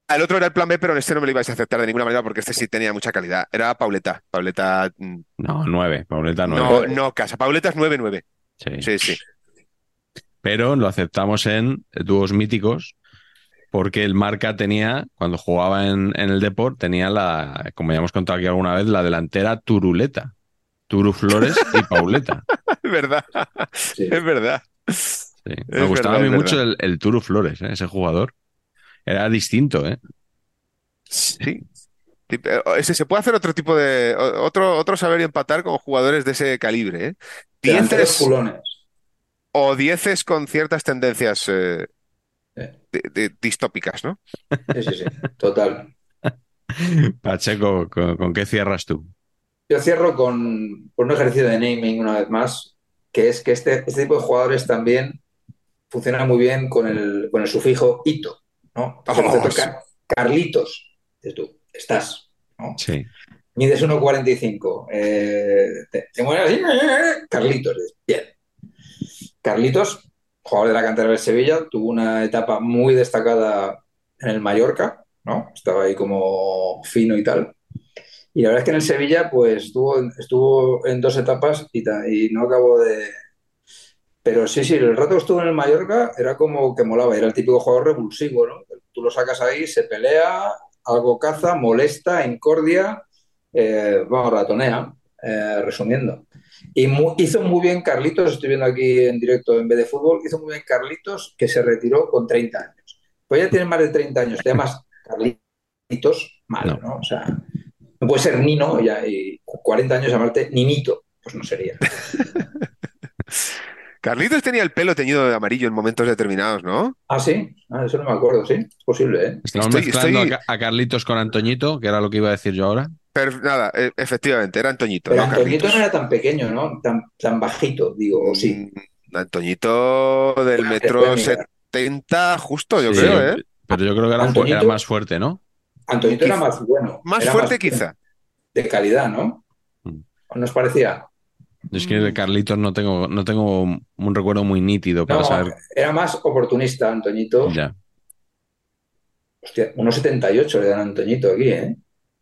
El otro era el plan B, pero en este no me lo ibais a aceptar de ninguna manera porque este sí tenía mucha calidad. Era Pauleta. Pauleta. mm, No, nueve. Pauleta No, nueve. no, casa. Pauleta es 9-9. Sí. Sí, sí. Pero lo aceptamos en dúos míticos porque el Marca tenía, cuando jugaba en, en el Deport, tenía la, como ya hemos contado aquí alguna vez, la delantera Turuleta. Turu Flores y Pauleta. Es verdad. Sí. Es verdad. Sí. Me Es gustaba verdad, a mí mucho el, el Turu Flores, ¿eh? ese jugador. Era distinto, ¿eh? Sí. Ese, se puede hacer otro tipo de. Otro, otro saber y empatar con jugadores de ese calibre, ¿eh? Dieces culones. o dieces con ciertas tendencias eh. De- de- distópicas, ¿no? Sí, sí, sí. Total. Pacheco, ¿con, con qué cierras tú? Yo cierro con, con un ejercicio de naming una vez más, que es que este, este tipo de jugadores también funcionan muy bien con el, con el sufijo ito, ¿no? Entonces, Oh, Carlitos, dices tú, estás, ¿no? Sí. Mides 1,45. Eh, te, te mueves así, eh, Carlitos, dices, bien. Carlitos, jugador de la cantera del Sevilla, tuvo una etapa muy destacada en el Mallorca, ¿no? Estaba ahí como fino y tal. Y la verdad es que en el Sevilla, pues estuvo, estuvo en dos etapas y, no acabó de. Pero sí, sí, el rato que estuvo en el Mallorca era como que molaba, era el típico jugador revulsivo, ¿no? Tú lo sacas ahí, se pelea, algo caza, molesta, encordia, eh, vamos, ratonea, eh, resumiendo. Y mu- hizo muy bien Carlitos, estoy viendo aquí en directo en vez de fútbol, hizo muy bien Carlitos que se retiró con 30 años. Pues ya tienes más de 30 años, te llamas Carlitos, mal, No. O sea, no puede ser Nino ya, y 40 años llamarte Ninito, pues no sería. Carlitos tenía el pelo teñido de amarillo en momentos determinados, ¿no? Ah, sí, ah, eso no me acuerdo, sí, es posible, ¿eh? Estamos Estoy- mezclando estoy- a Carlitos con Antoñito, que era lo que iba a decir yo ahora. Pero nada, e- efectivamente, era Antoñito, Pero no Antoñito Carlitos. no era tan pequeño, ¿no? Tan, tan bajito, digo, o sí. Mm, Antoñito del metro después, mira. 70, justo, yo Sí, creo, ¿eh? Pero yo creo que era, fu- Antoñito- era más fuerte, ¿no? Antoñito era más bueno. Más era fuerte quizá. De calidad, ¿no? Mm. ¿O nos parecía? Yo es que de Carlitos no tengo, no tengo un recuerdo muy nítido para No, saber. era más oportunista, Antoñito. Ya. Hostia, 1,78 le dan a Antoñito aquí, ¿eh?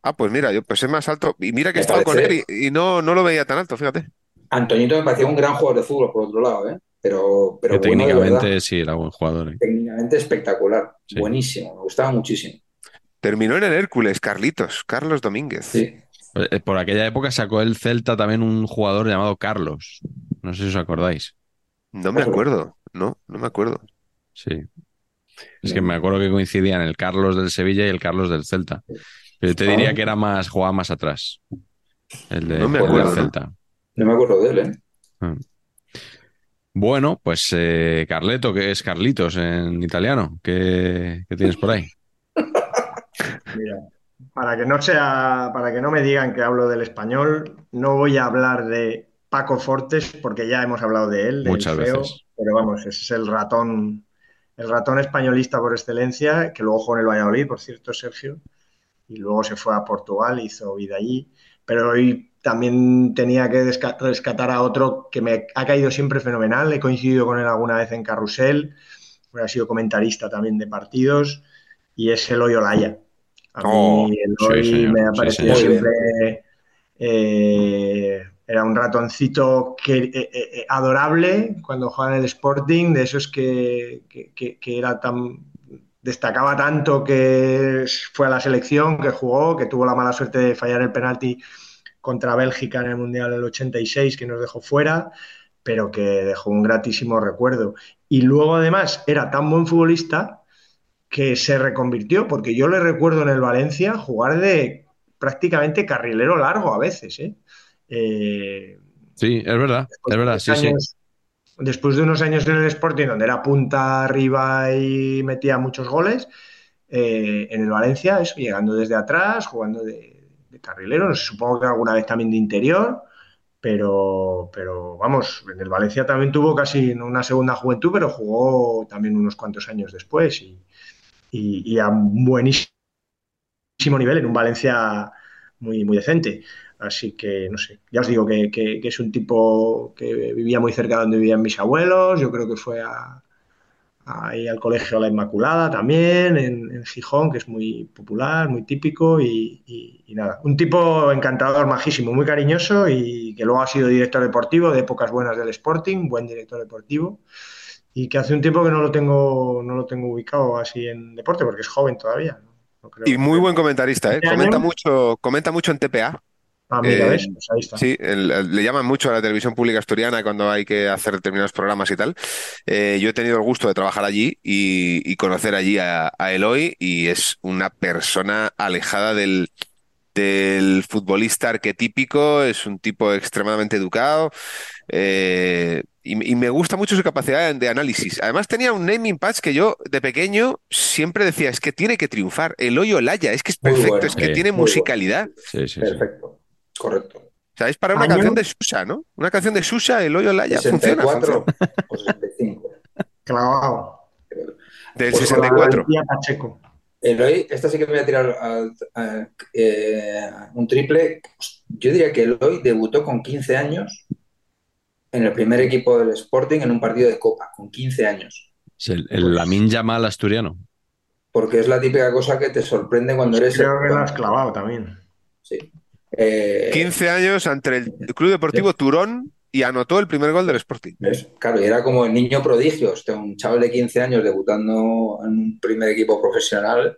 Ah, pues mira, yo pues es más alto. Y mira que he Me estado con parece- él y, y no, no lo veía tan alto, fíjate. Antoñito me parecía un gran jugador de fútbol, por otro lado, ¿eh? Pero, pero que bueno, de técnicamente sí era buen jugador. ¿eh? técnicamente espectacular. Sí. Buenísimo, me gustaba muchísimo. Terminó en el Hércules, Carlitos, Carlos Domínguez. Sí. Eh, Por aquella época sacó el Celta también un jugador llamado Carlos. No sé si os acordáis. No me acuerdo, no, no me acuerdo. Sí. Es que me acuerdo que coincidían el Carlos del Sevilla y el Carlos del Celta. Pero te diría que era más, jugaba más atrás. El, de, No me el del acuerdo, ¿no? Celta. No me acuerdo de él, ¿eh? Bueno, pues eh, Carleto, que es Carlitos en italiano. ¿Qué, qué tienes por ahí? Mira, para que no sea, para que no me digan que hablo del español, no voy a hablar de Paco Fortes porque ya hemos hablado de él, Muchas feo, veces. pero vamos, ese es el ratón, el ratón españolista por excelencia, que luego jugó en el Valladolid, por cierto, Sergio, y luego se fue a Portugal, hizo vida allí, pero hoy también tenía que rescatar a otro que me ha caído siempre fenomenal, he coincidido con él alguna vez en Carrusel, ha sido comentarista también de partidos, y es Eloy Olaya. A mí Oh, Eloy sí, me ha sí, parecido señor. siempre eh, era un ratoncito que, eh, eh, eh, adorable cuando jugaba en el Sporting, de esos que, que- que- que era tan destacaba tanto que fue a la selección, que jugó, que tuvo la mala suerte de fallar el penalti contra Bélgica en el Mundial del 86, que nos dejó fuera, pero que dejó un gratísimo recuerdo. Y luego además era tan buen futbolista que se reconvirtió, porque yo le recuerdo en el Valencia jugar de prácticamente carrilero largo a veces, ¿eh? Eh, Sí, es verdad, es verdad, sí, sí. Después de unos años en el Sporting, donde era punta arriba y metía muchos goles, eh, en el Valencia, eso, llegando desde atrás, jugando de, carrilero, supongo que alguna vez también de interior, pero, pero vamos, en el Valencia también tuvo casi una segunda juventud, pero jugó también unos cuantos años después y, a buenísimo nivel en un Valencia muy, muy decente. Así que, no sé, ya os digo que, que- que es un tipo que vivía muy cerca de donde vivían mis abuelos, yo creo que fue a, ahí al colegio La Inmaculada también, en, en Gijón, que es muy popular, muy típico y, y- y nada, un tipo encantador, majísimo, muy cariñoso y que luego ha sido director deportivo de épocas buenas del Sporting, buen director deportivo y que hace un tiempo que no lo tengo, no lo tengo ubicado así en deporte porque es joven todavía. ¿no? No creo Y que- muy buen comentarista, ¿eh? ¿Este Comenta mucho, comenta mucho en TPA. Ah, mira, Eh, ¿ves? Pues ahí está. Sí, el- el- le llaman mucho a la televisión pública asturiana cuando hay que hacer determinados programas y tal. Eh, yo he tenido el gusto de trabajar allí y, y conocer allí a, a Eloy y es una persona alejada del, del futbolista arquetípico, es un tipo extremadamente educado eh, y, y me gusta mucho su capacidad de, análisis. Además tenía un naming patch que yo de pequeño siempre decía, es que tiene que triunfar. Eloy Olaya, es que es perfecto, bueno, es que tiene muy bueno. musicalidad. Sí, sí, sí. Correcto. O sea, es para una Año- canción de Susa, ¿no? Una canción de Susa, el hoyo Laya, funciona, 64 funciona. o 65. Clavado. Del Pues con la 64. Valentía Pacheco. Eloy, esta sí que me voy a tirar a- eh, un triple. Yo diría que Eloy debutó con 15 años en el primer equipo del Sporting en un partido de Copa, con 15 años. Es el, el Lamin Yamal asturiano. Porque es la típica cosa que te sorprende cuando eres. Creo que lo has clavado también. Sí. Eh, 15 años ante el Club Deportivo Turón y anotó el primer gol del Sporting. ¿ves? Claro, y era como el niño prodigio, este, un chaval de 15 años debutando en un primer equipo profesional.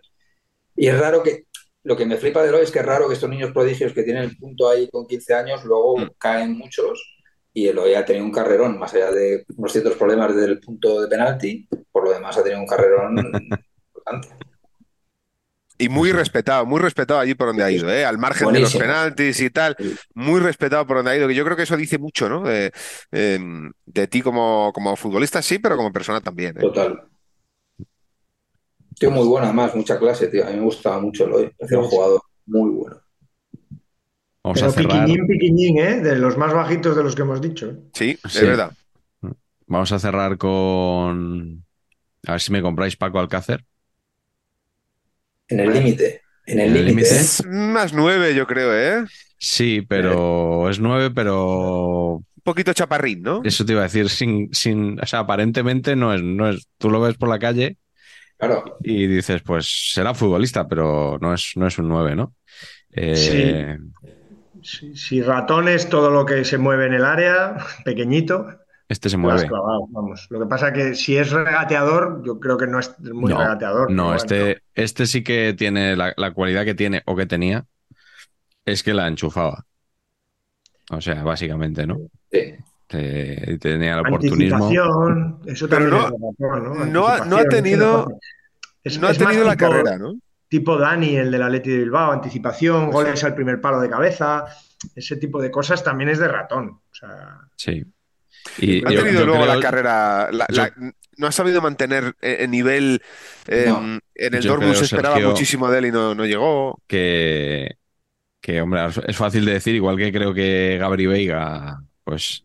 Y es raro que, lo que me flipa de Eloy es que es raro que estos niños prodigios que tienen el punto ahí con 15 años, luego Mm. caen muchos. Y Eloy ha tenido un carrerón, más allá de unos ciertos problemas desde el punto de penalti, por lo demás ha tenido un carrerón importante. Y muy respetado, muy respetado allí por donde ha ido, ¿eh? Al margen de los penaltis y tal, muy respetado por donde ha ido, que yo creo que eso dice mucho, ¿no? De, em, de ti como, como futbolista, sí, pero como persona también. ¿eh? Total. Tío muy bueno, además, mucha clase, tío. A mí me gustaba mucho Eloy. Parecía un jugador muy bueno. Vamos Pero a cerrar. piquiñín, piquiñín, ¿eh? De los más bajitos de los que hemos dicho. ¿eh? Sí, es Sí. verdad. Vamos a cerrar con. A ver si me compráis Paco Alcácer. En el límite. En el límite. ¿eh? Es más nueve, yo creo, ¿eh? Sí, pero es nueve, pero Un poquito chaparrín, ¿no? eso te iba a decir, sin, sin, o sea, aparentemente no es, no es, tú lo ves por la calle Claro. y dices, pues será futbolista, pero no es, no es un nueve, ¿no? Eh, Si, si ratón es todo lo que se mueve en el área, pequeñito, Este se mueve. clavado, vamos. Lo que pasa que si es regateador, yo creo que no es muy No, regateador. pero No, bueno. este, este sí que tiene la, la cualidad que tiene o que tenía, es que la enchufaba. O sea, básicamente, ¿no? Sí. Te- tenía el oportunismo. Anticipación, eso Pero también no- es regatón, ¿no? no ha- no tenido- es- No ha es tenido la tipo- carrera, ¿no? Tipo Dani, el del Atleti de Bilbao, anticipación, goles al primer palo de cabeza, ese tipo de cosas también es de ratón. O sea, Sí. Y Ha yo- tenido yo luego creo- la carrera, la- la- no ha sabido mantener eh, el nivel. eh, No. en el Dortmund se esperaba Sergio, muchísimo de él y no, no llegó. que, que, hombre, es fácil de decir, igual que creo que Gabri Veiga, pues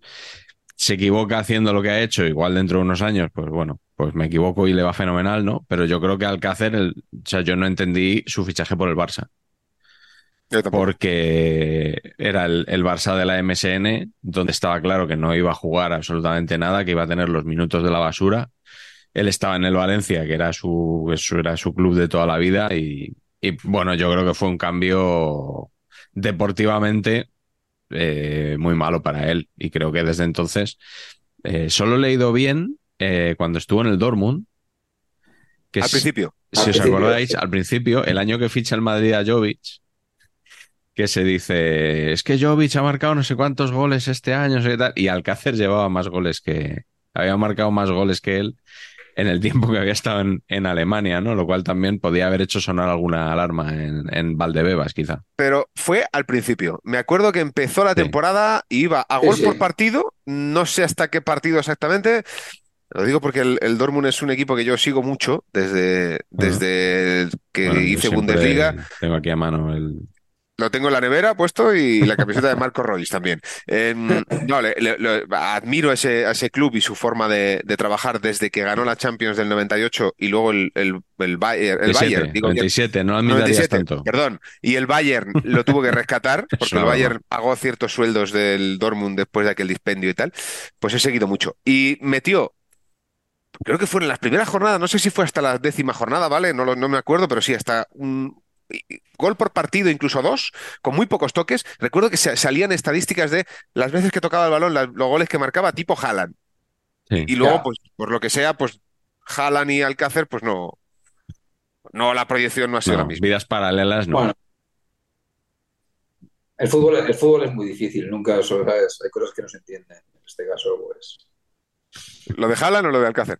se equivoca haciendo lo que ha hecho, igual dentro de unos años, pues bueno, pues me equivoco y le va fenomenal, ¿no? Pero yo creo que Alcácer, el, o sea, yo no entendí su fichaje por el Barça. Porque era el, el Barça de la MSN, donde estaba claro que no iba a jugar absolutamente nada, que iba a tener los minutos de la basura. Él estaba en el Valencia, que era su, eso era su club de toda la vida, y, y, bueno, yo creo que fue un cambio deportivamente eh, muy malo para él. Y creo que desde entonces eh, solo le ha ido bien eh, cuando estuvo en el Dortmund. Que Al es- principio. si Al os principio, acordáis, al principio, el año que ficha el Madrid a Jovic, que se dice, es que Jovic ha marcado no sé cuántos goles este año, no sé qué tal, y Alcácer llevaba más goles que, había marcado más goles que él, en el tiempo que había estado en, en Alemania, ¿no? Lo cual también podía haber hecho sonar alguna alarma en, en Valdebebas, quizá. Pero fue al principio. Me acuerdo que empezó la Sí. temporada y iba a gol sí. por partido. No sé hasta qué partido exactamente. Lo digo porque el, el Dortmund es un equipo que yo sigo mucho desde, desde que Bueno, hice Bundesliga. Tengo aquí a mano el. Lo tengo en la nevera puesto y la camiseta de Marco Royce también. Em, no, le- le- le- admiro ese, a ese club y su forma de, de trabajar desde que ganó la Champions del 98 y luego el, el, el, Bayern, el 97, Bayern, digo bien, 97, no admirarías 97, tanto. perdón. Y el Bayern lo tuvo que rescatar Es porque el. Bayern pagó ciertos sueldos del Dortmund después de aquel dispendio y tal. Pues he seguido mucho. Y metió, creo que fue en las primeras jornadas, no sé si fue hasta la décima jornada, ¿vale? No, no me acuerdo, pero sí, hasta un gol por partido, incluso dos, con muy pocos toques. Recuerdo que sa- salían estadísticas de las veces que tocaba el balón, la- los goles que marcaba, tipo Haaland. Sí. Y luego, Ya. pues, por lo que sea, pues Haaland y Alcácer, pues no. No, la proyección no ha sido No, la misma. vidas paralelas, no. Bueno, el fútbol, el fútbol es muy difícil, nunca ¿sabes? hay cosas que no se entienden. En este caso, pues. ¿Lo de Haaland o lo de Alcácer?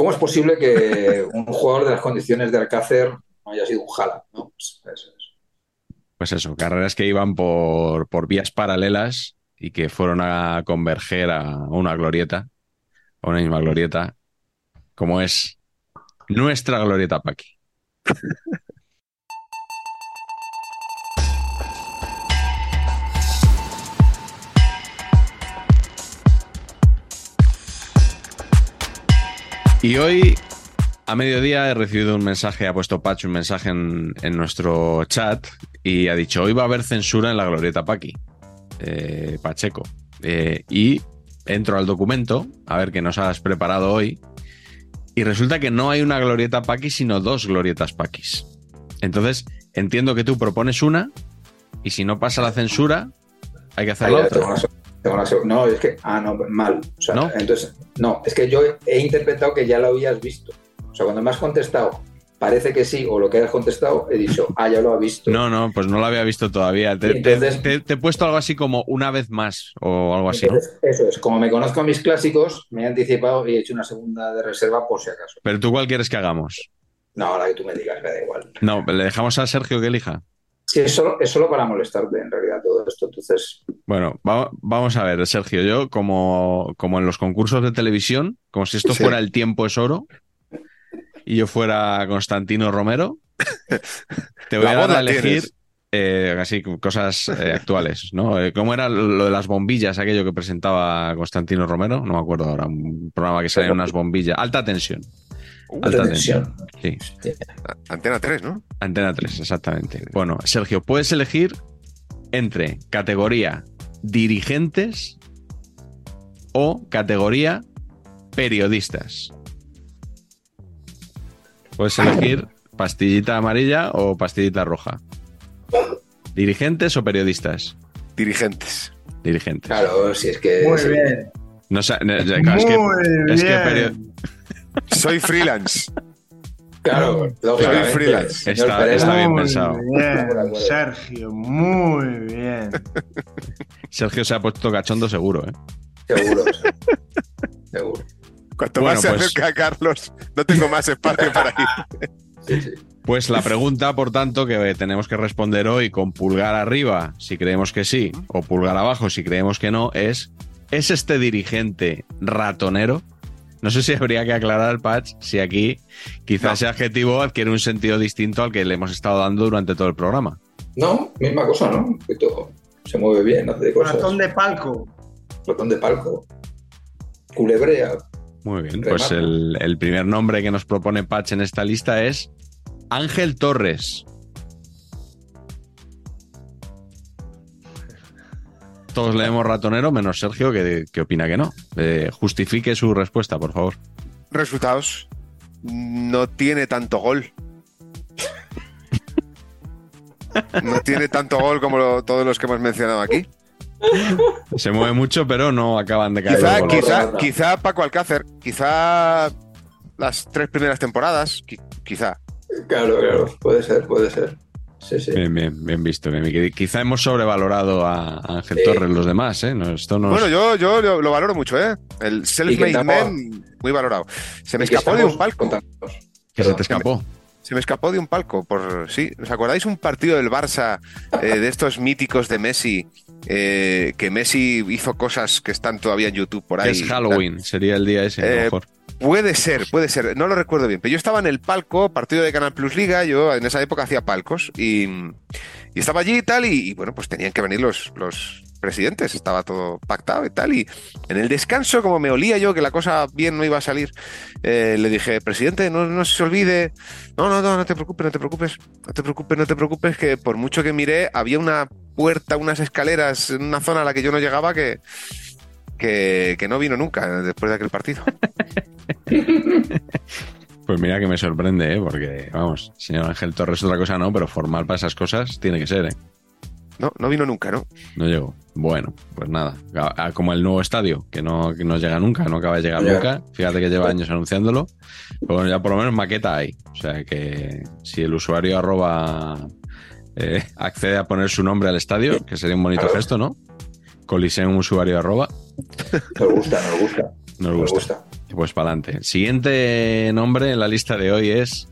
¿Cómo es posible que un jugador de las condiciones de Alcácer no haya sido un? ¿no? Pues, eso es. Pues eso, carreras que iban por, por vías paralelas y que fueron a converger a una glorieta, a una misma glorieta, como es nuestra glorieta Paqui. Y hoy, a mediodía, he recibido un mensaje, ha puesto Pacho un mensaje en, en nuestro chat y ha dicho, hoy va a haber censura en la glorieta Paqui, eh, Pacheco. Eh, y entro al documento, a ver qué nos has preparado hoy, y resulta que no hay una glorieta Paqui, sino dos glorietas Paquis. Entonces, entiendo que tú propones una, y si no pasa la censura, hay que hacer la otra. No, es que. Ah, no, mal. O sea, ¿No? Entonces, no, es que yo he, interpretado que ya lo habías visto. O sea, cuando me has contestado, parece que sí, o lo que has contestado, he dicho, ah, ya lo ha visto. No, no, pues no lo había visto todavía. Te, Entonces- te- te he puesto algo así como una vez más o algo así, eso es, como me conozco a mis clásicos, me he anticipado y he hecho una segunda de reserva por si acaso. Pero tú, ¿cuál quieres que hagamos? No, ahora que tú me digas, me da igual. No, le dejamos a Sergio que elija. Sí, es solo, es solo para molestarte, en realidad, todo esto. Entonces, Bueno, va- vamos a ver, Sergio, yo como, como en los concursos de televisión, como si esto Sí. fuera el tiempo es oro y yo fuera Constantino Romero, te voy La a dar a elegir tienes. eh, así cosas eh, actuales, ¿no? Eh, ¿Cómo era lo de las bombillas, aquello que presentaba Constantino Romero? No me acuerdo ahora, un programa que salía unas bombillas, alta tensión. Uh, Alta tensión. Sí, Antena 3, ¿no? Antena 3, exactamente. Bueno, Sergio, puedes elegir entre categoría dirigentes o categoría periodistas. Puedes elegir pastillita amarilla o pastillita roja. ¿Dirigentes o periodistas? Dirigentes. Dirigentes. claro, si es que. Muy bien. No sé, no, claro, es que, es que bien. Soy freelance. Claro, Soy freelance. Está- bien Muy pensado. bien, Sergio, muy bien. Sergio se ha puesto cachondo seguro, ¿eh? Seguro, seguro. Cuanto Bueno, más se pues- acerca a Carlos, no tengo más espacio para ir. Sí, sí. Pues la pregunta, por tanto, que tenemos que responder hoy con pulgar arriba si creemos que sí o pulgar abajo si creemos que no es, ¿es este dirigente ratonero? No sé si habría que aclarar, Patch, si aquí quizás No. ese adjetivo adquiere un sentido distinto al que le hemos estado dando durante todo el programa. No, misma cosa, ¿no? Que todo se mueve bien, hace cosas. Ratón de palco. Ratón de palco. Culebrea. Muy bien, pues el, el primer nombre que nos propone Patch en esta lista es Ángel Torres. Todos leemos ratonero, menos Sergio, que, que opina que no. Eh, justifique su respuesta, por favor. Resultados. No tiene tanto gol. No tiene tanto gol como lo- todos los que hemos mencionado aquí. Se mueve mucho, pero no acaban de caer. Quizá, quizá, quizá Paco Alcácer, quizá las tres primeras temporadas, qui- quizá. Claro, claro. Puede ser, puede ser. Sí, sí. Bien, bien, bien visto. bien. Quizá hemos sobrevalorado a Ángel Sí. Torres los demás, ¿eh? No, esto nos... Bueno, yo, yo lo, lo valoro mucho, ¿eh? El self-made man, muy valorado. Se me escapó de un palco. que se te escapó. Se me escapó de un palco, por sí. ¿Os acordáis un partido del Barça eh, de estos míticos de Messi? eh, que Messi hizo cosas que están todavía en YouTube por ahí. es Halloween, sería el día ese, a lo Eh, mejor. Puede ser, puede ser, no lo recuerdo bien, pero yo estaba en el palco, partido de Canal Plus Liga, yo en esa época hacía palcos y, estaba allí y tal, y, bueno, pues tenían que venir los, presidentes, estaba todo pactado y tal, y en el descanso, como me olía yo que la cosa bien no iba a salir, eh, le dije, presidente, no, no se olvide, no, no, no, no te preocupes, no te preocupes, no te preocupes, no te preocupes, que por mucho que miré, había una puerta, unas escaleras una zona a la que yo no llegaba que... Que, que no vino nunca después de aquel partido. Pues mira que me sorprende, ¿eh? Porque, vamos, señor Ángel Torres otra cosa no, pero formal para esas cosas tiene que ser, ¿eh? No, no vino nunca, ¿no? No llegó. Bueno, pues nada. A- a- Como el nuevo estadio, que no, que no llega nunca, no acaba de llegar nunca. Fíjate que lleva años anunciándolo. Pero bueno, ya por lo menos maqueta hay. O sea que si el usuario arroba eh, accede a poner su nombre al estadio, que sería un bonito gesto, ¿no? Coliseum usuario arroba, Nos gusta, nos gusta. nos Nos gusta. gusta. Pues para adelante. El siguiente nombre en la lista de hoy es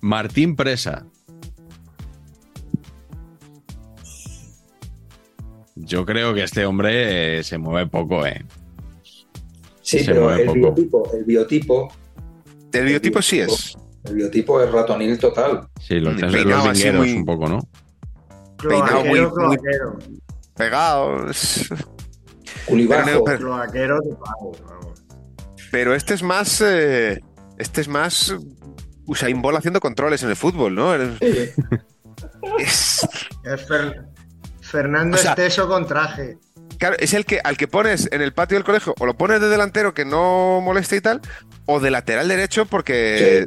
Martín Presa. Yo creo que este hombre eh, se mueve poco, ¿eh? Sí, Se pero mueve el poco. biotipo, el biotipo, El biotipo sí es. el biotipo es ratonil total. Sí, los, Mm, los peinado así muy- un poco, ¿no? Peinado muy-. Pegados. Culibajo. Pero- pero-. Pero este es más. eh, este es más. Usain Bolt haciendo controles en el fútbol, ¿no? Es- Sí. Es, Es Fer- Fernando O sea- Esteso con traje. claro, es el que al que pones en el patio del colegio, o lo pones de delantero que no moleste y tal, o de lateral derecho porque.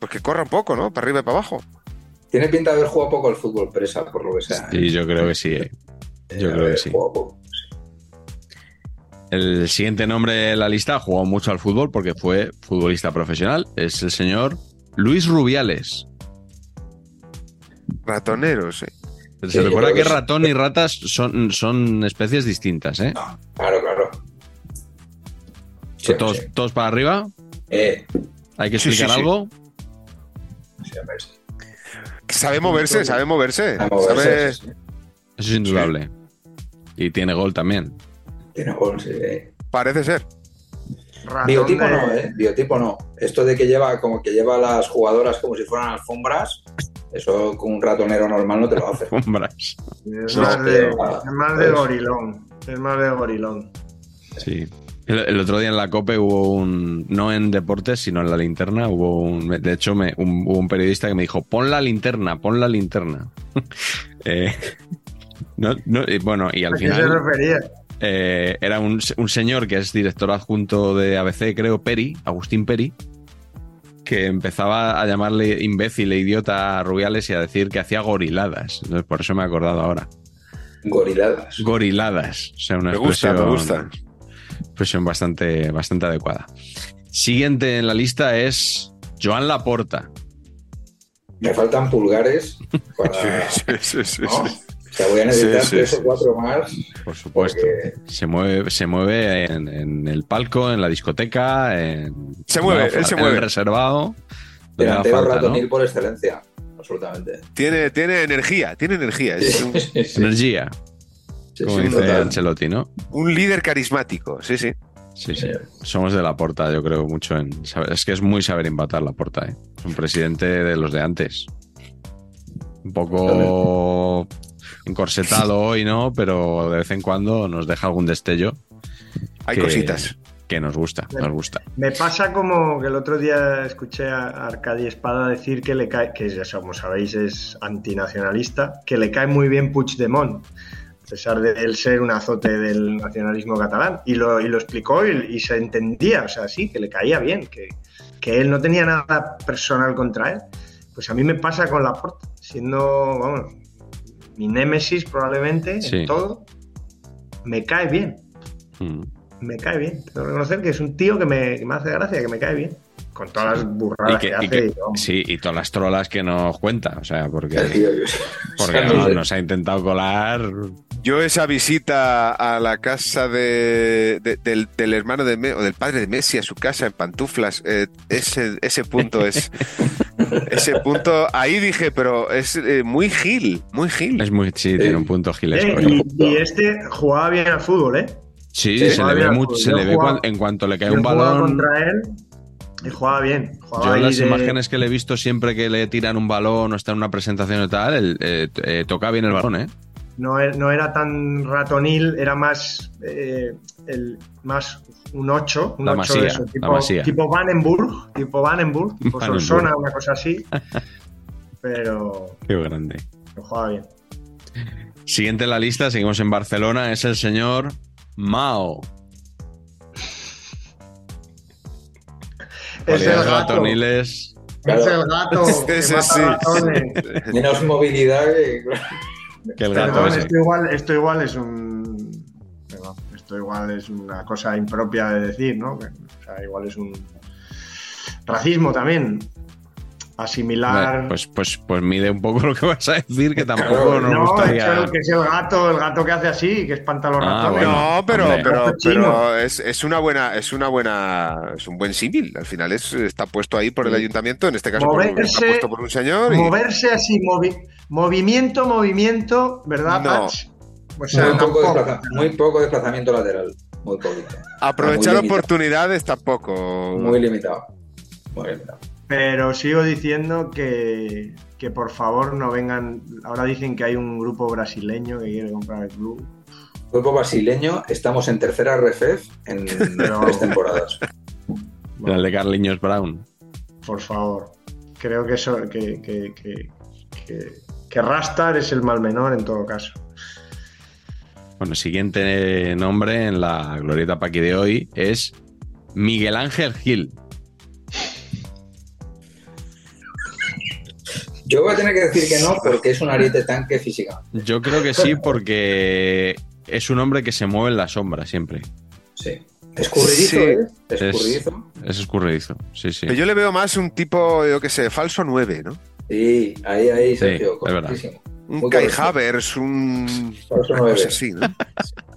Porque corra un poco, ¿no? Para arriba y para abajo. Tiene pinta de haber jugado poco al fútbol presa, por lo que sea. Sí, yo creo que sí. eh. Yo Eh, creo que sí. El siguiente nombre de la lista ha jugado mucho al fútbol porque fue futbolista profesional. Es el señor Luis Rubiales. Ratoneros, eh. Se Sí, recuerda que ratón y ratas son, son especies distintas, ¿eh? Claro, claro. Son todos, todos para arriba. Eh, Hay que Sí, sí, explicar sí. algo. Sabe moverse, sabe moverse. Moverse, Sabe- sí. Eso es indudable. Y tiene gol también. Tiene gol, sí. Parece ser. Ratón Biotipo de- no, ¿eh? Biotipo no. Esto de que lleva como que lleva a las jugadoras como si fueran alfombras, eso con un ratonero normal no te lo hace. Hombras. Es No, más, de, es más de pues- gorilón. Es más de gorilón. Sí. El, el otro día en la COPE hubo un, no en deportes, sino en la linterna, hubo un, de hecho me, un, hubo un periodista que me dijo, pon la linterna, pon la linterna. Eh, no, no, y bueno, y al ¿A qué se final refería? eh, era un, un señor que es director adjunto de ABC, creo, Peri, Agustín Peri, que empezaba a llamarle imbécil e idiota a Rubiales y a decir que hacía goriladas. Entonces, por eso me he acordado ahora. Goriladas. Goriladas. O sea, una Me gusta, me expresión- gusta. expresión bastante, bastante adecuada. Siguiente en la lista es Joan Laporta. Me faltan pulgares para. Sí, sí, sí, ¿no? Sea, voy a necesitar Sí, sí, tres sí. o cuatro más. Por supuesto. Porque- Se mueve, se mueve en, en el palco, en la discoteca, en, Se mueve, en él se en mueve. el reservado. ratonil por excelencia. Absolutamente. Tiene, tiene energía, tiene energía. Es un, Sí, sí, Energía, sí, como sí, dice total. Ancelotti, ¿no? un líder carismático, sí, sí. Sí, sí. Sí. Somos de la porta, yo creo mucho en. saber- Es que es muy saber empatar la porta, ¿eh? Es un presidente de los de antes. Un poco encorsetado hoy, ¿no? Pero de vez en cuando nos deja algún destello Hay Que- cositas. que nos gusta, nos gusta. Me pasa como que el otro día escuché a Arcadi Espada decir que le cae, que ya como sabéis es antinacionalista, que le cae muy bien Puigdemont, a pesar de él ser un azote del nacionalismo catalán. Y lo, y lo explicó y, y se entendía, o sea, sí, que le caía bien, que, que él no tenía nada personal contra él. Pues a mí me pasa con Laporte, siendo, vamos, mi némesis probablemente Sí. en todo, me cae bien Mm. me cae bien. Tengo que reconocer que es un tío que me, que me hace gracia, que me cae bien. con todas las Y burradas que- que, y hace. que- y todo. sí, y todas las trolas que nos cuenta, o sea, porque, porque nos ha intentado colar. Yo esa visita a la casa de, de- del, del hermano de Me- o del padre de Messi a su casa en pantuflas, eh, ese, ese punto es ese punto ahí dije, pero es eh, muy gil, muy gil. Es muy, sí, tiene un punto Eh, gilesco. y, y este jugaba bien al fútbol, ¿eh? Sí, Sí, se le ve mucho, se le ve jugaba- en cuanto le cae un balón. contra él y jugaba bien. Jugaba Yo las de- imágenes que le he visto siempre que le tiran un balón o está en una presentación y tal, él, eh, eh, toca bien el balón, ¿eh? No, e- no era tan ratonil, era más, eh, el, más un 8. Un La 8 Masía, de eso, tipo, tipo Vandenburg, tipo Vandenburg, tipo Vandenburg. Solsona, una cosa así. Pero, Qué grande. pero jugaba bien. Siguiente en la lista, seguimos en Barcelona, es el señor Mao. Es el gato. Es el gato. Menos movilidad que. Que el gato Perdón, ese. esto igual, esto igual es un. perdón, esto igual es una cosa impropia de decir, ¿no? O sea, igual es un. Racismo también. Asimilar. Bueno, Pues, pues, pues mide un poco lo que vas a decir, que tampoco nos no, gustaría. es el, que es el gato, el gato que hace así, que espanta a los Ah, ratones. bueno. No, pero, hombre. pero, pero es, es una buena, es una buena, es un buen símil. Al final es, está puesto ahí por el ayuntamiento, en este caso por, Moverse- está puesto por un señor. y- Moverse así, movi- movimiento, movimiento, ¿verdad, No. O sea, muy, poco muy poco desplazamiento lateral. Muy poquito. aprovechar muy limitado. oportunidades tampoco. Muy limitado. Muy limitado. Pero sigo diciendo que, que por favor no vengan. Ahora dicen que hay un grupo brasileño que quiere comprar el club. Grupo brasileño, estamos en tercera RFEF en Pero- tres temporadas. El de Carliños Brown. Por favor. Creo que eso. Que, que, que, que, que Rastar es el mal menor en todo caso. Bueno, siguiente nombre en la glorieta Paqui de hoy es Miguel Ángel Gil. Yo voy a tener que decir que no porque es un ariete tanque físicamente. Yo creo que sí, porque es un hombre que se mueve en la sombra siempre. Sí. Escurridizo, Sí. ¿eh? Es, Escurridizo. es escurridizo. Sí, sí. Pero yo le veo más un tipo, yo qué sé, falso 9, ¿no? Sí, ahí, ahí, Sí, Sergio. es verdad. correctísimo. Un Muy Kai. Havers, un. Falso una nueve. cosa así, ¿no?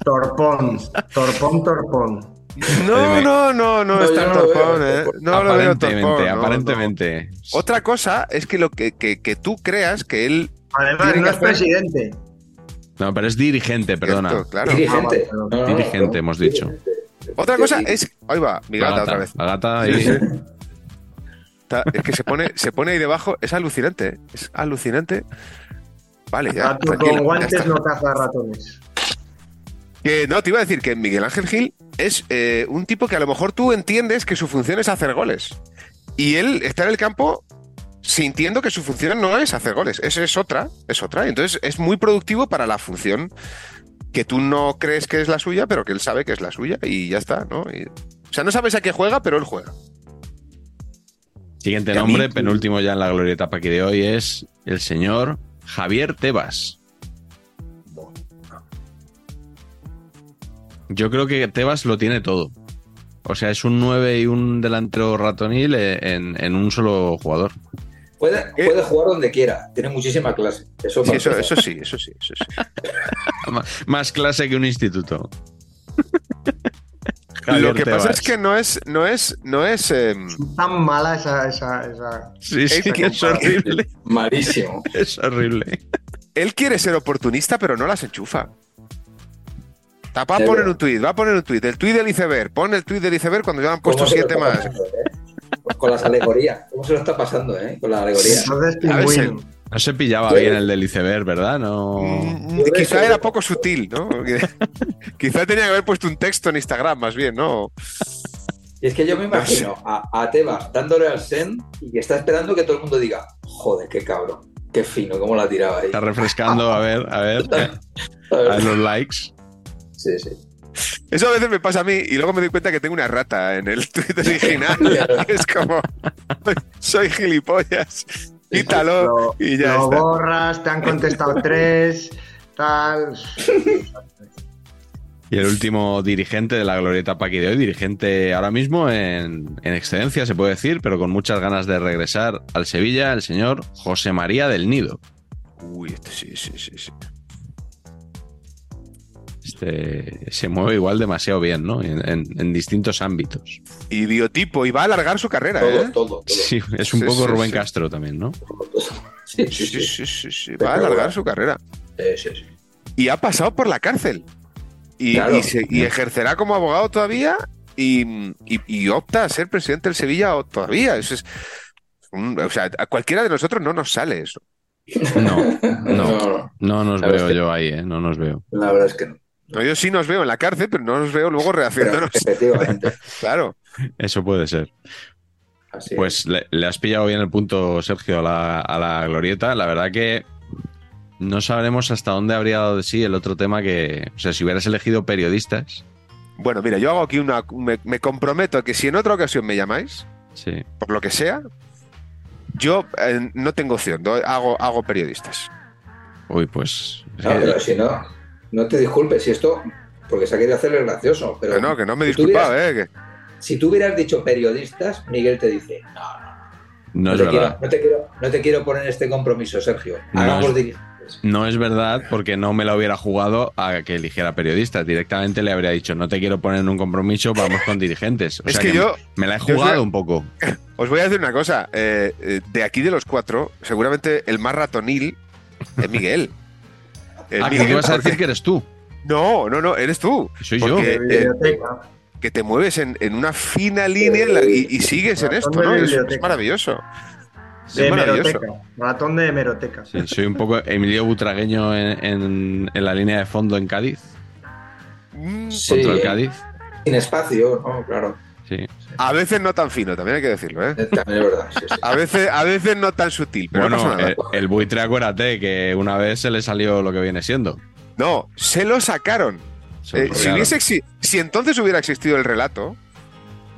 Torpón. Torpón, torpón. No, no, no, no, No, es yo tan no lo veo, torpón, ¿eh? No lo veo aparentemente, torpón. no, no. aparentemente. Otra cosa es que lo que, que, que tú creas que él. Además, no es hacer- presidente. No, pero es dirigente, perdona. Cierto, claro. Dirigente. Ah, vale, No, no, no, Dirigente, no, hemos dicho. dirigente. Otra cosa es. Ahí va, mi La gata gata, otra vez. la gata ahí. Está- es que se pone, se pone ahí debajo, es alucinante, ¿eh? es alucinante. Vale, ya. Con ya guantes está. no caza ratones. Que no, te iba a decir que Miguel Ángel Gil es eh, un tipo que a lo mejor tú entiendes que su función es hacer goles. Y él está en el campo sintiendo que su función no es hacer goles, es, es otra, es otra. Entonces es muy productivo para la función que tú no crees que es la suya, pero que él sabe que es la suya y ya está, ¿no? Y- o sea, no sabes a qué juega, pero él juega. Siguiente Y a mí- nombre, penúltimo ya en la glorieta Paqui de hoy, es el señor Javier Tebas. Yo creo que Tebas lo tiene todo. O sea, es un 9 y un delantero ratonil eh, en, en un solo jugador. Puede, puede jugar donde quiera, tiene muchísima clase. Eso, Sí, eso, sí, eso sí, eso sí. Ma- Más clase que un instituto. Lo que pasa es que no es, no es, no es. em, Tan mala esa. esa, esa... Sí, sí, es que- es horrible. Malísimo. Es horrible. él quiere ser oportunista, pero no las enchufa. Va a poner un tuit, va a poner un tuit. El tuit del iceberg. Pon el tuit del iceberg cuando ya han puesto ¿Cómo se lo siete más. pasando, eh? Con las alegorías. ¿Cómo se lo está pasando, eh? Con la alegoría. Entonces, A ver, pingüino. No se pillaba bien el del iceberg, ¿verdad? No. Mm, Quizá era poco sutil, ¿no? Quizá tenía que haber puesto un texto en Instagram, más bien, ¿no? Y es que yo me imagino a, a Tebas dándole al send y que está esperando que todo el mundo diga, joder, qué cabrón, qué fino, cómo la tiraba ahí. Está refrescando, a ver, a ver, a ver los likes. Sí, sí. Eso a veces me pasa a mí y luego me doy cuenta que tengo una rata en el tweet original. es como, soy gilipollas, quítalo Lo, y ya lo está. borras, te han contestado tres, tal. Y el último dirigente de la glorieta Paqui de hoy, dirigente ahora mismo en, en excedencia, se puede decir, pero con muchas ganas de regresar al Sevilla, el señor José María del Nido. Uy, este sí, sí, sí, sí. Este se mueve igual demasiado bien, ¿no? En, en- en distintos ámbitos. Y biotipo, y va a alargar su carrera, Todo, ¿eh? todo, todo. Sí, es un Sí, poco sí, Rubén sí. Castro también, ¿no? Sí, Sí, sí, sí, sí. Va a alargar su carrera. Sí, sí, sí. Y ha pasado por la cárcel. Y, Claro. y se- y ejercerá como abogado todavía y, y- y opta a ser presidente del Sevilla o- todavía. Eso es. o sea, a cualquiera de nosotros no nos sale eso. No, no, no. no nos La veo es que- yo ahí, ¿eh? No nos veo. La verdad es que no. No, yo sí nos veo en la cárcel, pero no nos veo luego Pero, rehaciéndonos. efectivamente. Claro. Eso puede ser. Así Pues le, le has pillado bien el punto, Sergio, a la, a la glorieta. La verdad que no sabremos hasta dónde habría dado de sí el otro tema que, o sea, si hubieras elegido periodistas, Bueno, mira, yo hago aquí una. Me, me comprometo a que si en otra ocasión me llamáis, sí. por lo que sea, yo eh, no tengo opción, hago, hago periodistas. Uy, pues. es No, pero si no, no te disculpes, si esto, porque se ha querido hacer el gracioso, pero Que no, que no me he si ¿eh? que- Si tú hubieras dicho periodistas, Miguel te dice, no, no no, es te verdad. quiero, no, te quiero, no te quiero poner este compromiso, Sergio. No Hagamos es- dirigentes. No es verdad porque no me la hubiera jugado a que eligiera periodistas. Directamente le habría dicho, no te quiero poner en un compromiso, vamos con dirigentes. O Es sea que yo- me la he jugado a- un poco. Os voy a decir una cosa. eh, eh, de aquí de los cuatro, seguramente el más ratonil es Miguel. El Ah, que Miguel, tú vas a decir que eres tú. No, no, no, eres tú. Que soy yo. Porque, De eh, que te mueves en, en una fina línea la- y, y sigues en esto, ¿no? Es, maravilloso. De hemeroteca. Ratón de hemeroteca. Sí, soy un poco Emilio Butragueño en, en- en la línea de fondo en Cádiz, Mm, Sí, contra el Cádiz. sin espacio. Claro. Sí. A veces no tan fino, también hay que decirlo, ¿eh? Eh, También es verdad. sí, sí. A veces, a veces no tan sutil, pero no Bueno, pasa nada. el, el buitre, acuérdate que una vez se le salió lo que viene siendo. No, se lo sacaron. Se Eh, si, hubiese entonces hubiera existido el relato,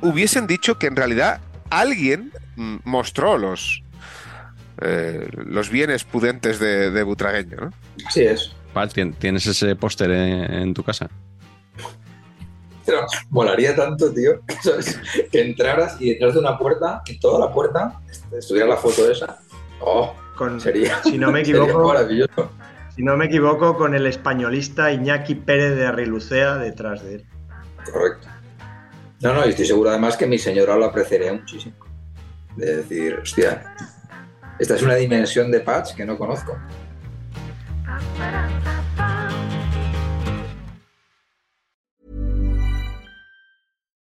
hubiesen dicho que en realidad alguien mostró los, eh, los bienes pudentes de, de Butragueño. ¿no? Así es. Pat, ¿tien- ¿tienes ese póster en, en tu casa? Pero molaría tanto, tío, que, ¿sabes? que entraras y detrás de una puerta, en toda la puerta, estuviera la foto esa. Oh, Con, sería, si no me sería equivoco, maravilloso. si no me equivoco, con el españolista Iñaki Pérez de Arrilucea detrás de él. Correcto. No, no, y estoy seguro además que mi señora lo apreciaría muchísimo. De decir, hostia, esta es una dimensión de patch que no conozco.